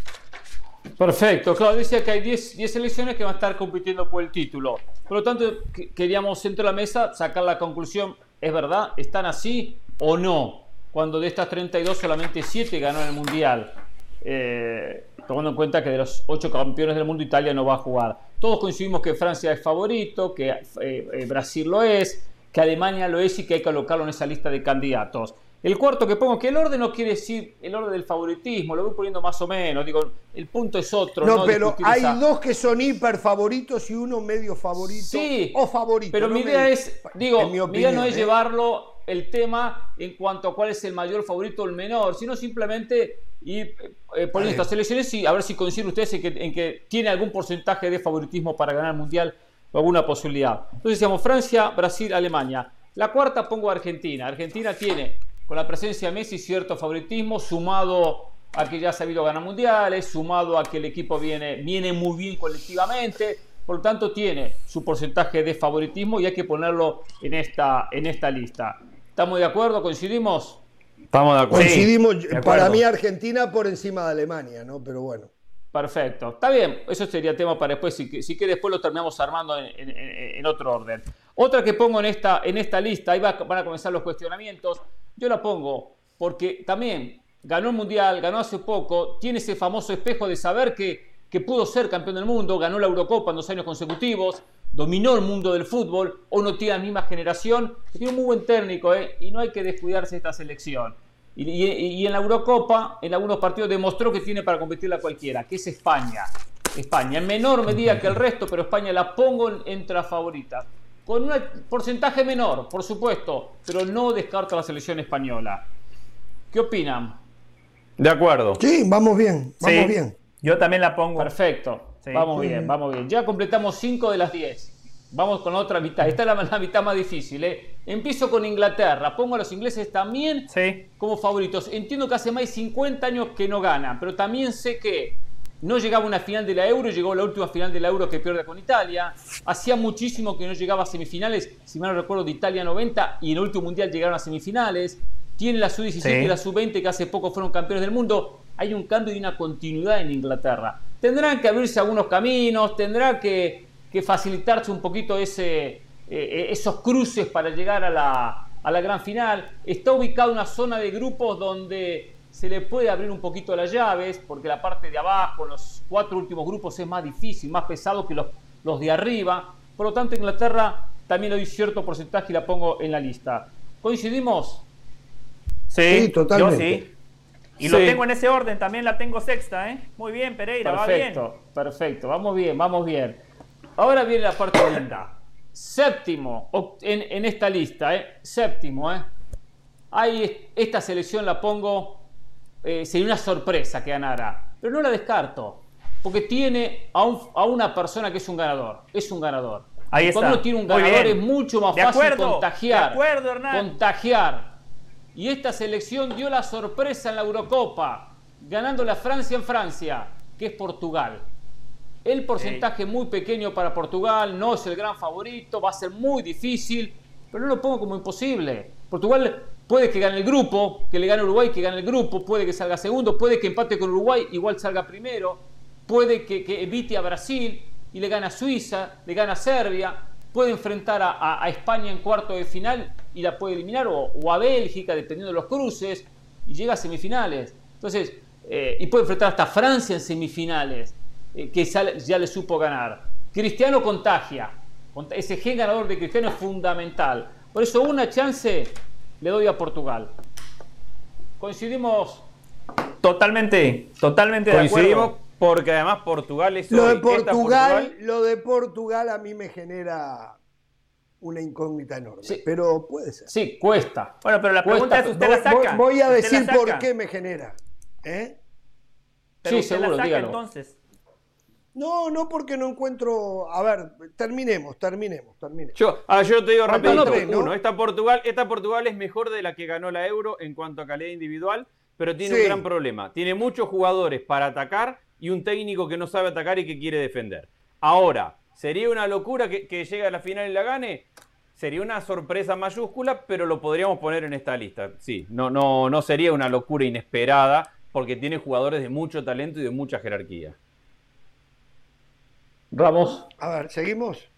Perfecto, claro, decía que hay 10 selecciones que van a estar compitiendo por el título. Por lo tanto, queríamos centro de la mesa sacar la conclusión, ¿es verdad? ¿Están así o no? Cuando de estas 32 solamente 7 ganó el Mundial. Eh, tomando en cuenta que de los 8 campeones del mundo Italia no va a jugar. Todos coincidimos que Francia es favorito, que eh, eh, Brasil lo es, que Alemania lo es y que hay que colocarlo en esa lista de candidatos. El cuarto que pongo, que el orden no quiere decir el orden del favoritismo, lo voy poniendo más o menos, digo, el punto es otro. No, pero hay dos que son hiper favoritos y uno medio favorito sí, o favorito. Pero mi idea es, digo, mi, idea no es ¿eh? llevarlo el tema en cuanto a cuál es el mayor favorito o el menor, sino simplemente ir eh, poniendo estas selecciones y a ver si coinciden ustedes en que, en que tiene algún porcentaje de favoritismo para ganar el Mundial o alguna posibilidad. Entonces decíamos Francia, Brasil, Alemania. La cuarta pongo Argentina. Argentina tiene con la presencia de Messi cierto favoritismo, sumado a que ya ha sabido ganar mundiales, sumado a que el equipo viene, viene muy bien colectivamente, por lo tanto tiene su porcentaje de favoritismo y hay que ponerlo en esta, en esta lista. ¿Estamos de acuerdo? ¿Coincidimos? Estamos de acuerdo. Coincidimos, para mí Argentina por encima de Alemania, ¿no? Pero bueno. Perfecto, está bien, eso sería tema para después, sí que, que después lo terminamos armando en, otro orden. Otra que pongo en esta, en esta lista, ahí van a comenzar los cuestionamientos, yo la pongo porque también ganó el Mundial, ganó hace poco, tiene ese famoso espejo de saber que, que pudo ser campeón del mundo, ganó la Eurocopa en dos años consecutivos, dominó el mundo del fútbol, o no tiene la misma generación, tiene un muy buen técnico, ¿eh? y no hay que descuidarse de esta selección. Y, en la Eurocopa, en algunos partidos, demostró que tiene para competir a cualquiera, que es España. España, en menor medida que el resto, pero España la pongo entre las favoritas. Con un porcentaje menor, por supuesto, pero no descarto la selección española. ¿Qué opinan? De acuerdo. Sí, vamos bien, vamos bien. Yo también la pongo. Perfecto. Vamos bien, vamos bien. Ya completamos 5 de las 10. Vamos con otra mitad. Esta es la, mitad más difícil. ¿eh? Empiezo con Inglaterra. Pongo a los ingleses también como favoritos. Entiendo que hace más de 50 años que no ganan, pero también sé que no llegaba a una final de la Euro, llegó la última final de la Euro que pierde con Italia. Hacía muchísimo que no llegaba a semifinales, si mal no recuerdo, de Italia 90 y en el último mundial llegaron a semifinales. Tiene la sub-17 y la sub-20 que hace poco fueron campeones del mundo. Hay un cambio y una continuidad en Inglaterra. Tendrán que abrirse algunos caminos, tendrá que, facilitarse un poquito ese, eh, eh, esos cruces para llegar a la, a la gran final. Está ubicada una zona de grupos donde se le puede abrir un poquito las llaves, porque la parte de abajo, los cuatro últimos grupos, es más difícil, más pesado que los, los de arriba. Por lo tanto, Inglaterra también le doy cierto porcentaje y la pongo en la lista. ¿Coincidimos? Sí, totalmente. sí. Y lo tengo en ese orden, también la tengo sexta, ¿eh? Muy bien, Pereira, perfecto, va bien. Perfecto, vamos bien, vamos bien. Ahora viene la parte linda. Séptimo en, en, esta lista, ¿eh? Séptimo, ¿eh? Ahí esta selección la pongo, eh, sería una sorpresa que ganara, pero no la descarto, porque tiene a, a una persona que es un ganador, es un ganador. Ahí Cuando uno tiene un ganador es mucho más fácil contagiar. De acuerdo, Hernán. Contagiar y esta selección dio la sorpresa en la Eurocopa, ganando la Francia en Francia, que es Portugal. El porcentaje muy pequeño para Portugal, no es el gran favorito, va a ser muy difícil, pero no lo pongo como imposible. Portugal puede que gane el grupo, que le gane Uruguay, que gane el grupo, puede que salga segundo, puede que empate con Uruguay, igual salga primero, puede que, que evite a Brasil y le gane a Suiza, le gane a Serbia, puede enfrentar a, España en cuarto de final y la puede eliminar, o, a Bélgica, dependiendo de los cruces, y llega a semifinales. Entonces, eh, y puede enfrentar hasta Francia en semifinales, eh, que ya le supo ganar. Cristiano contagia, ese gen ganador de Cristiano es fundamental. Por eso una chance le doy a Portugal. Coincidimos. Totalmente, totalmente de acuerdo. Porque además Portugal es lo de Portugal, lo de Portugal a mí me genera una incógnita enorme, pero puede ser. Sí, cuesta. Bueno, pero la pregunta es usted la saca. Voy, a decir por qué me genera, ¿eh? sí, seguro, la saca, entonces. No, no porque no encuentro. A ver, terminemos, terminemos, terminemos. Yo, ah, yo te digo rápido. Uno, esta Portugal, esta Portugal es mejor de la que ganó la Euro en cuanto a calidad individual, pero tiene un gran problema. Tiene muchos jugadores para atacar y un técnico que no sabe atacar y que quiere defender. Ahora, ¿sería una locura que, llegue a la final y la gane? Sería una sorpresa mayúscula, pero lo podríamos poner en esta lista. Sí, no, no, no sería una locura inesperada porque tiene jugadores de mucho talento y de mucha jerarquía. Ramos. A ver, ¿seguimos?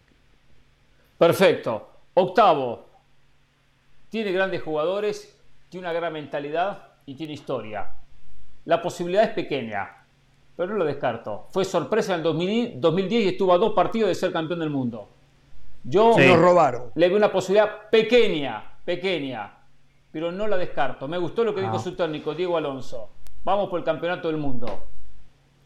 Perfecto. Octavo. Tiene grandes jugadores, tiene una gran mentalidad y tiene historia. La posibilidad es pequeña, pero no lo descarto. Fue sorpresa en el 2010 y estuvo a dos partidos de ser campeón del mundo. Yo robaron. le veo una posibilidad pequeña, pequeña, pero no la descarto. Me gustó lo que dijo ah. su técnico, Diego Alonso. Vamos por el campeonato del mundo.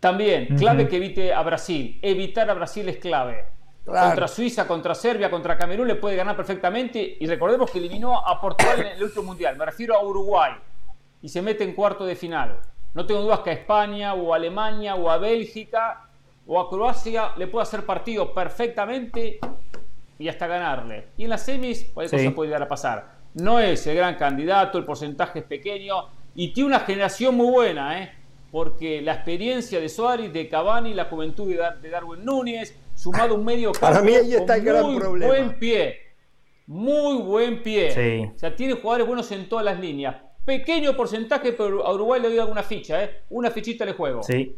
También, clave que evite a Brasil. Evitar a Brasil es clave. Contra Suiza, contra Serbia, contra Camerún le puede ganar perfectamente. Y recordemos que eliminó a Portugal en el último mundial. Me refiero a Uruguay. Y se mete en cuarto de final. No tengo dudas que a España o a Alemania o a Bélgica o a Croacia le puede hacer partido perfectamente y hasta ganarle. Y en las semis, cualquier cosa puede llegar a pasar. No es el gran candidato, el porcentaje es pequeño y tiene una generación muy buena, ¿eh? Porque la experiencia de Suárez, de Cavani, la juventud de Darwin Núñez, sumado un medio campo Para mí ahí está el gran muy buen pie. Muy buen pie. O sea, tiene jugadores buenos en todas las líneas. Pequeño porcentaje, pero a Uruguay le doy alguna ficha, ¿eh? Una fichita de juego. Sí.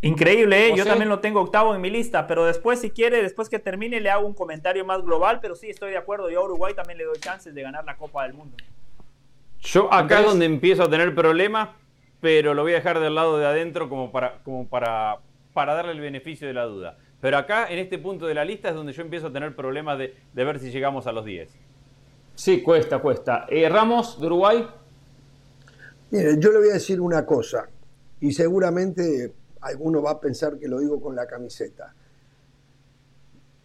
Increíble, ¿eh? Yo también lo tengo octavo en mi lista, pero después, si quiere, después que termine, le hago un comentario más global, pero sí, estoy de acuerdo. Yo a Uruguay también le doy chances de ganar la Copa del Mundo. Yo acá es donde empiezo a tener problemas, pero lo voy a dejar del lado de adentro como para, como para, para darle el beneficio de la duda. Pero acá, en este punto de la lista, es donde yo empiezo a tener problemas de, ver si llegamos a los 10. Sí, cuesta, cuesta. Eh, Ramos, de Uruguay. Mire, yo le voy a decir una cosa, y seguramente alguno va a pensar que lo digo con la camiseta.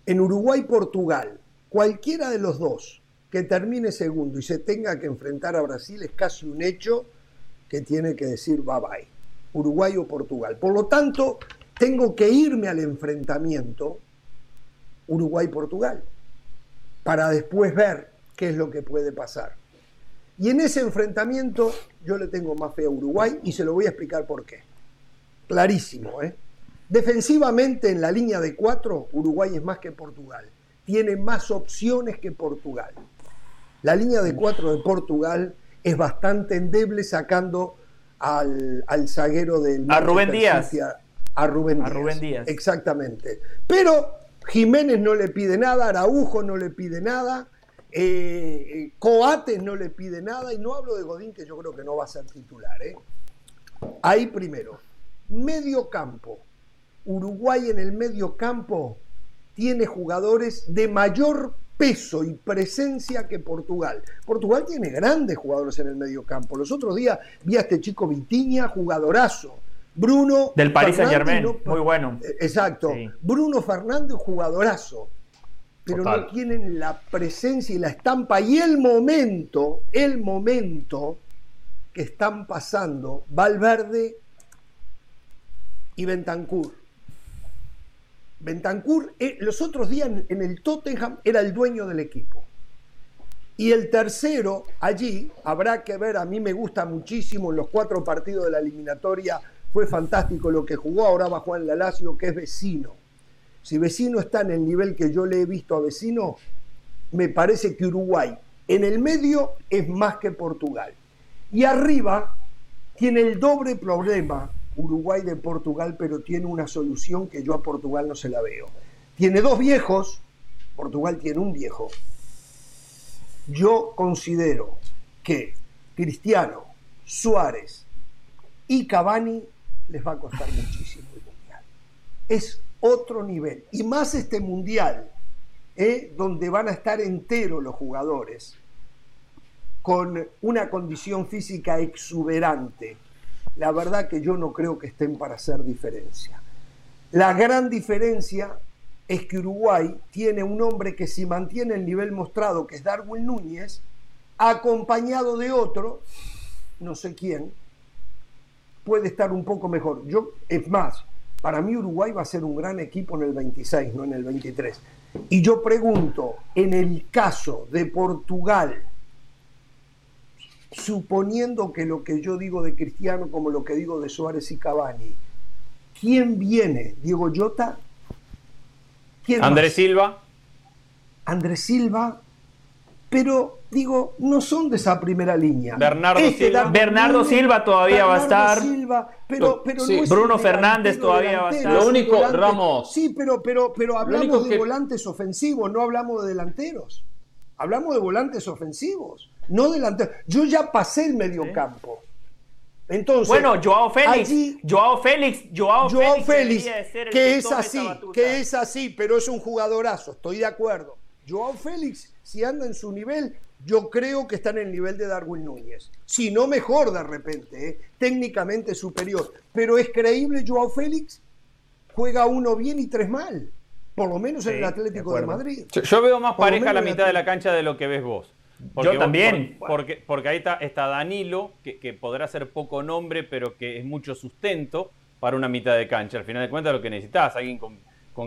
En Uruguay-Portugal, cualquiera de los dos que termine segundo y se tenga que enfrentar a Brasil es casi un hecho que tiene que decir bye bye. Uruguay o Portugal. Por lo tanto, tengo que irme al enfrentamiento Uruguay-Portugal para después ver qué es lo que puede pasar. Y en ese enfrentamiento yo le tengo más fe a Uruguay y se lo voy a explicar por qué. Clarísimo, ¿eh? Defensivamente en la línea de cuatro, Uruguay es más que Portugal. Tiene más opciones que Portugal. La línea de cuatro de Portugal es bastante endeble sacando al, zaguero del... A Rubén Díaz. A Rubén, a Rubén Díaz. Exactamente. Pero Jiménez no le pide nada, Araujo no le pide nada, eh, Coates no le pide nada, y no hablo de Godín, que yo creo que no va a ser titular. ¿eh? Ahí primero. Medio campo. Uruguay en el medio campo tiene jugadores de mayor peso y presencia que Portugal. Portugal tiene grandes jugadores en el medio campo. Los otros días vi a este chico Vitiña, jugadorazo. Bruno. Del Paris Saint Germain, muy bueno. Eh, exacto. Bruno Fernández, jugadorazo. Pero no tienen la presencia y la estampa y el momento, el momento que están pasando Valverde y Bentancur. Bentancur, eh, los otros días en el Tottenham era el dueño del equipo. Y el tercero, allí, habrá que ver, a mí me gusta muchísimo en los cuatro partidos de la eliminatoria fue fantástico lo que jugó, ahora va Juan Lalacio, que es vecino. Si vecino está en el nivel que yo le he visto a vecino, me parece que Uruguay en el medio es más que Portugal. Y arriba tiene el doble problema Uruguay de Portugal, pero tiene una solución que yo a Portugal no se la veo. Tiene dos viejos, Portugal tiene un viejo. Yo considero que Cristiano, Suárez y Cavani les va a costar <laughs> muchísimo el Mundial. Es otro nivel. Y más este Mundial, ¿eh? donde van a estar enteros los jugadores, con una condición física exuberante. La verdad que yo no creo que estén para hacer diferencia. La gran diferencia es que Uruguay tiene un hombre que si mantiene el nivel mostrado, que es Darwin Núñez, acompañado de otro, no sé quién, puede estar un poco mejor. Yo, es más, para mí Uruguay va a ser un gran equipo en el 26, no en el 23. Y yo pregunto, en el caso de Portugal, suponiendo que lo que yo digo de Cristiano como lo que digo de Suárez y Cavani, ¿quién viene? ¿Diego Llota? ¿Quién Andrés Silva. Andrés Silva, pero digo, no son de esa primera línea. Bernardo este Silva. Bernardo Silva todavía va a estar. pero, pero Bruno Fernández todavía va a estar. Lo único, Ramos. Sí, pero, pero, pero hablamos de volantes ofensivos, no hablamos de delanteros. Hablamos de volantes ofensivos, no delanteros. Yo ya pasé el medio campo. Entonces, bueno, Joao Félix, Joao Félix, Joao, Félix, que es así, que es así, pero es un jugadorazo, estoy de acuerdo. Joao Félix, si anda en su nivel, yo creo que está en el nivel de Darwin Núñez. Si no mejor de repente, ¿eh? técnicamente superior. Pero es creíble Joao Félix, juega uno bien y tres mal. Por lo menos en el Atlético de, Madrid. Yo, veo más pareja a la mitad de la cancha de lo que ves vos. Yo también. porque, porque ahí está, está Danilo, que, podrá ser poco nombre, pero que es mucho sustento para una mitad de cancha. Al final de cuentas, lo que necesitas, alguien con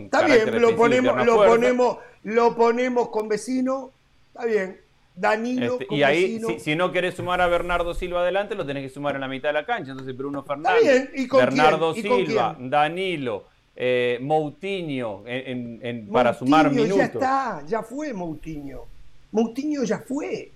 Está bien, lo ponemos, lo ponemos, lo ponemos con vecino, está bien. Danilo este, y ahí, si, no querés sumar a Bernardo Silva adelante, lo tenés que sumar en la mitad de la cancha. Entonces, Bruno Fernández, bien. ¿Y con Bernardo Silva, Danilo, eh, Moutinho, para sumar minutos. Ya está, ya fue Moutinho. Moutinho ya fue.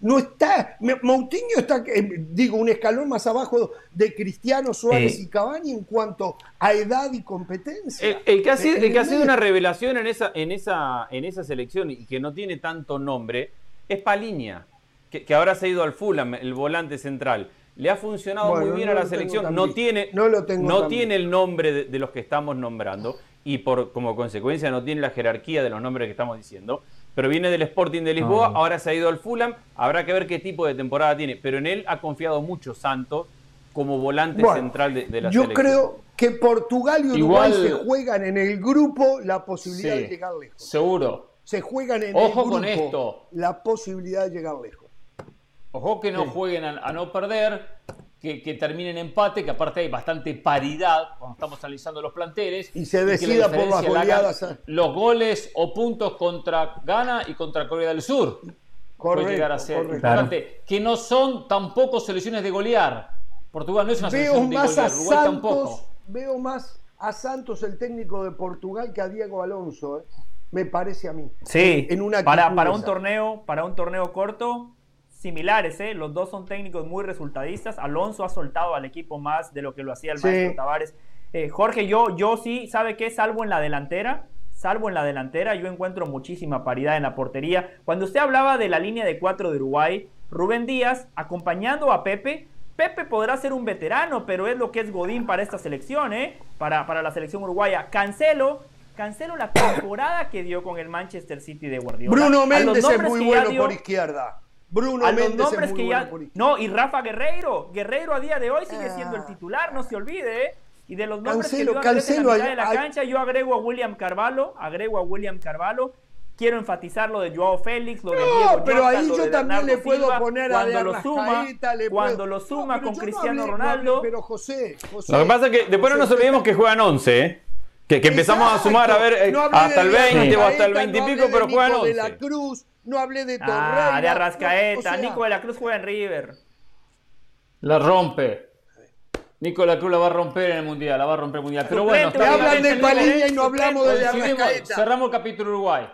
No está, Moutinho está, eh, digo, un escalón más abajo de Cristiano Suárez y Cavani en cuanto a edad y competencia. El, que, ha sido, que ha sido una revelación en esa, en, esa, en esa selección y que no tiene tanto nombre es Paliña, que, ahora se ha ido al Fulham, el volante central. Le ha funcionado muy bien a la selección. No tiene, no, lo tengo no tiene el nombre de, de los que estamos nombrando y por como consecuencia no tiene la jerarquía de los nombres que estamos diciendo pero viene del Sporting de Lisboa, ah. ahora se ha ido al Fulham, habrá que ver qué tipo de temporada tiene, pero en él ha confiado mucho Santos como volante central de, la yo selección. Yo creo que Portugal y Uruguay se juegan en el grupo la posibilidad de llegar lejos. Seguro. Se juegan en el grupo con esto. la posibilidad de llegar lejos. Ojo que no jueguen a, no perder, que, que, terminen empate, que aparte hay bastante paridad cuando estamos analizando los planteles. Y se decida por las goleadas. Los goles o puntos contra Ghana y contra Corea del Sur. Correcto, puede llegar a ser importante. Que no son tampoco selecciones de golear. Portugal no es una selección de golear, Uruguay tampoco. Veo más a Santos, el técnico de Portugal, que a Diego Alonso. ¿eh? Me parece a mí. Sí, en una para, para un torneo, para un torneo corto, similares, ¿eh? Los dos son técnicos muy resultadistas. Alonso ha soltado al equipo más de lo que lo hacía el maestro Tavares. Eh, Jorge, yo, yo sí, ¿sabe qué? Salvo en la delantera, salvo en la delantera, yo encuentro muchísima paridad en la portería. Cuando usted hablaba de la línea de cuatro de Uruguay, Rubén Díaz, acompañando a Pepe, Pepe podrá ser un veterano, pero es lo que es Godín para esta selección, ¿eh? Para, para la selección uruguaya. Cancelo, Cancelo la temporada que dio con el Manchester City de Guardiola. Bruno Méndez es muy bueno por izquierda. Bruno a los nombres que ya. No, y Rafa Guerreiro. Guerreiro a día de hoy sigue siendo el ah. titular, no se olvide. ¿eh? Y de los nombres que dio Cancelo, en la de la cancha, yo agrego a William Carvalho, agrego a William Carvalho. Quiero enfatizar lo de Joao Félix, lo de Diego pero ahí yo también le puedo poner a cuando lo suma, cuando lo suma con Cristiano Ronaldo. pero José, Lo que pasa es que después no nos olvidemos que juegan 11, ¿eh? Que, empezamos a sumar, a ver, eh, hasta el 20 o hasta el 20 y pico, pero juegan 11. De la Cruz, no hablé de Torreira. Ah, de Arrascaeta. Nico de la Cruz juega en River. La rompe. Nico de la Cruz la va a romper en el Mundial, la va a romper en el Mundial. Pero bueno, te hablan de Paliña y no hablamos de Arrascaeta. Cerramos el capítulo Uruguay.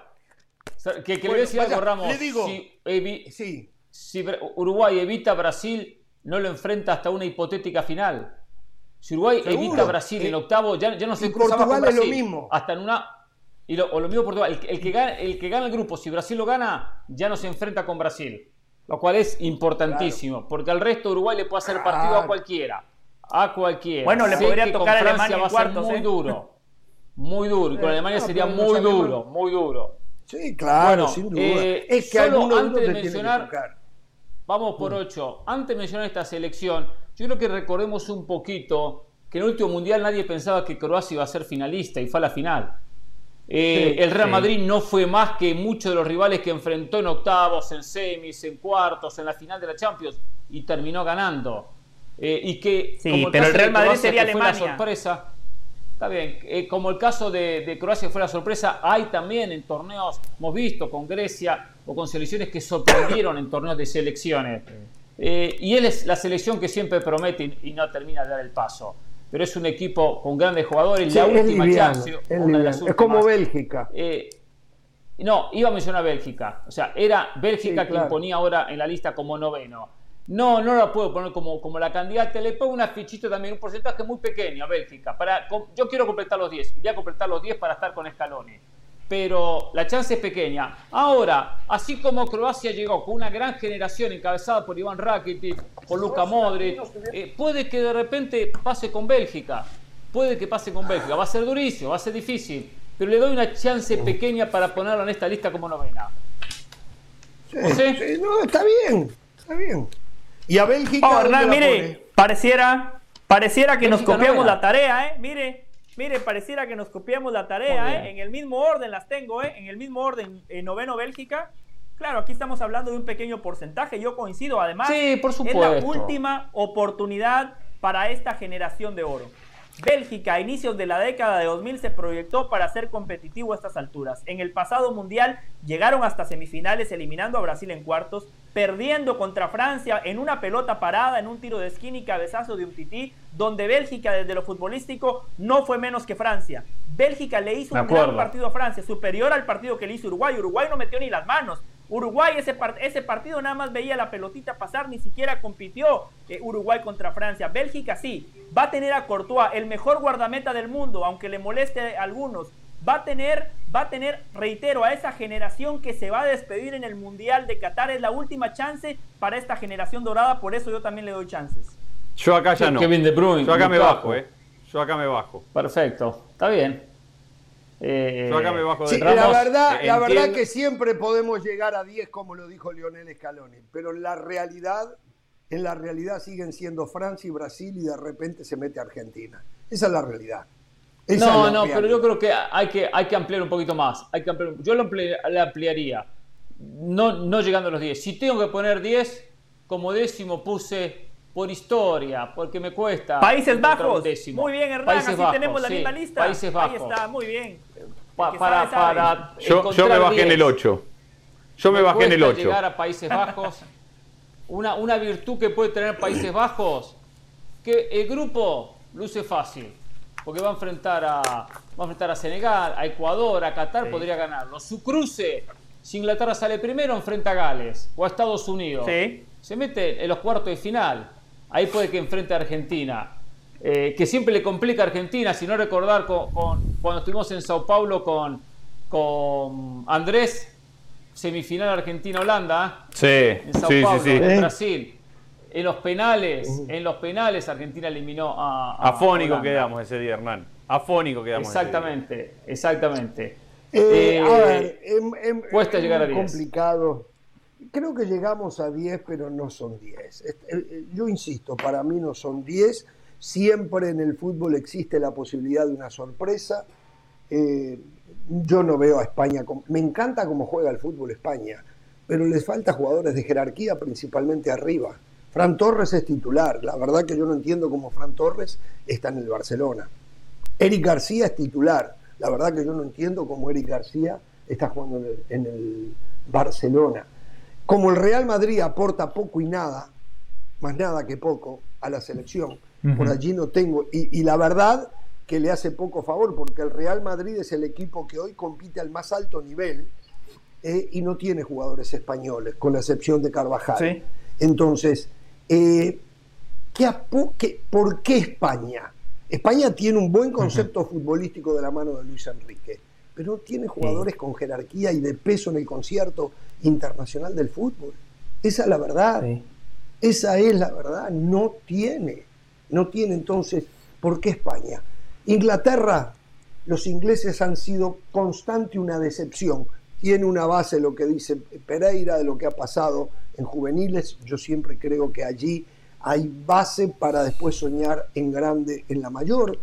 Que, que le voy a decir algo, Ramos. Le digo, si, sí. si Uruguay evita a Brasil, no lo enfrenta hasta una hipotética final. Si Uruguay evita a Brasil en octavo, ya, ya no se cruza con Brasil. Es lo mismo. Hasta en una y lo, o lo mismo Portugal, el, que gana, el que gana el grupo, si Brasil lo gana, ya no se enfrenta con Brasil. Lo cual es importantísimo, porque al resto Uruguay le puede hacer partido a cualquiera. A cualquiera. Bueno, le podría tocar a Alemania va a ser muy ¿eh? duro. Muy duro. Y con Alemania sería muy duro, muy duro. Sí, claro, sin duda. Eh, es que solo antes de mencionar, vamos por mm. ocho. Antes de mencionar esta selección, yo creo que recordemos un poquito que en el último mundial nadie pensaba que Croacia iba a ser finalista y fue a la final. Eh, el Real Madrid no fue más que muchos de los rivales que enfrentó en octavos, en semis, en cuartos, en la final de la Champions y terminó ganando. Eh, y que, sí, como el pero el Real Madrid sería Alemania. Fue la sorpresa. Está bien, eh, como el caso de, Croacia fue la sorpresa, hay también en torneos, hemos visto con Grecia o con selecciones que sorprendieron en torneos de selecciones. y él es la selección que siempre promete y no termina de dar el paso pero es un equipo con grandes jugadores. la última chance, es, como Bélgica. Eh, no, iba a mencionar Bélgica. O sea, era Bélgica que imponía ahora en la lista como noveno. No, no la puedo poner como, como la candidata. Le pongo una fichita también, un porcentaje muy pequeño a Bélgica. Para, yo quiero completar los 10. a completar los 10 para estar con Scaloni pero la chance es pequeña. Ahora, así como Croacia llegó con una gran generación encabezada por Iván Rakitic, por Luka Modric, eh, puede que de repente pase con Bélgica. Puede que pase con Bélgica. Va a ser durísimo, va a ser difícil, pero le doy una chance pequeña para ponerla en esta lista como novena. Sí, no, está bien, está bien. Y a Bélgica. Oh, mire, pareciera, pareciera que nos copiamos la tarea, ¿eh? Mire. Mire, pareciera que nos copiamos la tarea, ¿eh? En el mismo orden las tengo, ¿eh? En el mismo orden, en noveno Bélgica. Claro, aquí estamos hablando de un pequeño porcentaje, yo coincido, además, sí, por supuesto. es la última oportunidad para esta generación de oro. Bélgica a inicios de la década de 2000 se proyectó para ser competitivo a estas alturas. En el pasado mundial llegaron hasta semifinales eliminando a Brasil en cuartos, perdiendo contra Francia en una pelota parada, en un tiro de esquina y cabezazo de un tití, donde Bélgica desde lo futbolístico no fue menos que Francia. Bélgica le hizo un gran partido a Francia, superior al partido que le hizo Uruguay. Uruguay no metió ni las manos. Uruguay ese, ese partido nada más veía la pelotita pasar, ni siquiera compitió eh, Uruguay contra Francia. Bélgica sí, va a tener a Courtois, el mejor guardameta del mundo, aunque le moleste a algunos. Va a tener, va a tener, reitero, a esa generación que se va a despedir en el Mundial de Qatar. Es la última chance para esta generación dorada, por eso yo también le doy chances. Yo acá ya no. Kevin De Bruyne, yo acá me bajo, eh. Yo acá me bajo. Perfecto, está bien. Eh, Yo acá me bajo de La verdad, la verdad que siempre podemos llegar a 10, como lo dijo Lionel Scaloni, pero en la realidad, en la realidad siguen siendo Francia y Brasil y de repente se mete Argentina. Esa es la realidad. no, no, pero yo creo que hay, que hay que ampliar un poquito más. Hay que ampliar, yo lo le ampliaría, no, no llegando a los 10. Si tengo que poner 10, como décimo puse por historia, porque me cuesta. Países Bajos. Muy bien, Hernán, así tenemos la misma lista. Países Bajos. Ahí está, muy bien. para, para yo, yo, me bajé en el 8. Yo me, bajé en el 8. llegar a Países Bajos. Una, una virtud que puede tener Países Bajos, que el grupo luce fácil, porque va a enfrentar a, va a, enfrentar a Senegal, a Ecuador, a Qatar, podría ganarlo. Su cruce, si Inglaterra sale primero, enfrenta a Gales o a Estados Unidos. Se mete en los cuartos de final ahí puede que enfrente a Argentina. Eh, que siempre le complica a Argentina, si no recordar con, cuando estuvimos en Sao Paulo con, con Andrés, semifinal Argentina-Holanda, sí, en Sao Paulo, en Brasil. En los penales, en los penales Argentina eliminó a, a Afónico quedamos ese día, Hernán. Afónico quedamos Exactamente, exactamente. Eh, a ver, em, em, cuesta llegar a 10. complicado creo que llegamos a 10, pero no son 10. Eh, eh, yo insisto, para mí no son 10. Siempre en el fútbol existe la posibilidad de una sorpresa. Eh, yo no veo a España. me encanta cómo juega el fútbol España, pero les falta jugadores de jerarquía, principalmente arriba. Fran Torres es titular. La verdad que yo no entiendo cómo Fran Torres está en el Barcelona. Eric García es titular. La verdad que yo no entiendo cómo Eric García está jugando en el Barcelona. Como el Real Madrid aporta poco y nada, más nada que poco, a la selección, por allí no tengo. Y, la verdad que le hace poco favor, porque el Real Madrid es el equipo que hoy compite al más alto nivel eh, y no tiene jugadores españoles, con la excepción de Carvajal. Entonces, eh, ¿qué, ¿por qué España? España tiene un buen concepto futbolístico de la mano de Luis Enrique, pero no tiene jugadores con jerarquía y de peso en el concierto internacional del fútbol. Esa es la verdad. Esa es la verdad. No tiene. No tiene entonces. ¿Por qué España? Inglaterra, los ingleses han sido constante una decepción. Tiene una base lo que dice Pereira de lo que ha pasado en juveniles. Yo siempre creo que allí hay base para después soñar en grande en la mayor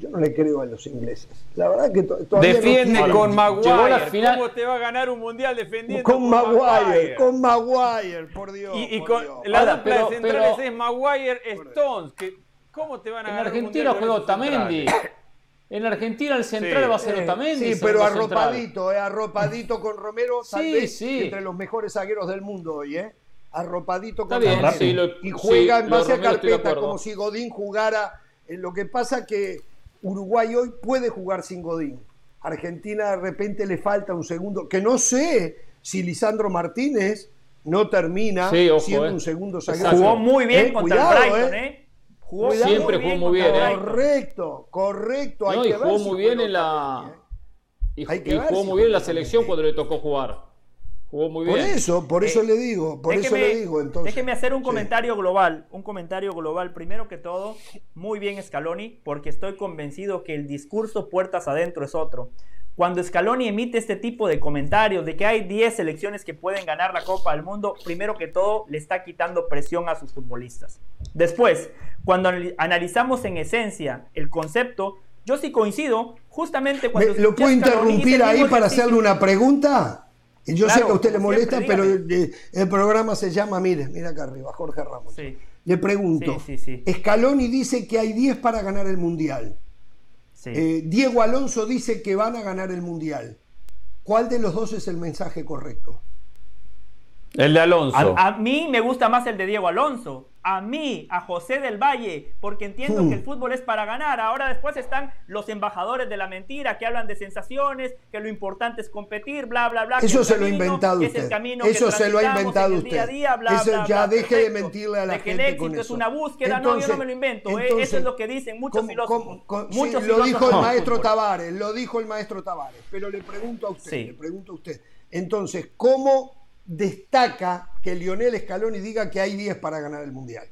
yo no le creo a los ingleses. La verdad que todavía Defiende con Maguire. ¿Cómo te va a ganar un mundial defendiendo con, Maguire? Con Maguire, por Dios. Y, con la dupla de centrales es Maguire Stones. Que, ¿Cómo te van a en ganar Argentina juega Otamendi. En Argentina el central va a ser Otamendi. Sí, pero arropadito, eh, arropadito con Romero, <laughs> tal sí, vez sí. entre los mejores zagueros del mundo hoy, ¿eh? Arropadito con Romero. y juega en base a carpeta como si Godín jugara. En lo que pasa que Uruguay hoy puede jugar sin Godín. Argentina de repente le falta un segundo, que no sé si Lisandro Martínez no termina siendo eh. un segundo zaguero. Jugó muy bien eh, contra el Brighton, ¿eh? ¿eh? Jugó Siempre jugó muy bien. Correcto, correcto. Hay y jugó muy bien en la... Y, jugó muy bien en la selección cuando le tocó jugar. Jugó muy bien. Por eso, por eso le digo, por eso le digo. Entonces, déjeme hacer un comentario global, un comentario global. Primero que todo, muy bien Scaloni, porque estoy convencido que el discurso puertas adentro es otro. Cuando Scaloni emite este tipo de comentarios de que hay 10 selecciones que pueden ganar la Copa del Mundo, primero que todo le está quitando presión a sus futbolistas. Después, cuando analizamos en esencia el concepto, yo sí coincido, justamente cuando... ¿Lo puedo interrumpir ahí para hacerle una pregunta? Yo sé que a usted le molesta, pero el, programa se llama, mire, mira acá arriba, Jorge Ramos. Le pregunto, Scaloni dice que hay 10 para ganar el Mundial. Eh, Diego Alonso dice que van a ganar el Mundial. ¿Cuál de los dos es el mensaje correcto? El de Alonso. A, mí me gusta más el de Diego Alonso. A mí, a José del Valle, porque entiendo que el hmm. fútbol es para ganar. Ahora después están los embajadores de la mentira que hablan de sensaciones, que lo importante es competir, bla, bla, bla. Eso se lo ha inventado usted. Eso se lo ha inventado usted. eso ya deje de mentirle a la de que el éxito es una búsqueda. no, yo no me lo invento. ¿eh? eso es lo que dicen muchos filósofos. lo dijo el maestro Tavares, lo dijo el maestro Tavares. Pero le pregunto a usted, le pregunto a usted. Entonces, ¿cómo destaca que Lionel Scaloni diga que hay 10 para ganar el Mundial?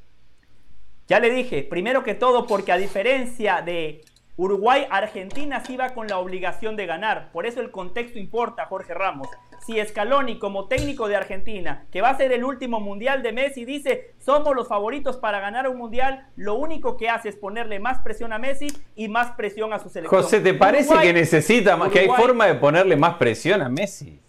Ya le dije, primero que todo porque a diferencia de Uruguay, Argentina sí va con la obligación de ganar. Por eso el contexto importa, Jorge Ramos. Si Scaloni, como técnico de Argentina, que va a ser el último mundial de Messi, dice somos los favoritos para ganar un mundial, lo único que hace es ponerle más presión a Messi y más presión a su selección. José, ¿te parece que necesita más, que hay forma de ponerle más presión a Messi?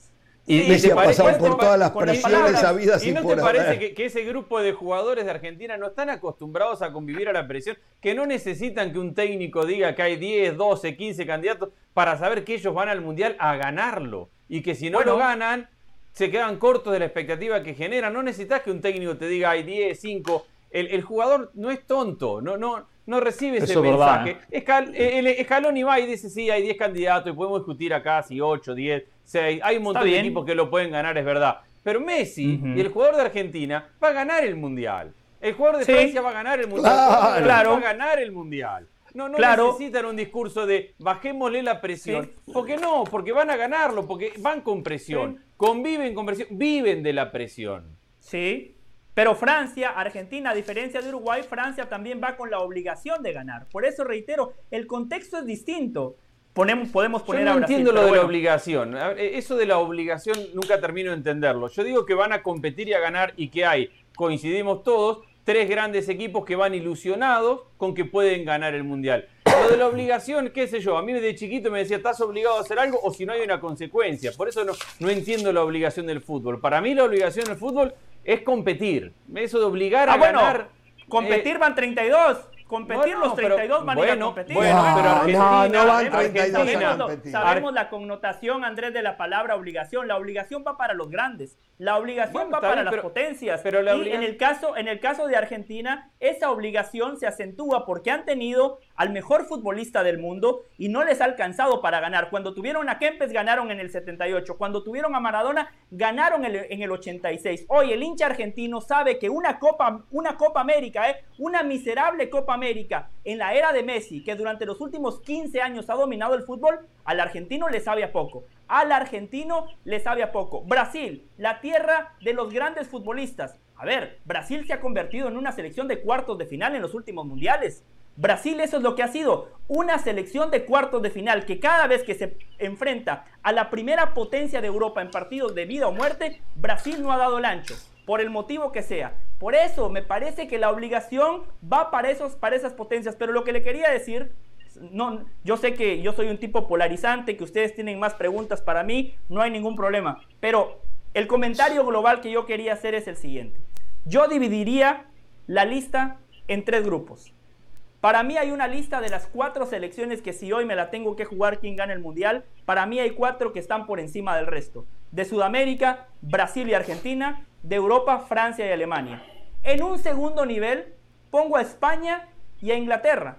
Y, Messi ha pasado por todas las presiones habidas y, ¿Y no te parece que, ese grupo de jugadores de Argentina no están acostumbrados a convivir a la presión? Que no necesitan que un técnico diga que hay 10, 12, 15 candidatos para saber que ellos van al Mundial a ganarlo. Y que si no lo ganan, se quedan cortos de la expectativa que generan. No necesitas que un técnico te diga hay 10, 5. El, jugador no es tonto, no, no, no recibe ese mensaje. Escal, el, escalón y va y dice, sí, hay 10 candidatos y podemos discutir acá si 8, 10, 6. Hay un montón de equipos que lo pueden ganar, es verdad. Pero Messi y el jugador de Argentina va a ganar el Mundial. El jugador de Francia va a ganar el Mundial. Claro. Va a ganar el Mundial. No, no necesitan un discurso de bajémosle la presión. Porque no, porque van a ganarlo, porque van con presión, conviven con presión, viven de la presión. Sí, pero Francia, Argentina, a diferencia de Uruguay, Francia también va con la obligación de ganar. Por eso reitero, el contexto es distinto. Ponemos, podemos poner Yo no entiendo lo de la obligación. E, eso de la obligación nunca termino de entenderlo. Yo digo que van a competir y a ganar y que hay, coincidimos todos, tres grandes equipos que van ilusionados con que pueden ganar el Mundial. Lo de la obligación, qué sé yo, a mí de chiquito me decía, estás obligado a hacer algo o si no hay una consecuencia. Por eso no, no entiendo la obligación del fútbol. Para mí la obligación del fútbol es competir. Eso de obligar a ah, ganar... Competir eh, van 32 competir los 32 van a competir. Bueno, pero Argentina, no, van 32 sabemos, sabemos la connotación, Andrés, de la palabra obligación. La obligación va para los grandes. La obligación va para las potencias. Pero y en el, caso, en el caso de Argentina, esa obligación se acentúa porque han tenido al mejor futbolista del mundo y no les ha alcanzado para ganar. Cuando tuvieron a Kempes, ganaron en el 78. Cuando tuvieron a Maradona, ganaron en el 86. Hoy el hincha argentino sabe que una Copa, una Copa América, ¿eh? una miserable Copa América en la era de Messi, que durante los últimos 15 años ha dominado el fútbol, al argentino le sabe a poco. Al argentino le sabe a poco. Brasil, la tierra de los grandes futbolistas. A ver, Brasil se ha convertido en una selección de cuartos de final en los últimos mundiales. Brasil eso es lo que ha sido, una selección de cuartos de final que cada vez que se enfrenta a la primera potencia de Europa en partidos de vida o muerte, Brasil no ha dado el ancho, por el motivo que sea. Por eso me parece que la obligación va para, esos, para esas potencias, pero lo que le quería decir, no, yo sé que yo soy un tipo polarizante, que ustedes tienen más preguntas para mí, no hay ningún problema, pero el comentario global que yo quería hacer es el siguiente. Yo dividiría la lista en tres grupos. Para mí hay una lista de las cuatro selecciones que si hoy me la tengo que jugar quien gana el mundial, para mí hay cuatro que están por encima del resto. De Sudamérica, Brasil y Argentina, de Europa, Francia y Alemania. En un segundo nivel pongo a España y a Inglaterra.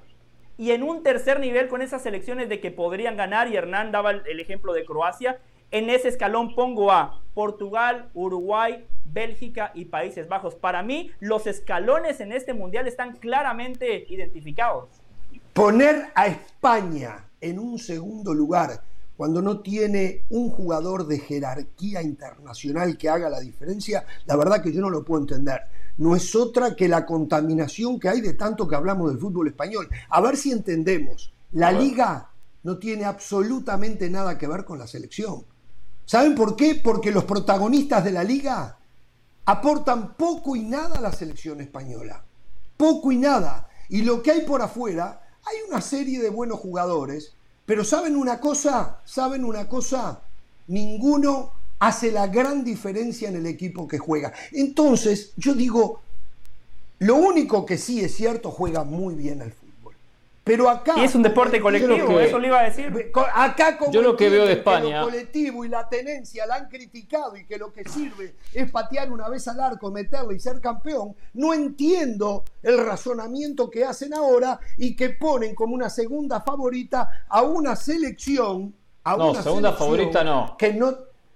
Y en un tercer nivel con esas selecciones de que podrían ganar, y Hernán daba el ejemplo de Croacia, en ese escalón pongo a Portugal, Uruguay, Bélgica y Países Bajos. Para mí, los escalones en este mundial están claramente identificados. Poner a España en un segundo lugar cuando no tiene un jugador de jerarquía internacional que haga la diferencia, la verdad que yo no lo puedo entender. No es otra que la contaminación que hay de tanto que hablamos del fútbol español. A ver si entendemos. La liga no tiene absolutamente nada que ver con la selección. ¿Saben por qué? Porque los protagonistas de la liga aportan poco y nada a la selección española. Poco y nada. Y lo que hay por afuera, hay una serie de buenos jugadores, pero ¿saben una cosa? ¿Saben una cosa? Ninguno hace la gran diferencia en el equipo que juega. Entonces, yo digo, lo único que sí es cierto, juega muy bien al fútbol. Pero acá. Y es un deporte colectivo, eso le iba a decir. Acá, como yo lo que veo de España. lo colectivo y la tenencia la han criticado y que lo que sirve es patear una vez al arco, meterle y ser campeón, no entiendo el razonamiento que hacen ahora y que ponen como una segunda favorita a una selección. A no, segunda favorita no. Que no,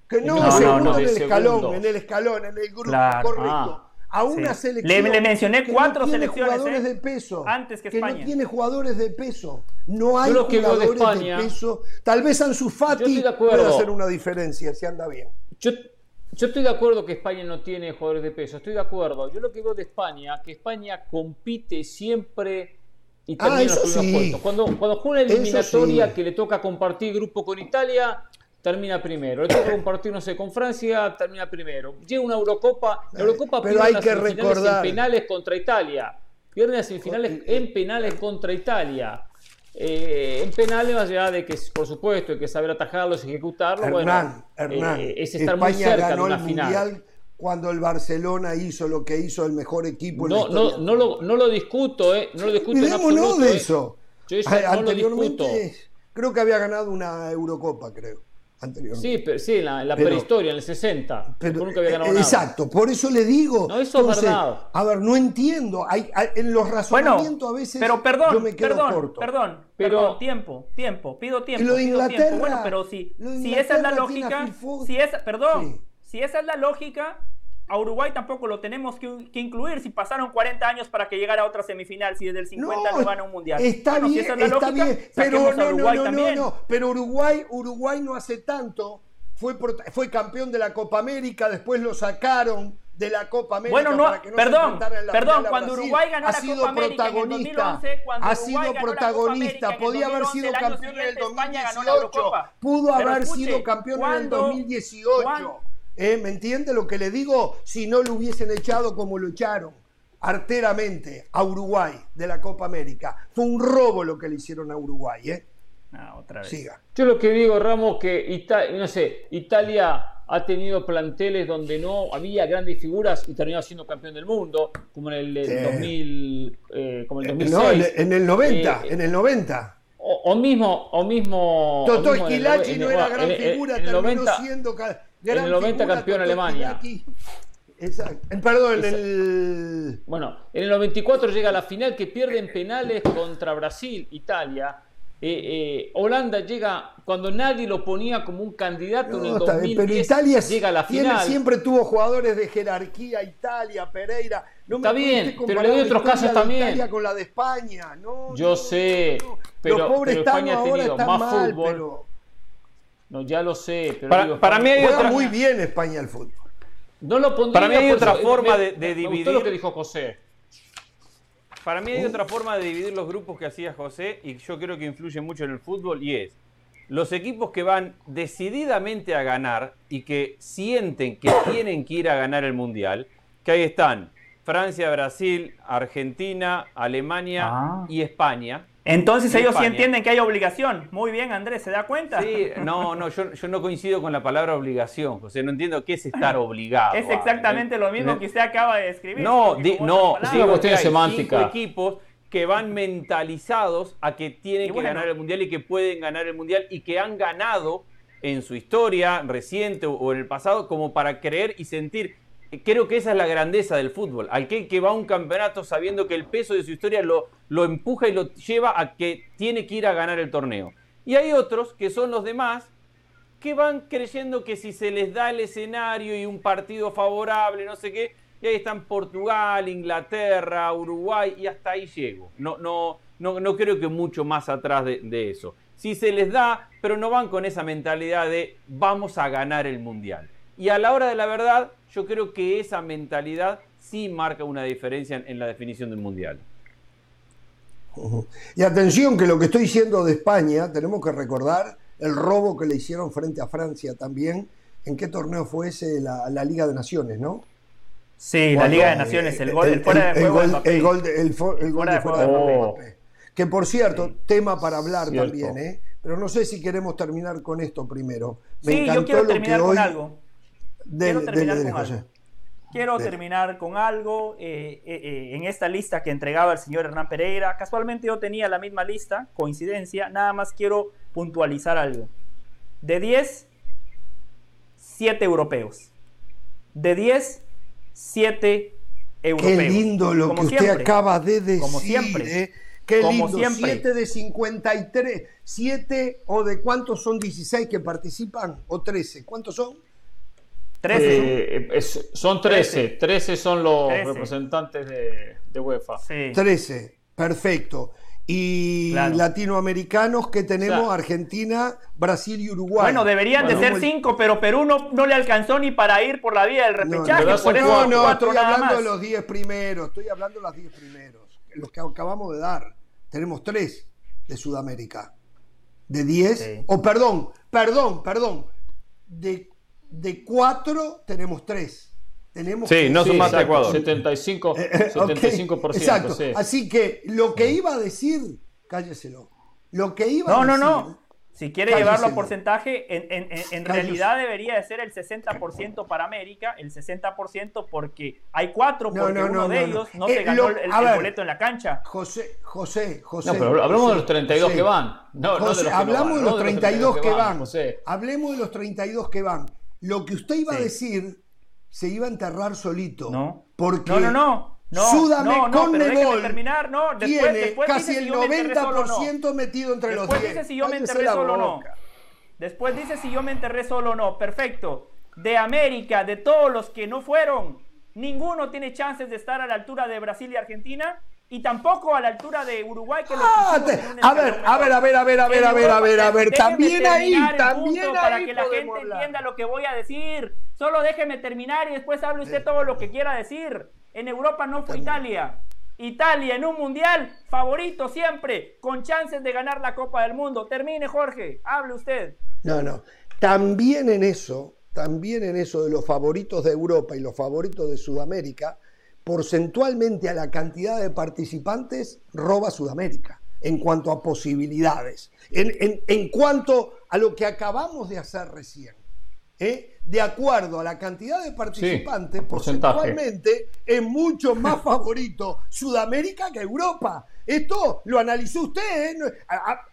que no, en el escalón, en el escalón, en el grupo, correcto. Ah a una selección. Le, mencioné cuatro selecciones. Jugadores ¿eh? de peso. Antes que, España. no tiene jugadores de peso. No hay jugadores de, peso. Tal vez Ansu Fati pueda hacer una diferencia si anda bien. Yo, yo estoy de acuerdo que España no tiene jugadores de peso. Estoy de acuerdo. Yo lo que veo de España, que España compite siempre y termina ah, los primeros Cuando, cuando juega una eliminatoria que le toca compartir grupo con Italia, termina primero. Le toca <coughs> compartir, no sé, con Francia, termina primero. Llega una Eurocopa, la Eurocopa Pero hay que recordar. en penales contra Italia. Pierde las semifinales en penales contra Italia. Eh, en penales, más allá de que, por supuesto, hay que saber atajarlos y ejecutarlos, bueno, Hernán, eh, es estar muy cerca ganó de una el final. Mundial cuando el Barcelona hizo lo que hizo el mejor equipo. No, no, no, lo, no lo discuto, ¿eh? No lo discuto en absoluto, de ¿eh? eso. Yo eso no lo discuto. Creo que había ganado una Eurocopa, creo. Sí, pero, sí, en la, prehistoria, en el 60. Pero, nunca había ganado exacto, por eso le digo. No, eso es verdad. A ver, no entiendo. Hay, en los razonamientos a veces. Pero perdón, yo me quedo perdón, corto. perdón, pero tiempo, tiempo, pido tiempo. lo de Inglaterra. Bueno, pero si, si esa es la lógica, si esa, perdón, si esa es la lógica, a Uruguay tampoco lo tenemos que, incluir si pasaron 40 años para que llegara a otra semifinal, si desde el 50 no, gana un mundial. Está bien, está bien, pero no, no, no, no, pero Uruguay, Uruguay no hace tanto, fue, fue campeón de la Copa América, después lo sacaron de la Copa América bueno, no, para que no perdón, se perdón, cuando Uruguay ganó la Copa América en 2011, cuando ha sido protagonista, podía haber sido campeón en el 2018, pudo haber sido campeón en el 2018. ¿Eh? ¿Me entiende lo que le digo? Si no lo hubiesen echado como lo echaron arteramente a Uruguay de la Copa América. Fue un robo lo que le hicieron a Uruguay. ¿eh? Ah, otra vez. Siga. Yo lo que digo, Ramos, que Italia, no sé, Italia ha tenido planteles donde no había grandes figuras y terminó siendo campeón del mundo, como en el, 2000, eh, como el 2006. No, en, el 90, en el 90. O, mismo, o mismo. Toto Esquilachi no era gran figura, terminó siendo en el 90 campeón Alemania. Exacto. Perdón, en el. Bueno, en el 94 llega a la final que pierde en penales contra Brasil, Italia. Eh, eh, Holanda llega cuando nadie lo ponía como un candidato en el 2010, pero Italia llega a la final. siempre tuvo jugadores de jerarquía, Italia, Pereira. No Está bien, pero le doy otros casos también. Italia con la de España, no. Yo sé, pero, pero España ha tenido más fútbol. No, ya lo sé. Pero para, mí hay otra... muy bien España el fútbol. No lo pondría para mí hay otra forma de, dividir. lo que dijo José. Para mí hay otra forma de dividir los grupos que hacía José y yo creo que influye mucho en el fútbol y es los equipos que van decididamente a ganar y que sienten que <coughs> tienen que ir a ganar el mundial, que ahí están Francia, Brasil, Argentina, Alemania ah. y España entonces ellos sí entienden que hay obligación. Muy bien, Andrés, ¿se da cuenta? Sí, no, no, yo, no coincido con la palabra obligación, José, no entiendo qué es estar obligado. Es exactamente lo mismo que usted acaba de describir. No, no, es una cuestión semántica. Cinco equipos que van mentalizados a que tienen que ganar el Mundial y que pueden ganar el Mundial y que han ganado en su historia reciente o en el pasado como para creer y sentir creo que esa es la grandeza del fútbol. Aquel que va a un campeonato sabiendo que el peso de su historia lo, lo empuja y lo lleva a que tiene que ir a ganar el torneo. Y hay otros, que son los demás, que van creyendo que si se les da el escenario y un partido favorable, no sé qué, y ahí están Portugal, Inglaterra, Uruguay, y hasta ahí llego. No, no, no, no creo que mucho más atrás de, de eso. Si se les da, pero no van con esa mentalidad de vamos a ganar el Mundial. Y a la hora de la verdad, yo creo que esa mentalidad sí marca una diferencia en, la definición del Mundial. Y atención que lo que estoy diciendo de España, tenemos que recordar el robo que le hicieron frente a Francia también. ¿En qué torneo fue ese? La, Liga de Naciones, ¿no? Sí, la Liga de Naciones, el, gol, el, fuera de juego. El gol, de fuera de Que por cierto, tema para hablar también, ¿eh? Pero no sé si queremos terminar con esto primero. Me sí, yo quiero terminar con algo quiero terminar con algo. Quiero terminar con algo eh, eh, eh, en esta lista que entregaba el señor Hernán Pereira. Casualmente yo tenía la misma lista, coincidencia. Nada más quiero puntualizar algo. De 10, 7 europeos. De 10, 7 europeos. Qué lindo lo que usted acaba de decir. Como siempre. Qué lindo. 7 de 53. 7 o de cuántos son 16 que participan o 13. ¿Cuántos son? 13. Eh, son 13. 13 son los representantes de, UEFA. 13, perfecto. Y latinoamericanos que tenemos, Argentina, Brasil y Uruguay. Bueno, deberían de ser 5, pero Perú no, le alcanzó ni para ir por la vía del repechaje. No, por eso no, estoy hablando de los 10 primeros, estoy hablando de los 10 primeros, los que acabamos de dar. tenemos tres de Sudamérica. De 10, o perdón, perdón, perdón, de, de cuatro tenemos tres. Tenemos sí, no son más de Ecuador. 75, 75%. Eh, exacto. Así que lo que iba a decir, cálleselo. Lo que iba no, a decir. No, no, no. Si quiere llevarlo a porcentaje, en, en, en, realidad debería de ser el 60% para América, el 60% porque hay cuatro, porque uno de ellos no se eh, ganó el, boleto en la cancha. José, José, José. No, pero hablamos de los 32 que van. No, no de los hablamos de los 32 que van. Hablemos de los 32 que van. Lo que usted iba a decir se iba a enterrar solito. No. Porque no, no, no. No, Súdame no, no, terminar, no. Después, tiene casi el 90% metido entre los 10. Después dice si yo me enterré solo o no. Después dice si yo me enterré solo o no. Perfecto. De América, de todos los que no fueron, ninguno tiene chances de estar a la altura de Brasil y Argentina y tampoco a la altura de Uruguay que ah, a, ver, a ver, a ver, a ver, a ver, a ver, a ver, a ver, también ahí, también ahí para que la gente entienda lo que voy a decir. Solo déjeme terminar y después hable usted todo lo que quiera decir. En Europa no fue Italia. Italia en un mundial favorito siempre, con chances de ganar la Copa del Mundo. Termine, Jorge, hable usted. No, no. También en eso, también en eso de los favoritos de Europa y los favoritos de Sudamérica, porcentualmente a la cantidad de participantes, roba Sudamérica en cuanto a posibilidades, en, en cuanto a lo que acabamos de hacer recién. ¿eh? De acuerdo a la cantidad de participantes, porcentualmente es mucho más favorito Sudamérica que Europa. Esto lo analizó usted. ¿eh?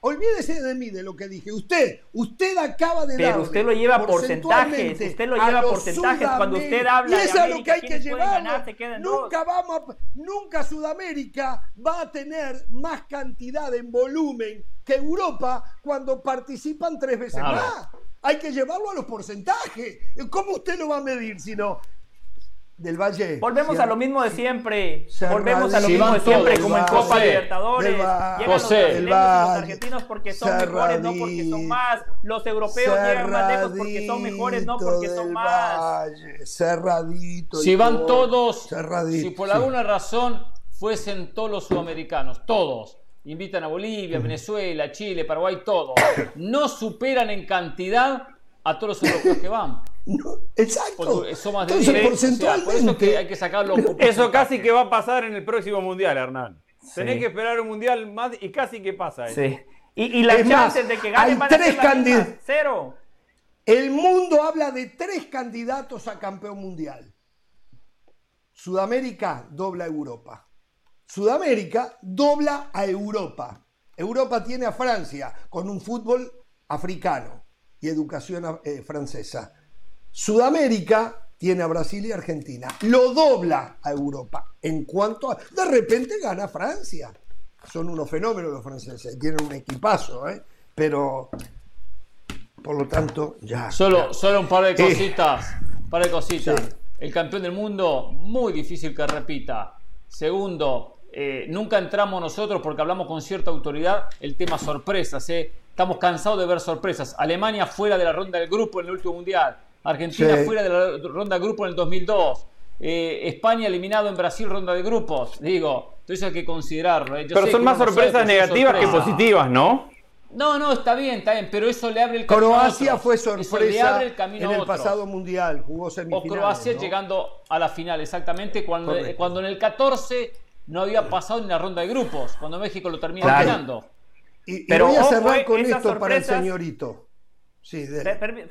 olvídese de mí, de lo que dije. Usted, usted acaba de Pero usted lo lleva porcentajes. Usted lo lleva porcentajes cuando usted habla. Y eso es lo que hay que llevar. Nunca vamos nunca Sudamérica va a tener más cantidad en volumen que Europa cuando participan tres veces más hay que llevarlo a los porcentajes. ¿Cómo usted lo va a medir si no? Del Valle. Volvemos a lo mismo de siempre. Volvemos a lo mismo de siempre, como en Copa Libertadores. Llegan José, los, los argentinos porque son mejores, no porque son más. Los europeos llegan más lejos porque son mejores, no porque son más. cerradito. Si van todos, si por alguna razón fuesen todos los sudamericanos, todos, invitan a Bolivia, Venezuela, Chile, Paraguay, todo. No superan en cantidad a todos los europeos que van. exacto. eso más de eso que hay que sacarlo. Eso casi que va a pasar en el próximo mundial, Hernán. Tenés que esperar un mundial más y casi que pasa eso. Sí. Y, las chances de que ganen hay tres candidatos. Cero. El mundo habla de tres candidatos a campeón mundial. Sudamérica dobla Europa. Sudamérica dobla a Europa. Europa tiene a Francia con un fútbol africano y educación eh, francesa. Sudamérica tiene a Brasil y Argentina. Lo dobla a Europa. En cuanto a... De repente gana Francia. Son unos fenómenos los franceses. Tienen un equipazo, ¿eh? Pero... Por lo tanto, ya. Solo, solo un par de eh, cositas. un par de cositas. El campeón del mundo, muy difícil que repita. Segundo, eh, nunca entramos nosotros porque hablamos con cierta autoridad el tema sorpresas. ¿eh? Estamos cansados de ver sorpresas. Alemania fuera de la ronda del grupo en el último mundial. Argentina fuera de la ronda del grupo en el 2002. Eh, España eliminado en Brasil ronda de grupos. Digo, eso hay que considerarlo. Pero son más sorpresas negativas que positivas, ¿no? No, no, está bien, está bien, pero eso le abre el camino. Croacia fue sorpresa el en el pasado mundial, jugó semifinales. O Croacia llegando a la final, exactamente, cuando, cuando en el 14 no había pasado en la ronda de grupos, cuando México lo termina ganando. Y, Pero voy a cerrar con esto para el señorito. Sí,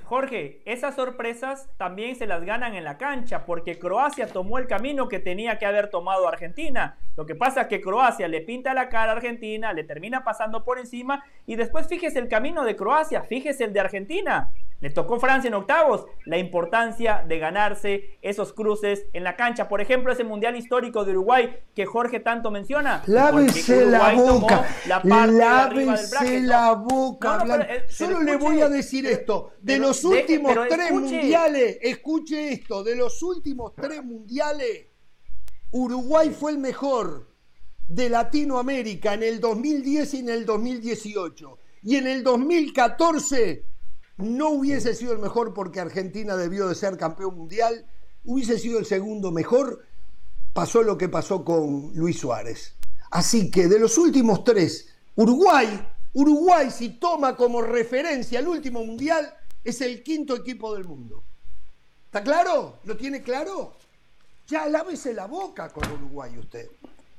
Jorge, esas sorpresas también se las ganan en la cancha, porque Croacia tomó el camino que tenía que haber tomado Argentina. Lo que pasa es que Croacia le pinta la cara a Argentina, le termina pasando por encima, y después fíjese el camino de Croacia, fíjese el de Argentina. Le tocó Francia en octavos. La importancia de ganarse esos cruces en la cancha. Por ejemplo, ese mundial histórico de Uruguay que Jorge tanto menciona. Lávese la boca. La Lávese la boca. Eh, Solo le voy a decir esto. De los últimos tres mundiales, escuche esto, de los últimos tres mundiales, Uruguay fue el mejor de Latinoamérica en el 2010 y en el 2018. Y en el 2014 no hubiese sido el mejor porque Argentina debió de ser campeón mundial, hubiese sido el segundo mejor, pasó lo que pasó con Luis Suárez. Así que de los últimos tres Uruguay, Uruguay si toma como referencia el último mundial, es el quinto equipo del mundo. ¿Está claro? ¿Lo tiene claro? Ya lávese la boca con Uruguay usted.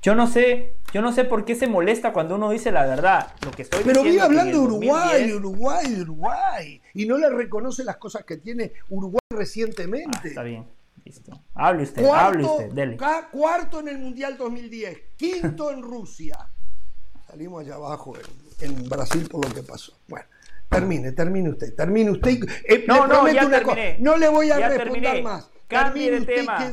Yo no sé, yo no sé por qué se molesta cuando uno dice la verdad. Lo que estoy Pero vive hablando de Uruguay, Uruguay, Uruguay. Y no le reconoce las cosas que tiene Uruguay recientemente. Ah, está bien. Listo. Hable usted, hable usted, dele. Cuarto en el Mundial 2010, quinto en Rusia. Salimos allá abajo en, Brasil por lo que pasó. Bueno, termine, termine usted, termine usted. Eh, no, no, ya terminé. No le voy a responder más. Cambie de tema.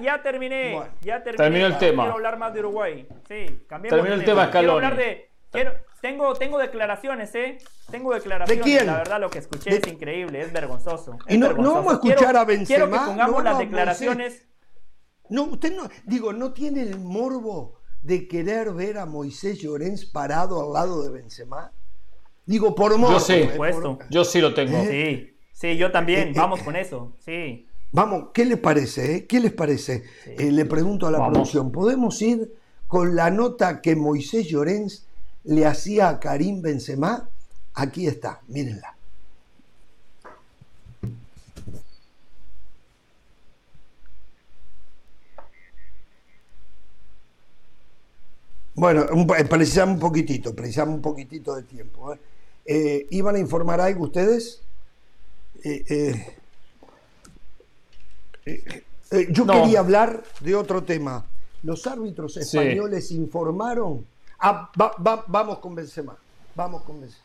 Ya terminé, ya terminé. Terminó el tema. Quiero hablar más de Uruguay. Sí, Terminó el tema, Quiero hablar de. tengo, tengo declaraciones, ¿eh? Tengo declaraciones. ¿De quién? La verdad, lo que escuché es increíble, es vergonzoso. y no, vamos a escuchar a Benzema. Quiero que pongamos las declaraciones. No, usted no, digo, no tiene el morbo de querer ver a Moisés Llorens parado al lado de Benzema. Digo, por morbo. Yo sí, ¿eh? yo sí lo tengo. Sí, sí, yo también. Eh, vamos con eso, sí. Vamos, ¿qué les parece? Eh? ¿Qué les parece? Eh, le pregunto a la producción, ¿podemos ir con la nota que Moisés Llorens le hacía a Karim Benzema? Aquí está, mírenla. Bueno, eh, precisamos un poquitito, precisamos un poquitito de tiempo. ¿Iban a informar algo ustedes? Eh, eh, eh, yo quería hablar de otro tema. Los árbitros españoles informaron. Ah, vamos con Benzema. Vamos con Benzema.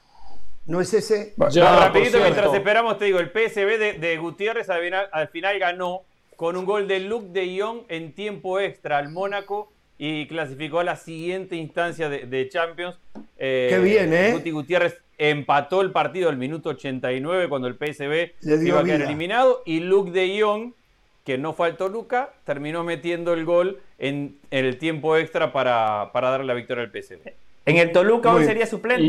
¿No es ese? Ya, rapidito, mientras esperamos, te digo, el PSB de, Gutiérrez al final, ganó con un gol de Luc de Jong en tiempo extra al Mónaco y clasificó a la siguiente instancia de, Champions. Eh, Qué bien, ¿eh? Guti Gutiérrez empató el partido al minuto 89 cuando el PSB iba a quedar eliminado y Luc de Jong que no faltó Luca, terminó metiendo el gol en, el tiempo extra para, darle la victoria al PSV. En el Toluca hoy sería suplente.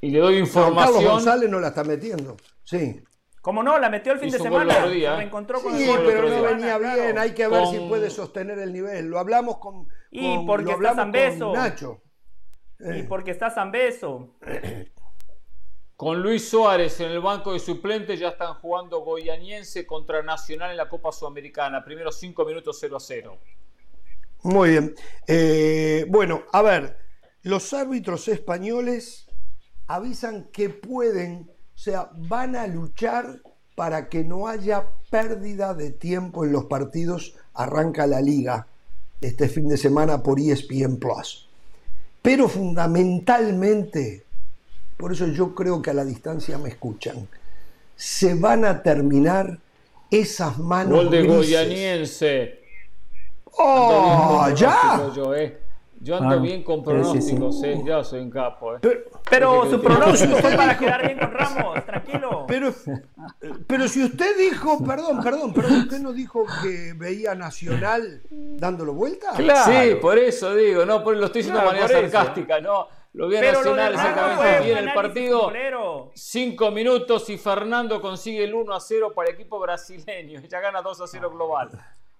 Y, le doy información. Carlos González no la está metiendo. Sí. ¿Cómo no? La metió el fin de semana. Se reencontró con sí, pero no venía bien. Hay que ver si puede sostener el nivel. Lo hablamos con. Y porque está Zambeso. Nacho. Y porque está Zambeso. Con Luis Suárez en el banco de suplentes ya están jugando Goyaniense contra Nacional en la Copa Sudamericana. Primeros cinco minutos 0 a 0. Muy bien. Eh, bueno, a ver, los árbitros españoles avisan que pueden, o sea, van a luchar para que no haya pérdida de tiempo en los partidos. Arranca la liga este fin de semana por ESPN Plus. Pero fundamentalmente por eso yo creo que a la distancia me escuchan. Se van a terminar esas manos. Gol de Goyaniense. ¡Oh! ¡Ya! Eh. Yo, ando ah, bien con pronósticos, eh. ya soy un capo. Eh. Pero, su pronóstico fue para quedar bien con Ramos, tranquilo. Pero, pero si usted dijo, perdón, perdón, pero usted no dijo que veía Nacional dándolo vuelta. Claro. Sí, por eso digo, no, por, lo estoy diciendo de manera sarcástica, no. Lo vi a Nacional exactamente en el partido. Cinco minutos y Fernando consigue el 1 a 0 para el equipo brasileño. Ya gana 2 a 0 global.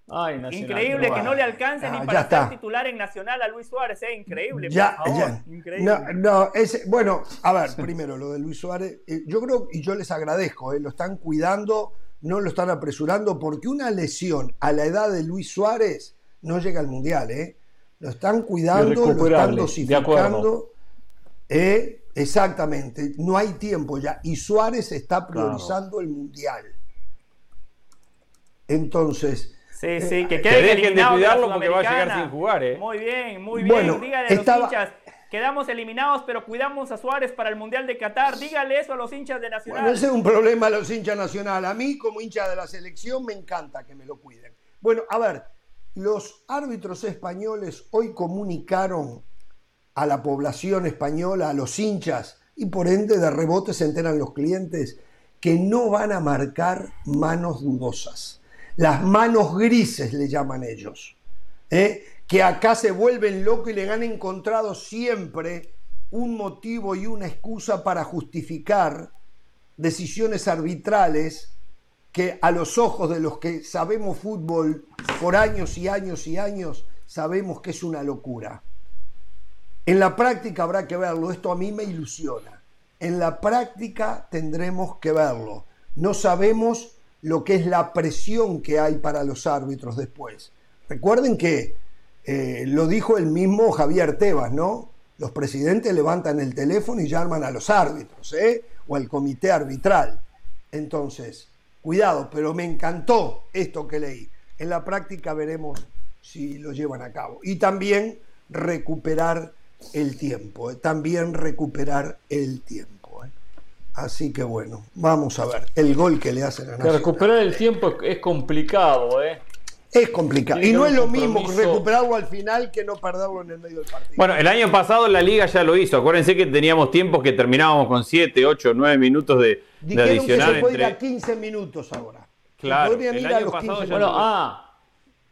Ay, Increíble que no le alcance ni ah, para estar titular en Nacional a Luis Suárez, ¿eh? Increíble. Ya, ya. Increíble. No, bueno, a ver, primero lo de Luis Suárez, eh, yo creo y yo les agradezco, eh, lo están cuidando, no lo están apresurando, porque una lesión a la edad de Luis Suárez no llega al Mundial, ¿eh? Lo están cuidando, lo están dosificando. Eh, exactamente, no hay tiempo ya. Y Suárez está priorizando el Mundial. Entonces... Sí, sí, que, dejen de cuidarlo porque va a llegar sin jugar. ¿eh? Muy bien, muy bien. Bueno, Dígale a los hinchas, quedamos eliminados, pero cuidamos a Suárez para el Mundial de Qatar. Dígale eso a los hinchas de Nacional. Bueno, ese es un problema a los hinchas Nacional. A mí, como hincha de la selección, me encanta que me lo cuiden. Bueno, a ver, los árbitros españoles hoy comunicaron a la población española, a los hinchas, y por ende de rebote se enteran los clientes que no van a marcar manos dudosas. Las manos grises le llaman ellos. ¿eh? Que acá se vuelven locos y le han encontrado siempre un motivo y una excusa para justificar decisiones arbitrales que a los ojos de los que sabemos fútbol por años y años y años sabemos que es una locura. En la práctica habrá que verlo, esto a mí me ilusiona. En la práctica tendremos que verlo. No sabemos lo que es la presión que hay para los árbitros después. Recuerden que eh, lo dijo el mismo Javier Tebas, ¿no? Los presidentes levantan el teléfono y llaman a los árbitros, ¿eh? O al comité arbitral. Entonces, cuidado, pero me encantó esto que leí. En la práctica veremos si lo llevan a cabo. Y también recuperar el tiempo, ¿eh? también recuperar el tiempo. ¿eh? Así que bueno, vamos a ver el gol que le hacen a Nacional. recuperar el tiempo es complicado, ¿eh? Es complicado. y no es lo mismo recuperarlo al final que no perderlo en el medio del partido. Bueno, el año pasado la liga ya lo hizo. Acuérdense que teníamos tiempos que terminábamos con 7, 8, 9 minutos de, de adicional. Que se puede ir a 15 minutos ahora. Claro, el año pasado ya bueno, ah,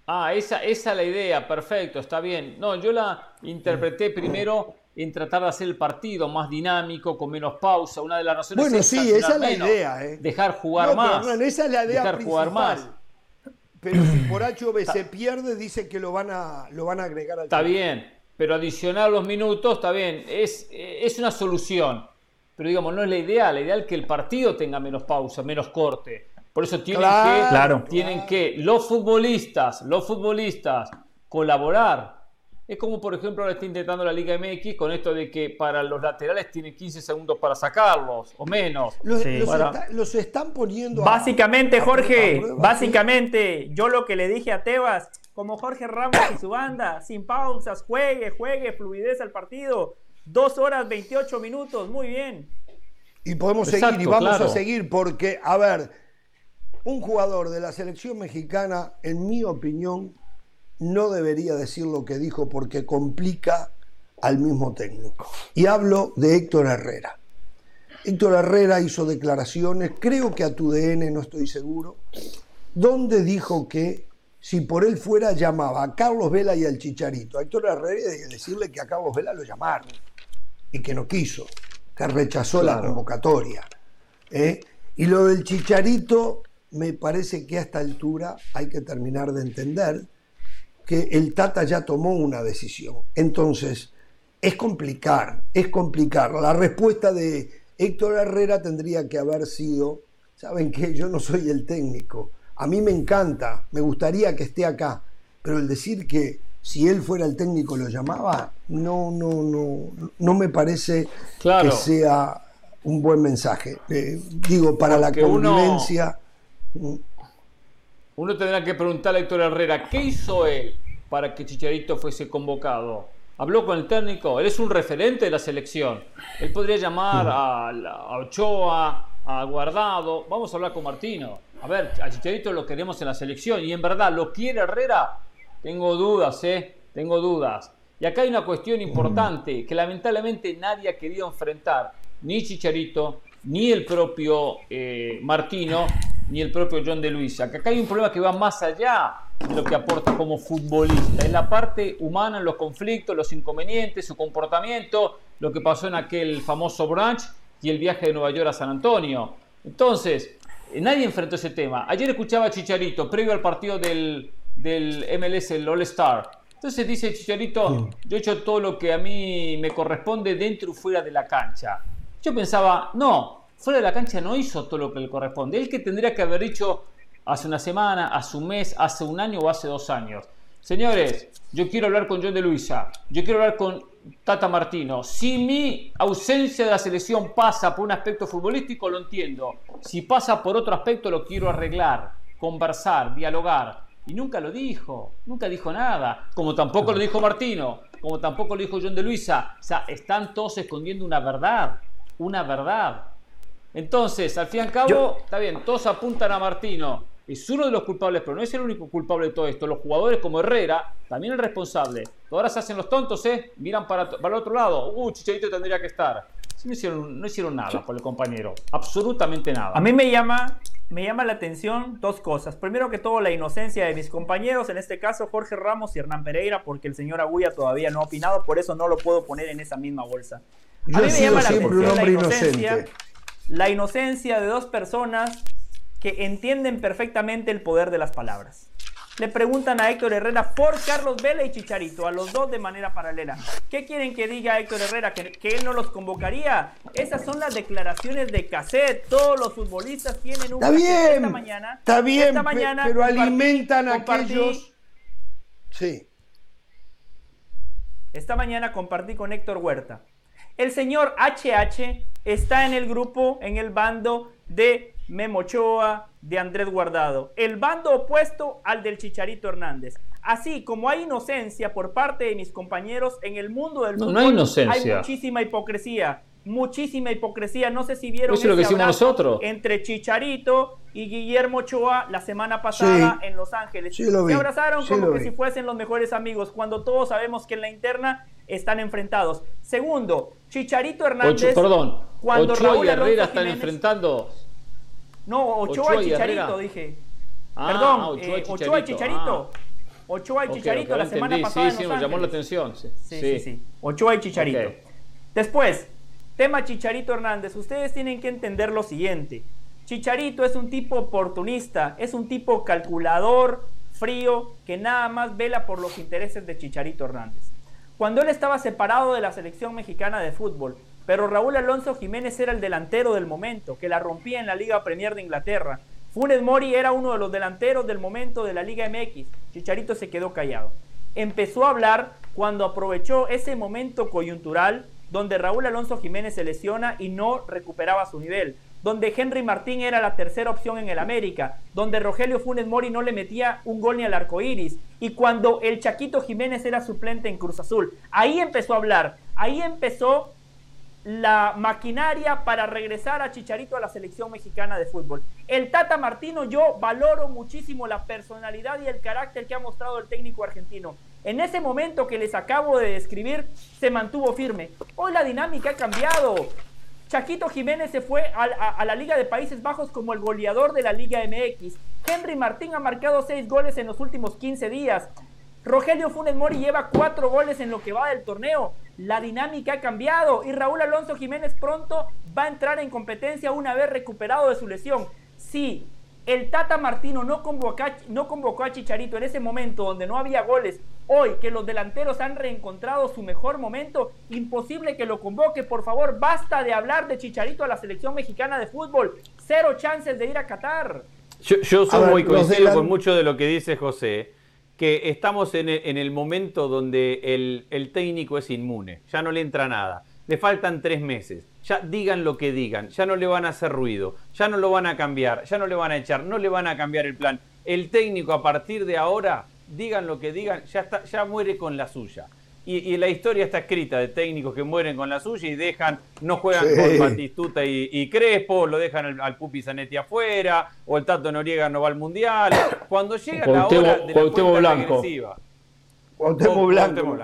ah, esa, esa es la idea, perfecto, está bien. No, yo la interpreté primero en tratar de hacer el partido más dinámico, con menos pausa. Una de las razones bueno, sí, esa es la idea. ¿eh? Dejar jugar más. esa es la idea dejar jugar más pero si por <clears throat> HV se pierde, dice que lo van a, lo van a agregar al Está bien, pero adicionar los minutos, está bien, es, es una solución. Pero digamos, no es la ideal, la ideal es que el partido tenga menos pausa, menos corte. Por eso tienen que, tienen que los futbolistas, los futbolistas colaborar es como, por ejemplo, ahora está intentando la Liga MX con esto de que para los laterales tiene 15 segundos para sacarlos, o menos. Los, están poniendo. Básicamente, Jorge, básicamente, yo lo que le dije a Tebas, como Jorge Ramos y su banda, <coughs> sin pausas, juegue, juegue, fluidez al partido. Dos horas 28 minutos, muy bien. Y podemos seguir, y vamos a seguir, porque, a ver, un jugador de la selección mexicana, en mi opinión, no debería decir lo que dijo porque complica al mismo técnico. Y hablo de Héctor Herrera. Héctor Herrera hizo declaraciones, creo que a tu DN, no estoy seguro, donde dijo que si por él fuera llamaba a Carlos Vela y al Chicharito. A Héctor Herrera de decirle que a Carlos Vela lo llamaron y que no quiso, que rechazó la convocatoria. ¿eh? Y lo del Chicharito me parece que a esta altura hay que terminar de entender que el Tata ya tomó una decisión. Entonces, es complicar, es complicar. La respuesta de Héctor Herrera tendría que haber sido, ¿saben qué? Yo no soy el técnico. A mí me encanta, me gustaría que esté acá, pero el decir que si él fuera el técnico lo llamaba, no, no, no, no me parece que sea un buen mensaje. Eh, digo, para la convivencia. Uno tendrá que preguntarle a Héctor Herrera, ¿qué hizo él para que Chicharito fuese convocado? Habló con el técnico, él es un referente de la selección. Él podría llamar a, Ochoa, a Guardado. Vamos a hablar con Martino. A ver, a Chicharito lo queremos en la selección. Y en verdad, ¿lo quiere Herrera? Tengo dudas, ¿eh? Tengo dudas. Y acá hay una cuestión importante que lamentablemente nadie ha querido enfrentar. Ni Chicharito, ni el propio eh, Martino, ni el propio John de Luisa. Que acá hay un problema que va más allá de lo que aporta como futbolista. Es la parte humana, los conflictos, los inconvenientes, su comportamiento, lo que pasó en aquel famoso brunch y el viaje de Nueva York a San Antonio. Entonces, eh, nadie enfrentó ese tema. Ayer escuchaba a Chicharito, previo al partido del, del MLS, el All Star. Entonces dice Chicharito, yo he hecho todo lo que a mí me corresponde dentro y fuera de la cancha. Yo pensaba, no, fuera de la cancha no hizo todo lo que le corresponde. Él que tendría que haber dicho hace una semana, hace un mes, hace un año o hace dos años. Señores, yo quiero hablar con John de Luisa, yo quiero hablar con Tata Martino. Si mi ausencia de la selección pasa por un aspecto futbolístico, lo entiendo. Si pasa por otro aspecto, lo quiero arreglar, conversar, dialogar. Y nunca lo dijo, nunca dijo nada. Como tampoco lo dijo Martino, como tampoco lo dijo John de Luisa. O sea, están todos escondiendo una verdad, una verdad. Entonces, al fin y al cabo, está bien, todos apuntan a Martino. Es uno de los culpables, pero no es el único culpable de todo esto. Los jugadores como Herrera, también el responsable. Ahora se hacen los tontos, ¿eh? Miran para, para el otro lado. Uh, Chicharito tendría que estar. no, hicieron, no hicieron nada por el compañero. Absolutamente nada. A mí me llama, me llama la atención dos cosas. Primero que todo, la inocencia de mis compañeros, en este caso Jorge Ramos y Hernán Pereira, porque el señor Agulla todavía no ha opinado, por eso no lo puedo poner en esa misma bolsa. A mí me llama la atención la inocencia la inocencia de dos personas que entienden perfectamente el poder de las palabras. le preguntan a Héctor Herrera por Carlos Vela y Chicharito, a los dos de manera paralela. ¿Qué quieren que diga Héctor Herrera? ¿Que, él no los convocaría? Esas son las declaraciones de cassette. Todos los futbolistas tienen un está bien, esta mañana. Está bien, pero alimentan a aquellos. Sí. Esta mañana compartí con Héctor Huerta. El señor HH está en el grupo, en el bando de Memochoa, de Andrés Guardado. El bando opuesto al del Chicharito Hernández. Así como hay inocencia por parte de mis compañeros en el mundo del fútbol, hay, inocencia. muchísima hipocresía. Muchísima hipocresía. No sé si vieron Eso lo que hicimos nosotros. entre Chicharito y Guillermo Ochoa la semana pasada en Los Ángeles. Se abrazaron como que si fuesen los mejores amigos, cuando todos sabemos que en la interna están enfrentados. Segundo, Chicharito Hernández. perdón, cuando Ochoa y Herrera están enfrentando no, Ochoa, y Chicharito, dije. Ah, Perdón, ah, Ochoa, y eh, Chicharito. Ochoa y Chicharito ah. la semana pasada. Sí, sí, me llamó la atención. Sí, sí, sí. Ochoa y Chicharito. Después, tema Chicharito Hernández. Ustedes tienen que entender lo siguiente. Chicharito es un tipo oportunista, es un tipo calculador, frío, que nada más vela por los intereses de Chicharito Hernández. Cuando él estaba separado de la selección mexicana de fútbol, pero Raúl Alonso Jiménez era el delantero del momento, que la rompía en la Liga Premier de Inglaterra. Funes Mori era uno de los delanteros del momento de la Liga MX. Chicharito se quedó callado. Empezó a hablar cuando aprovechó ese momento coyuntural donde Raúl Alonso Jiménez se lesiona y no recuperaba su nivel, donde Henry Martín era la tercera opción en el América, donde Rogelio Funes Mori no le metía un gol ni al arco iris, y cuando el Chaquito Jiménez era suplente en Cruz Azul. Ahí empezó a hablar, ahí empezó la maquinaria para regresar a Chicharito a la selección mexicana de fútbol. El Tata Martino, yo valoro muchísimo la personalidad y el carácter que ha mostrado el técnico argentino. En ese momento que les acabo de describir, se mantuvo firme. Hoy la dinámica ha cambiado. Chaquito Jiménez se fue a, la Liga de Países Bajos como el goleador de la Liga MX. Henry Martín ha marcado seis goles en los últimos 15 días. Rogelio Funes Mori lleva cuatro goles en lo que va del torneo. La dinámica ha cambiado y Raúl Alonso Jiménez pronto va a entrar en competencia una vez recuperado de su lesión. Si el Tata Martino no convocó, no convocó a Chicharito en ese momento donde no había goles, hoy que los delanteros han reencontrado su mejor momento, imposible que lo convoque. Por favor, basta de hablar de Chicharito a la selección mexicana de fútbol. Cero chances de ir a Qatar. Yo, soy muy coincido con mucho de lo que dice José que estamos en el, momento donde el, técnico es inmune, ya no le entra nada, le faltan tres meses, ya digan lo que digan, ya no le van a hacer ruido, ya no lo van a cambiar, ya no le van a echar, no le van a cambiar el plan. El técnico a partir de ahora, digan lo que digan, ya, está, ya muere con la suya. Y, la historia está escrita de técnicos que mueren con la suya y dejan, no juegan con Batistuta y, Crespo, lo dejan al, Pupi Zanetti afuera, o el Tato Noriega no va al Mundial. Cuando llega la hora de la cuenta Blanco. regresiva. Blanco.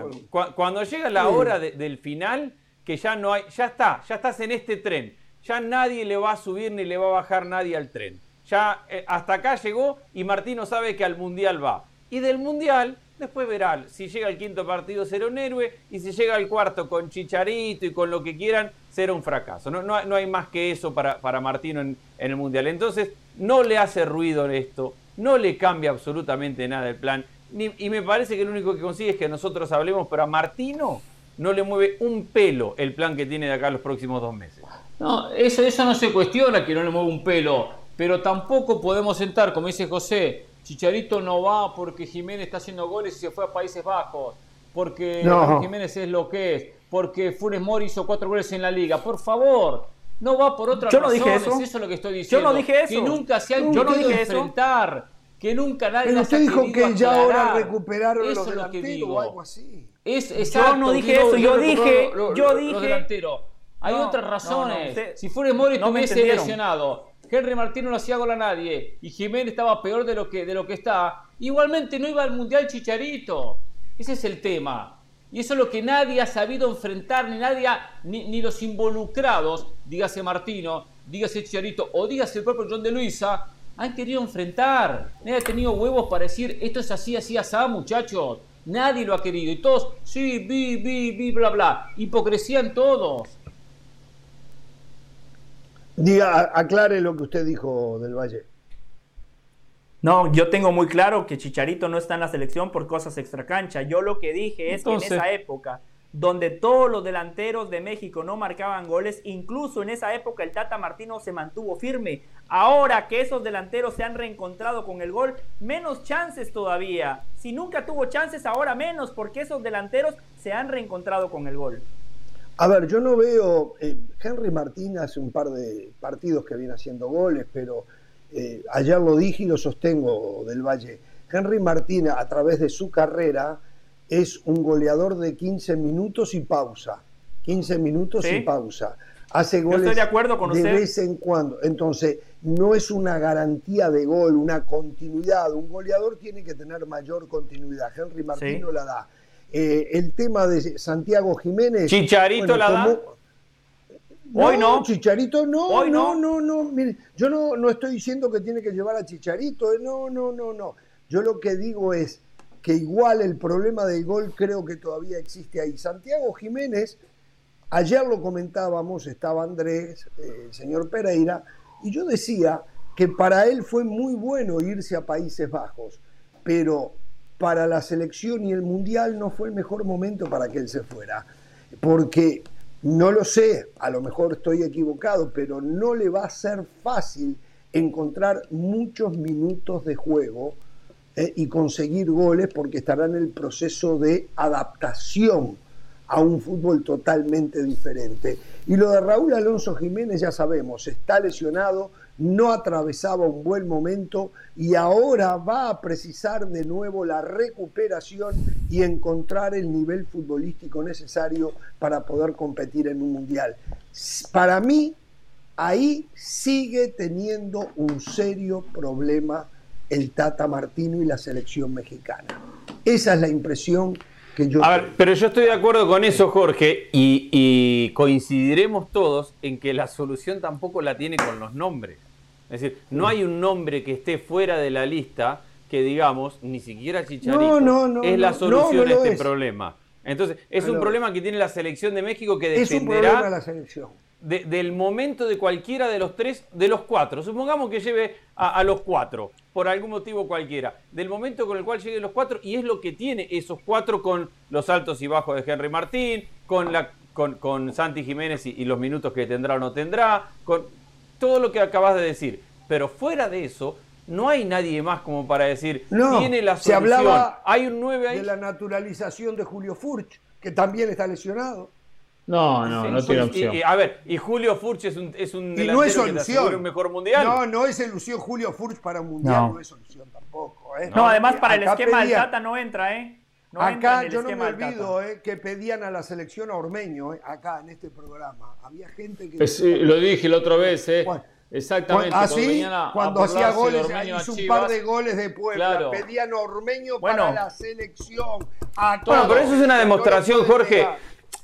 Cuando llega la hora del final, que ya no hay, ya está, ya estás en este tren. Ya nadie le va a subir ni le va a bajar nadie al tren. Ya eh, hasta acá llegó y Martino sabe que al Mundial va. Y del Mundial Después verá, si llega el quinto partido será un héroe y si llega el cuarto con Chicharito y con lo que quieran, será un fracaso. No, no, hay más que eso para, para Martino en, el Mundial. Entonces, no le hace ruido esto, no le cambia absolutamente nada el plan. y me parece que lo único que consigue es que nosotros hablemos, pero a Martino no le mueve un pelo el plan que tiene de acá los próximos dos meses. No, eso, eso no se cuestiona que no le mueva un pelo, pero tampoco podemos sentar, como dice José, Chicharito no va porque Jiménez está haciendo goles y se fue a Países Bajos, porque Jiménez es lo que es, porque Funes Mori hizo cuatro goles en la liga. Por favor, no va por otra Yo no dije eso. eso. es lo que estoy diciendo. Yo no dije eso. Que nunca se han Yo no dije enfrentar, que nunca nadie Pero usted dijo que ya ahora recuperaron eso los delanteros o algo así. Es, exacto, yo no dije eso, yo dije, yo dije... Hay otras razones. si Funes Mori estuviese lesionado Henry Martín no lo hacía gol a nadie y Jiménez estaba peor de lo que, de lo que está, igualmente no iba al Mundial Chicharito. Ese es el tema. Y eso es lo que nadie ha sabido enfrentar, ni nadie, ni, los involucrados, dígase Martino, dígase Chicharito o dígase el propio John de Luisa, han querido enfrentar. Nadie ha tenido huevos para decir esto es así, así, así, muchachos. Nadie lo ha querido. Y todos, sí, vi, vi, vi, bla, bla. Hipocresía en todos. Diga, aclare lo que usted dijo del Valle. No, yo tengo muy claro que Chicharito no está en la selección por cosas extracancha. Yo lo que dije es que en esa época donde todos los delanteros de México no marcaban goles, incluso en esa época el Tata Martino se mantuvo firme. Ahora que esos delanteros se han reencontrado con el gol, menos chances todavía. Si nunca tuvo chances, ahora menos, porque esos delanteros se han reencontrado con el gol. A ver, yo no veo. Eh, Henry Martín hace un par de partidos que viene haciendo goles, pero eh, ayer lo dije y lo sostengo del Valle. Henry Martín, a través de su carrera, es un goleador de 15 minutos y pausa. 15 minutos y pausa. Hace goles de, acuerdo con de vez en cuando. Entonces, no es una garantía de gol, una continuidad. Un goleador tiene que tener mayor continuidad. Henry Martín no la da. Eh, el tema de Santiago Jiménez. Chicharito la da. Hoy no. Chicharito no. Hoy no, no, no. Mire, yo no, no estoy diciendo que tiene que llevar a Chicharito. Eh, no, no, no, no. Yo lo que digo es que igual el problema del gol creo que todavía existe ahí. Santiago Jiménez, ayer lo comentábamos, estaba Andrés, eh, el señor Pereira, y yo decía que para él fue muy bueno irse a Países Bajos, pero para la selección y el Mundial no fue el mejor momento para que él se fuera, porque no lo sé, a lo mejor estoy equivocado, pero no le va a ser fácil encontrar muchos minutos de juego eh, y conseguir goles porque estará en el proceso de adaptación a un fútbol totalmente diferente. Y lo de Raúl Alonso Jiménez ya sabemos, está lesionado, no atravesaba un buen momento y ahora va a precisar de nuevo la recuperación y encontrar el nivel futbolístico necesario para poder competir en un mundial. Para mí, ahí sigue teniendo un serio problema el Tata Martino y la selección mexicana. Esa es la impresión que yo... A ver, pero yo estoy de acuerdo con eso, Jorge, y, coincidiremos todos en que la solución tampoco la tiene con los nombres. Es decir, no hay un nombre que esté fuera de la lista que digamos, ni siquiera Chicharito es la solución a este problema. Entonces, es un problema que tiene la selección de México que dependerá... Es un problema la selección del momento de cualquiera de los tres, de los cuatro. Supongamos que lleve a, los cuatro, por algún motivo cualquiera. Del momento con el cual lleguen los cuatro, y es lo que tiene esos cuatro con los altos y bajos de Henry Martín, con, la, con, con Santi Jiménez y, los minutos que tendrá o no tendrá, con todo lo que acabas de decir. Pero fuera de eso, no hay nadie más como para decir, no, tiene la solución. Se hablaba hay un 9 ahí. de la naturalización de Julio Furch, que también está lesionado. No, no, no tiene opción. a ver, y Julio Furch es un, es un y no es solución. un mejor mundial. No, no es solución Julio Furch para un mundial, no, es solución tampoco. ¿eh? No, además para el esquema del Tata no entra, ¿eh? acá yo no me olvido eh, que pedían a la selección a Ormeño, eh, acá en este programa. Había gente que... lo dije la otra vez, ¿eh? Exactamente. Así, cuando hacía goles, hizo un par de goles de Puebla. Pedían a Ormeño para la selección. bueno, pero eso es una demostración, Jorge.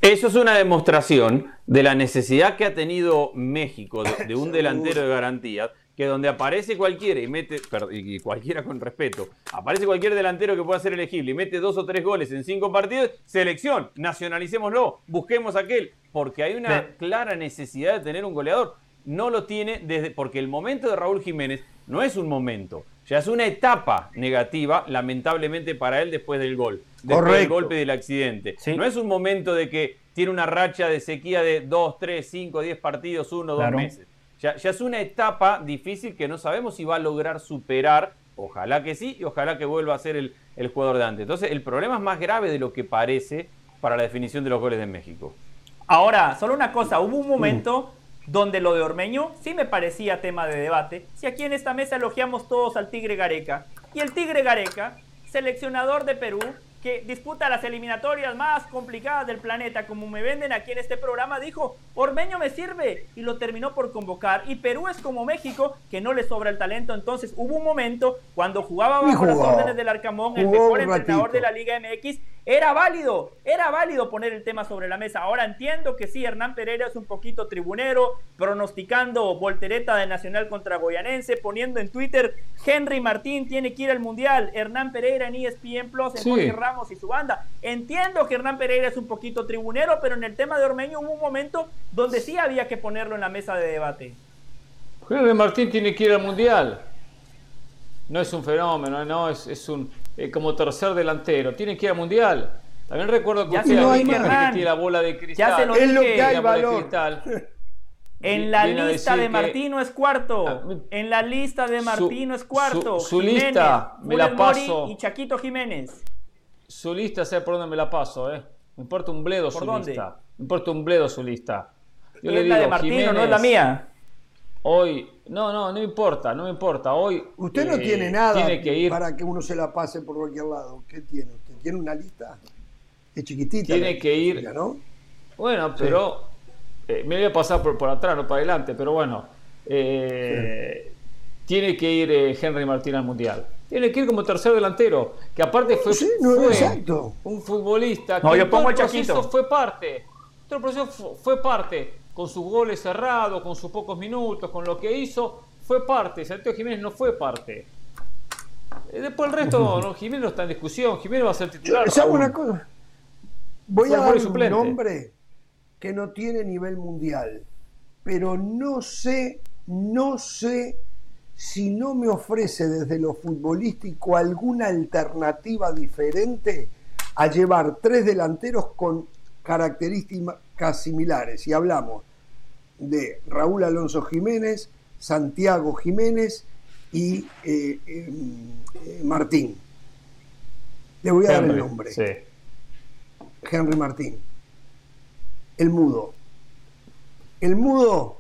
Eso es una demostración de la necesidad que ha tenido México de, un <laughs> delantero de garantía, que donde aparece cualquiera y mete, y cualquiera con respeto, aparece cualquier delantero que pueda ser elegible y mete dos o tres goles en cinco partidos, selección, nacionalicémoslo, busquemos aquel, porque hay una clara necesidad de tener un goleador. No lo tiene desde, porque el momento de Raúl Jiménez no es un momento, ya es una etapa negativa, lamentablemente para él después del gol, después del golpe del accidente. No es un momento de que tiene una racha de sequía de 2, 3, 5, 10 partidos, 1, 2 meses. Ya, es una etapa difícil que no sabemos si va a lograr superar. Ojalá que sí y ojalá que vuelva a ser el, el jugador de antes. Entonces, el problema es más grave de lo que parece para la definición de los goles de México. Ahora, solo una cosa, hubo un momento donde lo de Ormeño sí me parecía tema de debate, si aquí en esta mesa elogiamos todos al Tigre Gareca. Y el Tigre Gareca, seleccionador de Perú, que disputa las eliminatorias más complicadas del planeta, como me venden aquí en este programa, dijo, Ormeño me sirve y lo terminó por convocar. Y Perú es como México, que no le sobra el talento. Entonces hubo un momento cuando jugaba bajo las órdenes del Arcamón, el mejor entrenador de la Liga MX, era válido, era válido poner el tema sobre la mesa. Ahora entiendo que sí, Hernán Pereira es un poquito tribunero, pronosticando voltereta de Nacional contra Goyanense, poniendo en Twitter, Henry Martín tiene que ir al Mundial, Hernán Pereira en ESPN Plus, en Jorge Ramos y su banda. Entiendo que Hernán Pereira es un poquito tribunero, pero en el tema de Ormeño hubo un momento donde sí había que ponerlo en la mesa de debate. Henry Martín tiene que ir al Mundial. no es un fenómeno, no, es, es un eh, como tercer delantero. Tiene que ir al mundial. También recuerdo que usted dije, que tiene la bola de cristal. Ya se lo Es lo dije. que hay La bola de cristal. <laughs> En la lista de que- Martino es cuarto. Ah, En la lista de su- Martino es cuarto. su- su Jiménez, lista, me la Mori paso. Y Chaquito Jiménez. Su lista, sé por dónde me la paso, ¿eh? Me importa un bledo ¿Por su dónde? lista. Me importa un bledo su lista. Yo es la de Martino, no es la mía. Hoy, no, no, no importa, no me importa. Hoy. Usted no eh, tiene nada Tiene que ir. para que uno se la pase por cualquier lado. ¿Qué tiene usted? ¿Tiene una lista? Es chiquitita. Tiene la que ir-. Bueno, pero eh, me voy a pasar por, por atrás, no para adelante, pero bueno, eh, tiene que ir eh, Henry Martín al Mundial. Tiene que ir como tercer delantero, que aparte fue, Sí, no, fue exacto. un futbolista No, que yo pongo el proceso fue parte. El proceso fu- fue parte, con sus goles cerrados, con sus pocos minutos, con lo que hizo, fue parte. Santiago Jiménez no fue parte. Eh, Después el resto, no, Jiménez no está en discusión, Jiménez va a ser titular. ¿Sabe aún. una cosa? Voy a dar un nombre que no tiene nivel mundial, pero no sé, no sé si no me ofrece desde lo futbolístico alguna alternativa diferente a llevar tres delanteros con características similares. Y hablamos de Raúl Alonso Jiménez, Santiago Jiménez y eh, eh, Martín. Le voy a dar el nombre. sí. Henry Martín. El mudo. El mudo,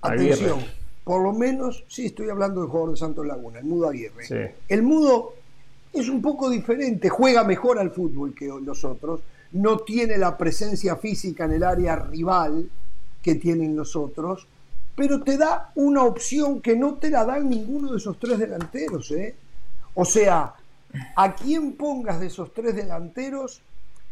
Aguirre. atención, por lo menos, sí estoy hablando del jugador de Santos Laguna, el mudo Aguirre. Sí. El mudo es un poco diferente, juega mejor al fútbol que los otros, no tiene la presencia física en el área rival que tienen los otros, pero te da una opción que no te la dan ninguno de esos tres delanteros. ¿eh? O sea, a quien pongas de esos tres delanteros,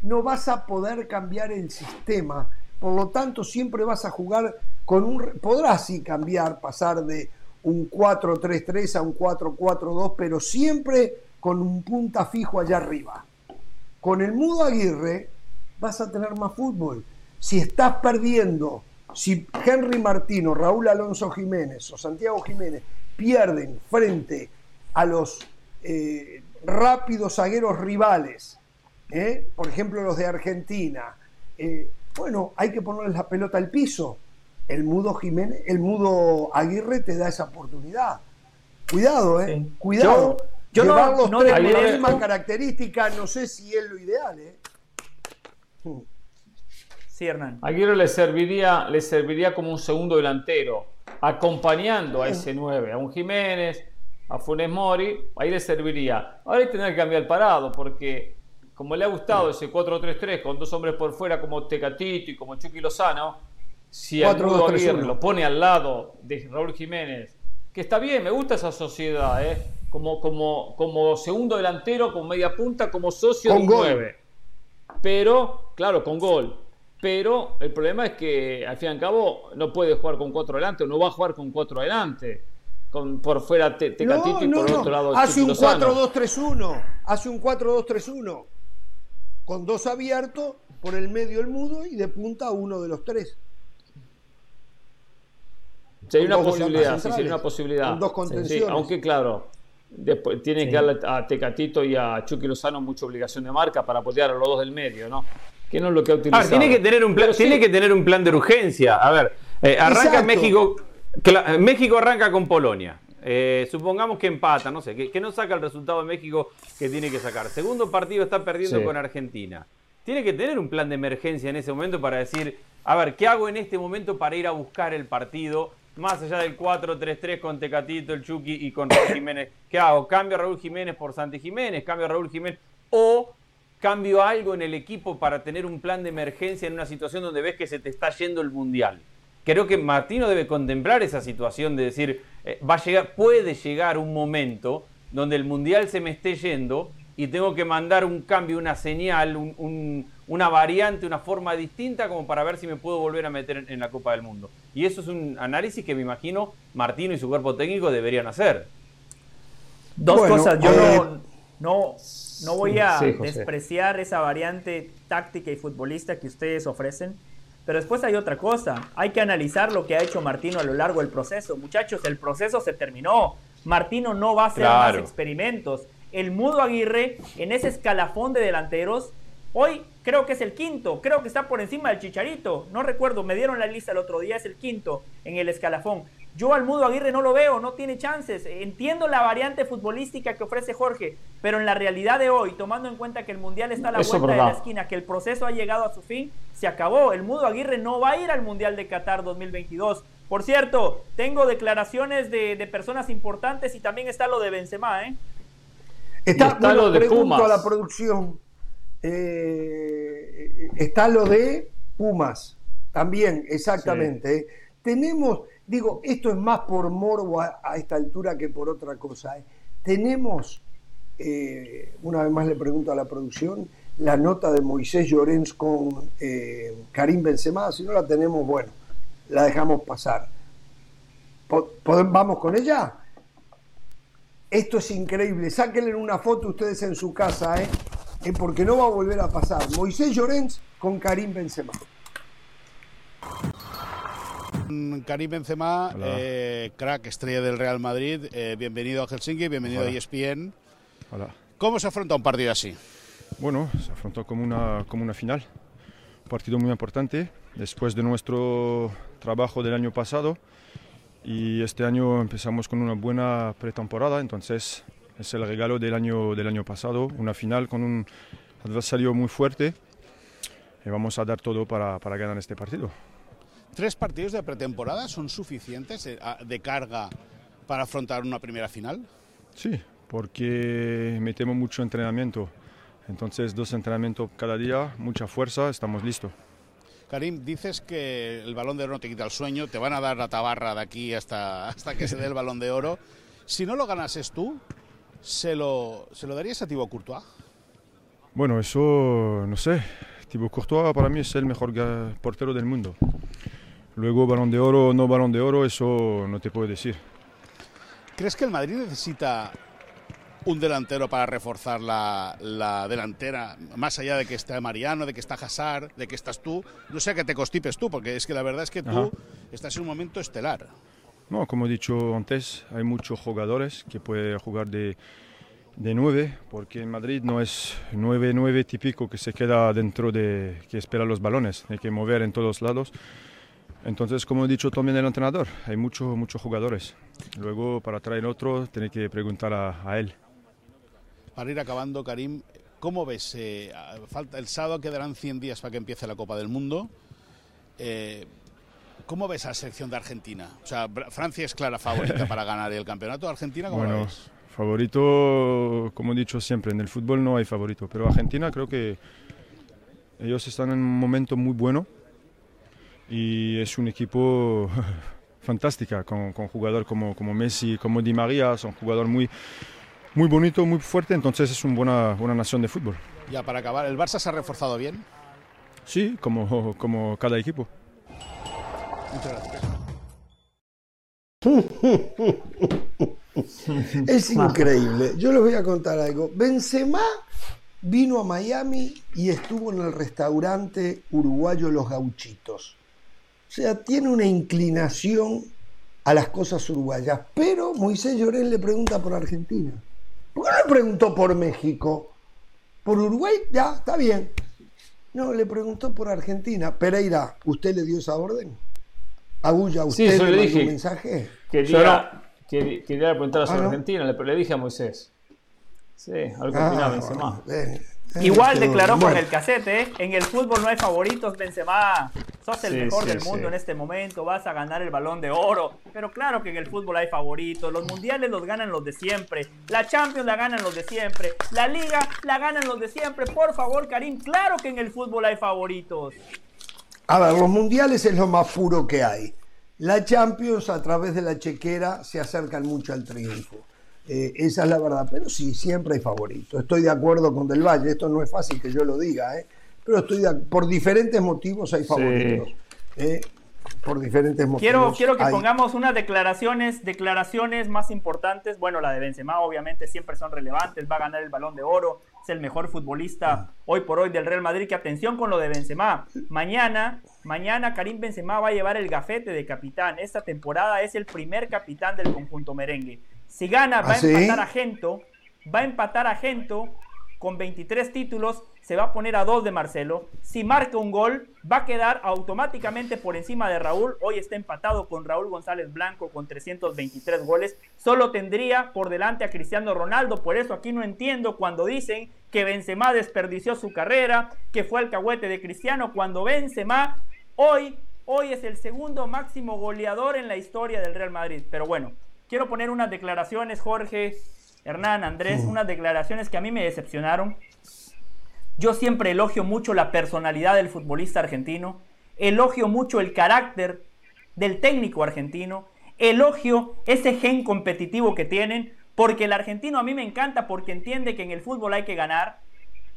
no vas a poder cambiar el sistema. Por lo tanto, siempre vas a jugar con un... Podrás sí cambiar, pasar de un 4-3-3 a un 4-4-2, pero siempre con un punta fijo allá arriba. Con el Mudo Aguirre vas a tener más fútbol. Si estás perdiendo, si Henry Martino, Raúl Alonso Jiménez o Santiago Jiménez pierden frente a los eh, rápidos zagueros rivales, ¿eh? por ejemplo los de Argentina, eh, bueno, hay que ponerles la pelota al piso. El mudo Jiménez, el mudo Aguirre te da esa oportunidad. Cuidado, eh. Sí. Cuidado. Yo- yo no- los no tres con la misma característica, no sé si es lo ideal, eh. Sí, Hernán. Aguirre le serviría, le serviría como un segundo delantero, acompañando a ese 9, a un Jiménez, a Funes Mori, ahí le serviría. Ahora hay que tener que cambiar el parado, porque como le ha gustado ese 4-3-3 con dos hombres por fuera como Tecatito y como Chucky Lozano, si al 4-2-3-1. Mudo Aguirre lo pone al lado de Raúl Jiménez, que está bien, me gusta esa sociedad, ¿eh? como, como, como segundo delantero, como media punta, como socio Con de un gol. 9 pero claro, con gol. Pero el problema es que al fin y al cabo no puede jugar con cuatro adelante o no va a jugar con cuatro adelante. Con, por fuera Te- Tecatito y por el otro lado Hace un Lozano. 4-2-3-1. Hace un 4-2-3-1. Con dos abiertos, por el medio el mudo y de punta uno de los tres. Sí, hay con una posibilidad, sí, sí, hay una posibilidad. con dos Sí, contenciones. aunque claro, después tiene que darle a Tecatito y a Chucky Lozano mucha obligación de marca para apoyar a los dos del medio, ¿no? Que no es lo que ha A utilizado. ver, tiene que tener un plan, Pero sí, tiene que tener un plan de urgencia. A ver, eh, arranca Exacto. México. cla- México arranca con Polonia. Eh, supongamos que empata, no sé, que, que no saca el resultado de México que tiene que sacar. Segundo partido está perdiendo Sí. con Argentina. Tiene que tener un plan de emergencia en ese momento para decir, a ver, ¿qué hago en este momento para ir a buscar el partido? Más allá del 4-3-3 con Tecatito, el Chucky y con Raúl Jiménez. ¿Qué hago? ¿Cambio a Raúl Jiménez por Santi Jiménez? ¿Cambio a Raúl Jiménez? ¿O cambio algo en el equipo para tener un plan de emergencia en una situación donde ves que se te está yendo el mundial. Creo que Martino debe contemplar esa situación de decir, eh, va a llegar, puede llegar un momento donde el mundial se me esté yendo y tengo que mandar un cambio, una señal, un- un- una variante, una forma distinta como para ver si me puedo volver a meter en, en la Copa del Mundo. Y eso es un análisis que me imagino Martino y su cuerpo técnico deberían hacer. Dos Bueno, cosas. Yo eh, no, no, no voy a sí, despreciar esa variante táctica y futbolista que ustedes ofrecen. Pero después hay otra cosa. Hay que analizar lo que ha hecho Martino a lo largo del proceso. Muchachos, el proceso se terminó. Martino no va a hacer más experimentos. El Mudo Aguirre en ese escalafón de delanteros, hoy creo que es el quinto, creo que está por encima del Chicharito. No recuerdo, me dieron la lista el otro día, es el quinto en el escalafón. Yo al Mudo Aguirre no lo veo, no tiene chances. Entiendo la variante futbolística que ofrece Jorge, pero en la realidad de hoy, tomando en cuenta que el Mundial está a la vuelta de la esquina, que el proceso ha llegado a su fin, se acabó. El Mudo Aguirre no va a ir al Mundial de Qatar 2022. Por cierto, tengo declaraciones de, personas importantes y también está lo de Benzema, ¿eh? Está, lo de Pumas. a la producción. Eh, está lo de Pumas. También, exactamente. Tenemos Digo, esto es más por morbo a, esta altura que por otra cosa. ¿eh? Tenemos, eh, una vez más le pregunto a la producción, la nota de Moisés Llorens con eh, Karim Benzema. Si no la tenemos, bueno, la dejamos pasar. ¿Vamos con ella? Esto es increíble. Sáquenle una foto ustedes en su casa, ¿eh? porque no va a volver a pasar. Moisés Llorens con Karim Benzema. Karim Benzema, eh, crack, estrella del Real Madrid, eh, bienvenido a Helsinki, bienvenido a ESPN. Hola. ¿Cómo se afronta un partido así? Bueno, se afrontó como una, como una final, un partido muy importante, después de nuestro trabajo del año pasado y este año empezamos con una buena pretemporada, entonces es el regalo del año, del año pasado, una final con un adversario muy fuerte y vamos a dar todo para, para ganar este partido. ¿Tres partidos de pretemporada son suficientes eh, de carga para afrontar una primera final? Sí, porque metemos mucho entrenamiento. Entonces, dos entrenamientos cada día, mucha fuerza, estamos listos. Karim, dices que el balón de oro no te quita el sueño, te van a dar la tabarra de aquí hasta, hasta que se dé el <laughs> balón de oro. Si no lo ganases tú, ¿se lo, ¿se lo darías a Thibaut Courtois? Bueno, eso no sé. Thibaut Courtois para mí es el mejor portero del mundo. Luego balón de oro o no balón de oro, eso no te puedo decir. ¿Crees que el Madrid necesita un delantero para reforzar la, delantera, más allá de que esté Mariano, de que está Hazard, de que estás tú? No sé que te constipes tú, porque es que la verdad es que tú estás en un momento estelar. No, como he dicho antes, hay muchos jugadores que pueden jugar de, de nueve, porque en Madrid no es 9-9 típico que se queda dentro de, que espera los balones, hay que mover en todos lados. Entonces, como he dicho también el entrenador, hay muchos muchos jugadores. Luego, para traer otro, tiene que preguntar a, él. Para ir acabando, Karim, ¿cómo ves? Eh, falta, el sábado quedarán 100 días para que empiece la Copa del Mundo. Eh, ¿Cómo ves a la selección de Argentina? O sea, Francia es clara favorita para ganar el campeonato. ¿Argentina cómo bueno, ves? Favorito, como he dicho siempre, en el fútbol no hay favorito, pero Argentina creo que ellos están en un momento muy bueno y es un equipo <laughs> fantástico con, con jugadores como, como Messi, como Di María, son jugadores muy, muy bonitos, muy fuertes, entonces es una buena, buena nación de fútbol. Ya para acabar, ¿el Barça se ha reforzado bien? Sí, como, como cada equipo. Muchas gracias. <laughs> es increíble. Yo les voy a contar algo. Benzema vino a Miami y estuvo en el restaurante uruguayo Los Gauchitos. O sea, tiene una inclinación a las cosas uruguayas. Pero Moisés Llorén le pregunta por Argentina. ¿Por qué no le preguntó por México? ¿Por Uruguay? Ya, está bien. No, le preguntó por Argentina. Pereira, ¿usted le dio esa orden? Agulla, ¿usted le, dio un mensaje? Quería, quería, preguntar a su ah, Argentina, le, dije a Moisés. Sí, algo ah, opinaba Benzema. Igual declaró con el cassette, ¿eh? En el fútbol no hay favoritos, Benzema. Sos el mejor del mundo en este momento, vas a ganar el balón de oro. Pero claro que en el fútbol hay favoritos. Los mundiales los ganan los de siempre. La Champions la ganan los de siempre. La Liga la ganan los de siempre. Por favor, Karim, claro que en el fútbol hay favoritos. A ver, los mundiales es lo más puro que hay. La Champions a través de la chequera se acercan mucho al triunfo. Eh, esa es la verdad. Pero sí, siempre hay favoritos. Estoy de acuerdo con Del Valle. Esto no es fácil que yo lo diga, ¿eh? pero estoy por diferentes motivos hay favoritos. ¿eh? por diferentes motivos. Quiero, quiero que pongamos unas declaraciones, declaraciones más importantes. Bueno, la de Benzema obviamente siempre son relevantes. Va a ganar el balón de oro. Es el mejor futbolista hoy por hoy del Real Madrid. Que atención con lo de Benzema. Mañana, mañana Karim Benzema va a llevar el gafete de capitán. Esta temporada es el primer capitán del conjunto merengue. Si gana, va a ¿Ah, empatar a Gento, va a empatar a Gento con 23 títulos, se va a poner a dos de Marcelo. Si marca un gol, va a quedar automáticamente por encima de Raúl. Hoy está empatado con Raúl González Blanco con 323 goles. Solo tendría por delante a Cristiano Ronaldo. Por eso aquí no entiendo cuando dicen que Benzema desperdició su carrera, que fue alcahuete de Cristiano, cuando Benzema hoy, hoy es el segundo máximo goleador en la historia del Real Madrid. Pero bueno, quiero poner unas declaraciones, Jorge, Hernán, Andrés, unas declaraciones que a mí me decepcionaron. Yo siempre elogio mucho la personalidad del futbolista argentino, elogio mucho el carácter del técnico argentino, elogio ese gen competitivo que tienen, porque el argentino a mí me encanta porque entiende que en el fútbol hay que ganar,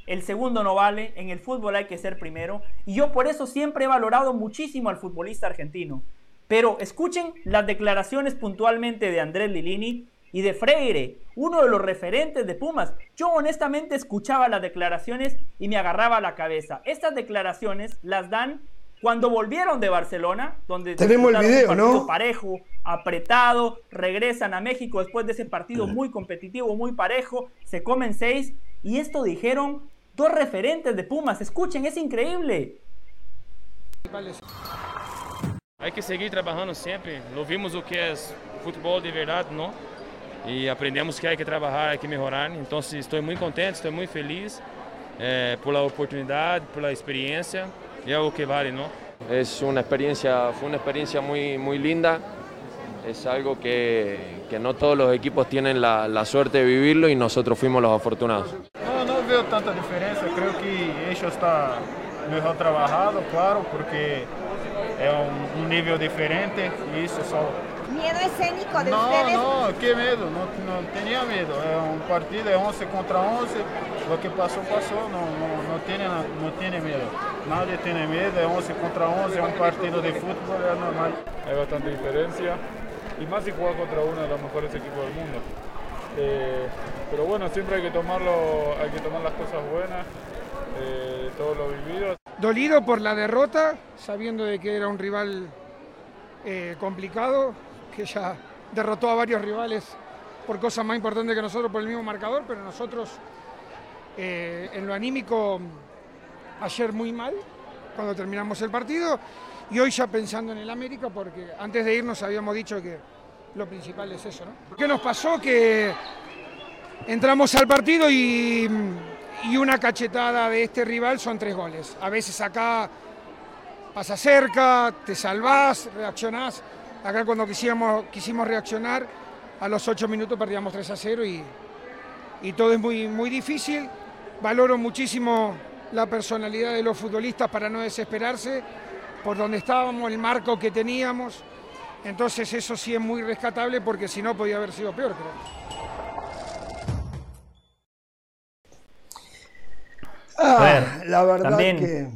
el segundo no vale, en el fútbol hay que ser primero, y yo por eso siempre he valorado muchísimo al futbolista argentino. Pero escuchen las declaraciones puntualmente de Andrés Lilini y de Freire, uno de los referentes de Pumas. Yo honestamente escuchaba las declaraciones y me agarraba la cabeza. Estas declaraciones las dan cuando volvieron de Barcelona, donde tenemos el video, un ¿no? Parejo, apretado, regresan a México después de ese partido muy competitivo, muy parejo, se comen seis y esto dijeron dos referentes de Pumas. Escuchen, es increíble. Hay que seguir trabajando siempre. Lo vimos lo que es fútbol de verdad, ¿no? y aprendemos que hay que trabajar, hay que mejorar. Entonces estoy muy contento, estoy muy feliz eh, por la oportunidad, por la experiencia y algo que vale, ¿no? Es una experiencia, fue una experiencia muy, muy linda. Es algo que, que no todos los equipos tienen la, la, suerte de vivirlo y nosotros fuimos los afortunados. No, no veo tanta diferencia, creo que ellos está mejor trabajado, claro, porque es un, un nivel diferente y eso solo miedo escénico de no, ustedes? No, qué miedo, no, no, tenía miedo. Es un partido de 11 contra 11, lo que pasó, pasó, no, no, no, tiene, no tiene miedo. Nadie tiene miedo, es 11 contra 11, es un partido de fútbol, es normal. Hay bastante diferencia, y más si juega contra uno de los mejores equipos del mundo. Eh, pero bueno, siempre hay que, tomarlo, hay que tomar las cosas buenas, eh, todo lo vivido. Dolido por la derrota, sabiendo de que era un rival eh, complicado, que ya derrotó a varios rivales por cosas más importantes que nosotros por el mismo marcador, pero nosotros eh, en lo anímico ayer muy mal cuando terminamos el partido y hoy ya pensando en el América porque antes de irnos habíamos dicho que lo principal es eso. ¿no? ¿Qué nos pasó? Que entramos al partido y, y una cachetada de este rival son tres goles. A veces acá pasa cerca, te salvás, reaccionás Acá cuando quisimos, reaccionar, a los ocho minutos perdíamos 3 a 0 y, y todo es muy, muy difícil. Valoro muchísimo la personalidad de los futbolistas para no desesperarse, por donde estábamos, el marco que teníamos. Entonces eso sí es muy rescatable porque si no podía haber sido peor, Ah, la verdad que,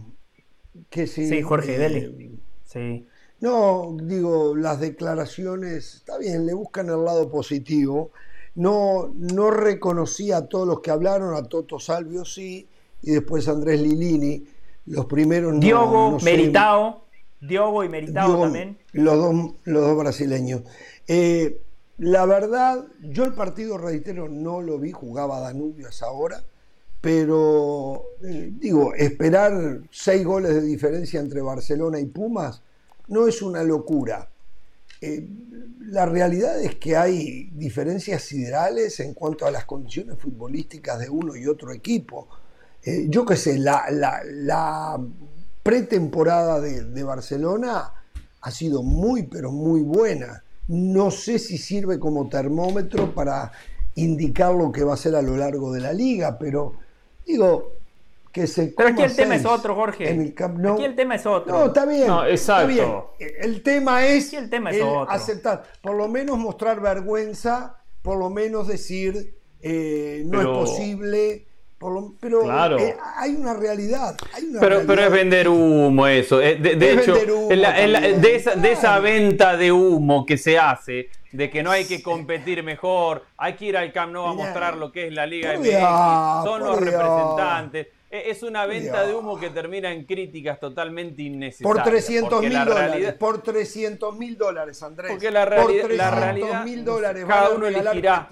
que sí. Sí, Jorge, dele. Sí. No, digo, las declaraciones, está bien, le buscan el lado positivo. No, no reconocí a todos los que hablaron, a Toto Salvio sí, y después Andrés Lilini. Los primeros Diogo, Meritao, Diogo y Meritao también. Los dos, los dos brasileños. Eh, la verdad, yo el partido, reitero, no lo vi, jugaba Danubio a esa hora, pero eh, digo, esperar seis goles de diferencia entre Barcelona y Pumas no es una locura. Eh, la realidad es que hay diferencias siderales en cuanto a las condiciones futbolísticas de uno y otro equipo. Eh, yo qué sé, la, pretemporada de, Barcelona ha sido muy, pero muy buena. No sé si sirve como termómetro para indicar lo que va a ser a lo largo de la liga, pero digo, pero aquí el tema es otro, Jorge. Aquí el tema es otro. No, está bien. No, exacto. El tema es, el tema es aceptar, por lo menos mostrar vergüenza, por lo menos decir eh, no es posible. pero eh, hay una realidad. pero, pero es vender humo eso. Eh, de, hecho, de, esa, de esa venta de humo que se hace, de que no hay que competir mejor, hay que ir al Camp Nou a mostrar lo que es la Liga México, son los representantes. Es una venta de humo que termina en críticas totalmente innecesarias. Por 300 mil dólares, por 300 mil dólares, Andrés. Porque la, realidad, por la realidad, mil dólares cada uno elegirá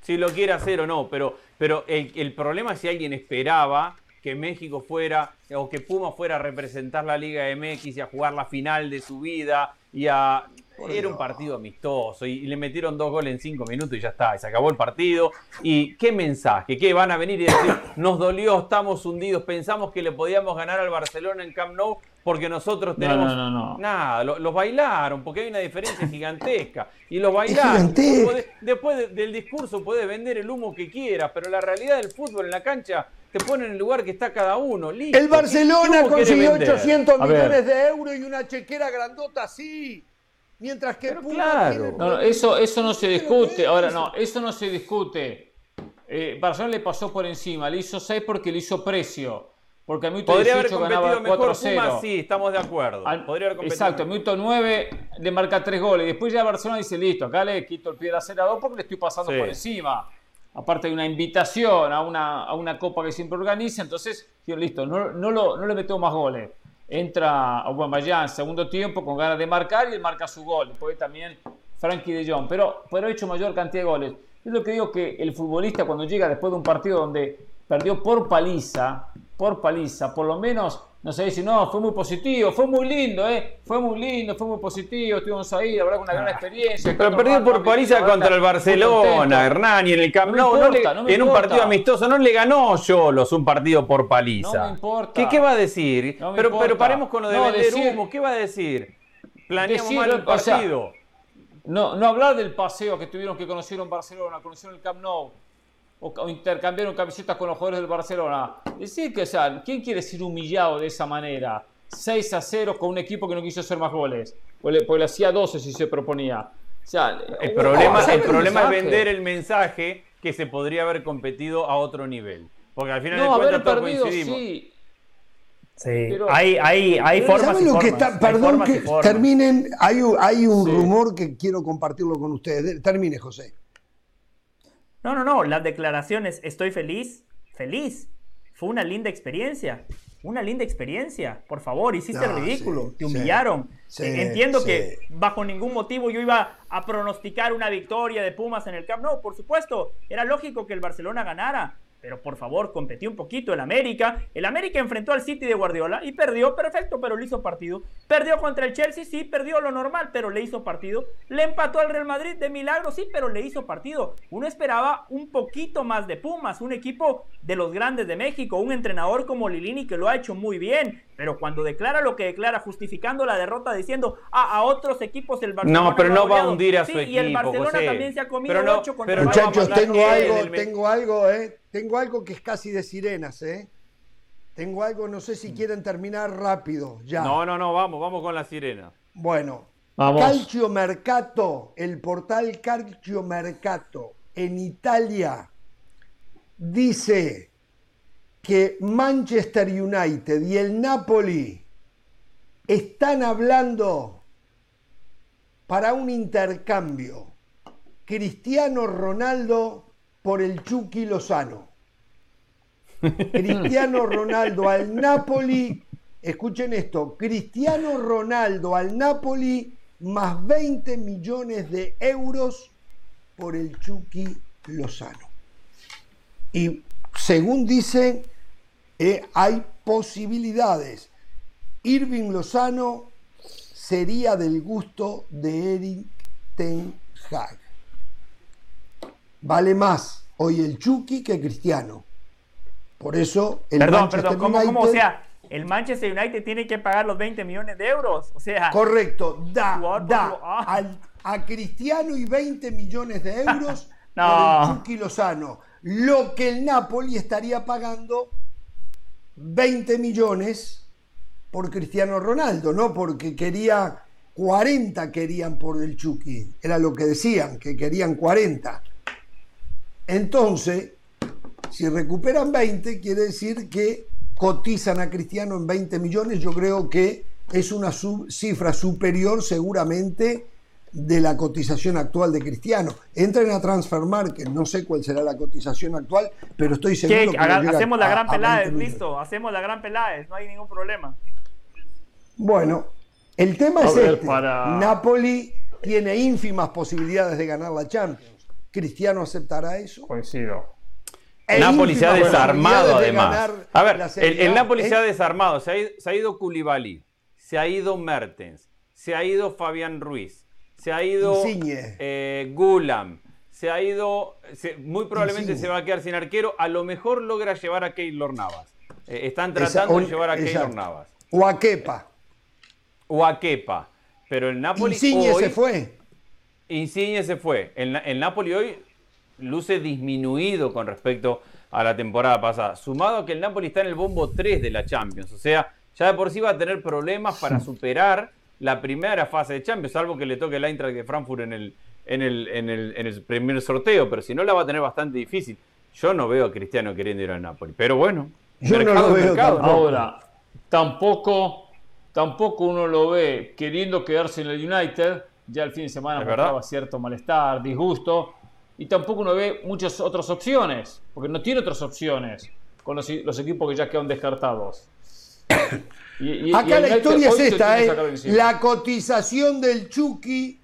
si lo quiere hacer o no, pero, pero el, el problema es si alguien esperaba que México fuera o que Puma fuera a representar la Liga MX y a jugar la final de su vida y a era un partido amistoso y, le metieron dos goles en cinco minutos y ya está, y se acabó el partido. ¿Y qué mensaje? ¿Qué van a venir y decir, nos dolió, estamos hundidos, pensamos que le podíamos ganar al Barcelona en Camp Nou porque nosotros tenemos... No, no, no, Nada, los bailaron porque hay una diferencia gigantesca. Y los bailaron. después del discurso puede vender el humo que quiera, pero la realidad del fútbol en la cancha te pone en el lugar que está cada uno. el Barcelona consiguió 800 millones de euros y una chequera grandota así. Mientras que claro. no, eso, eso no se discute. Ahora no, eso no se discute. Eh, Barcelona le pasó por encima, le hizo 6 porque le hizo precio. Porque a minuto Podría 18 haber ganaba 4-0. Sí, estamos de acuerdo. Podría haber exacto, minuto 9 le marca 3 goles. Después ya Barcelona dice, listo, acá le quito el pie de acelerador porque le estoy pasando por encima. Aparte de una invitación a una, a una copa que siempre organiza, entonces, listo, no, no, lo, no le meto más goles entra Aubameyang segundo tiempo con ganas de marcar y él marca su gol. Después también Frankie de Jong, pero, pero ha hecho mayor cantidad de goles. Es lo que digo que el futbolista cuando llega después de un partido donde perdió por paliza, por paliza, por lo menos no sé si no, fue muy positivo, fue muy lindo, ¿eh? Fue muy lindo, fue muy positivo, estuvimos ahí, la verdad, una gran experiencia. Pero perdió por paliza contra el Barcelona, Hernán, y en el Camp Nou, en un partido amistoso, no le ganó Yolos un partido por paliza. No me importa. ¿Qué, va a decir? pero, pero paremos con lo de vender humo, ¿qué va a decir? Planeamos mal el partido. no, no hablar del paseo que tuvieron que conocieron Barcelona, conocieron el Camp Nou o, intercambiaron camisetas con los jugadores del Barcelona. Decir que, o sea, ¿quién quiere ser humillado de esa manera? 6 a 0 con un equipo que no quiso hacer más goles. Porque le, hacía 12 si se proponía. O sea, el problema, el problema es vender el mensaje que se podría haber competido a otro nivel. Porque al final no, de cuentas todos coincidimos. Sí. Sí, hay, hay, hay formas formas. está, perdón que terminen, hay, hay un rumor que quiero compartirlo con ustedes. Termine, José. No, no, no, las declaraciones, estoy feliz, feliz. Fue una linda experiencia, una linda experiencia. Por favor, hiciste el ridículo, te humillaron. Entiendo que bajo ningún motivo yo iba a pronosticar una victoria de Pumas en el Camp No, por supuesto, era lógico que el Barcelona ganara, pero por favor, competió un poquito el América. El América enfrentó al City de Guardiola y perdió, perfecto, pero le hizo partido. Perdió contra el Chelsea, sí, perdió lo normal, pero le hizo partido. Le empató al Real Madrid de milagro, sí, pero le hizo partido. Uno esperaba un poquito más de Pumas, un equipo de los grandes de México, un entrenador como Lilini que lo ha hecho muy bien. Pero cuando declara lo que declara, justificando la derrota, diciendo ah, a otros equipos el Barcelona. No, pero no va a hundir a su equipo. Y el Barcelona también se ha comido pero no, pero Muchachos, tengo algo, tengo algo, ¿eh? Tengo algo que es casi de sirenas, ¿eh? Tengo algo, no sé si quieren terminar rápido, ya. No, no, no, vamos, vamos con la sirena. Bueno, Calcio Mercato, el portal Calcio Mercato en Italia dice que Manchester United y el Napoli están hablando para un intercambio. Cristiano Ronaldo por el Chucky Lozano. <laughs> Cristiano Ronaldo al Napoli, escuchen esto, Cristiano Ronaldo al Napoli más 20 millones de euros por el Chucky Lozano. Y según dicen, eh, hay posibilidades. Irving Lozano sería del gusto de Eric Ten Hag vale más hoy el Chucky que Cristiano. Por eso el perdón, Manchester perdón, ¿cómo, United, O sea, el Manchester United tiene que pagar los 20 millones de euros. O sea, correcto, da, da ah. a Cristiano y 20 millones de euros <laughs> por el Chucky Lozano. Lo que el Napoli estaría pagando 20 millones por Cristiano Ronaldo, ¿no? Porque quería 40 querían por el Chucky. Era lo que decían, que querían 40. Entonces, si recuperan 20, quiere decir que cotizan a Cristiano en 20 millones. Yo creo que es una cifra superior seguramente de la cotización actual de Cristiano. Entren a Transfer Market, no sé cuál será la cotización actual, pero estoy seguro que hacemos la gran pelada, listo, hacemos la gran pelada, no hay ningún problema. Bueno, el tema es este. Napoli tiene ínfimas posibilidades de ganar la Champions. ¿Cristiano aceptará eso? Coincido. Napoli se ha desarmado además. A ver, el, Napoli se ha desarmado. Se ha, ido, se ha ido Koulibaly, se ha ido Mertens, se ha ido Fabián Ruiz, se ha ido eh, Gulam, se ha ido, muy probablemente se va a quedar sin arquero, a lo mejor logra llevar a Keylor Navas. Eh, están tratando de llevar a Keylor Navas. O a Kepa. O a Kepa. Pero el Napoli Insigne se fue. Insigne se fue. El, el Napoli hoy luce disminuido con respecto a la temporada pasada. Sumado a que el Napoli está en el bombo 3 de la Champions. O sea, ya de por sí va a tener problemas para superar la primera fase de Champions, salvo que le toque el Eintracht de Frankfurt en el, en el, en el, en el primer sorteo, pero si no la va a tener bastante difícil. Yo no veo a Cristiano queriendo ir al Napoli, pero bueno. Yo no lo veo Ahora, tampoco, tampoco uno lo ve queriendo quedarse en el United. Ya el fin de semana mostraba cierto malestar, disgusto y tampoco uno ve muchas otras opciones, porque no tiene otras opciones con los, equipos que ya quedan descartados. <coughs> Acá la historia es esta, ¿eh? la cotización del Chucky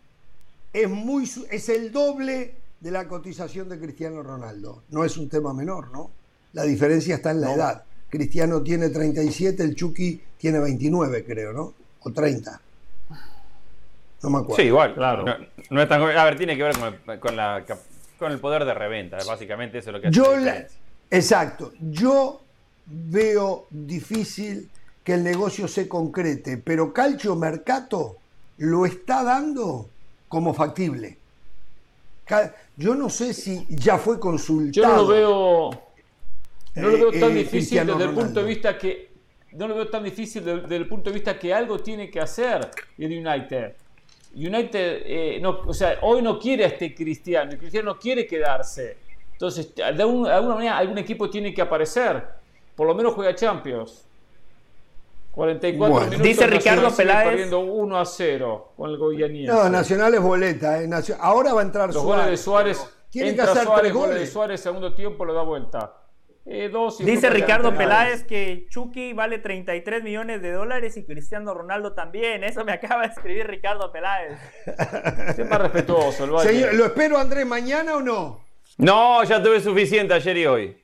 es, muy, es el doble de la cotización de Cristiano Ronaldo. No es un tema menor, ¿no? La diferencia está en la edad. Cristiano tiene 37, el Chucky tiene 29, creo, ¿no? O 30. No me acuerdo. Sí, igual, claro. No, es tan, a ver, tiene que ver con, con la con el poder de reventa, básicamente eso es lo que hace Yo Exacto. Yo veo difícil que el negocio se concrete, pero Calcio Mercato lo está dando como factible. Yo no sé si ya fue consultado. Yo no lo veo, no lo veo tan eh, difícil desde el punto de vista que no lo veo tan difícil desde el punto de vista que algo tiene que hacer el United. United, eh, no, o sea, hoy no quiere a este Cristiano, el Cristiano no quiere quedarse. Entonces, de, alguna manera, algún equipo tiene que aparecer. Por lo menos juega Champions. 44 minutos. Dice Ricardo Peláez. Perdiendo 1 a 0 con el Goianiense. No, Nacional es boleta. Eh. Ahora va a entrar Los Suárez. goles de Suárez. Tiene que hacer Suárez, goles. de Suárez, segundo tiempo lo da vuelta. Eh, Dice Ricardo Peláez que Chucky vale 33 millones de dólares y Cristiano Ronaldo también. Eso me <laughs> acaba de escribir Ricardo Peláez. Es más respetuoso. El ¿Lo espero, Andrés, mañana o no? No, ya tuve suficiente ayer y hoy.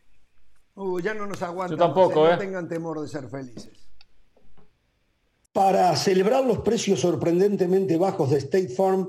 Uh, ya no nos aguantan. Yo tampoco, ¿eh? No tengan temor de ser felices. Para celebrar los precios sorprendentemente bajos de State Farm,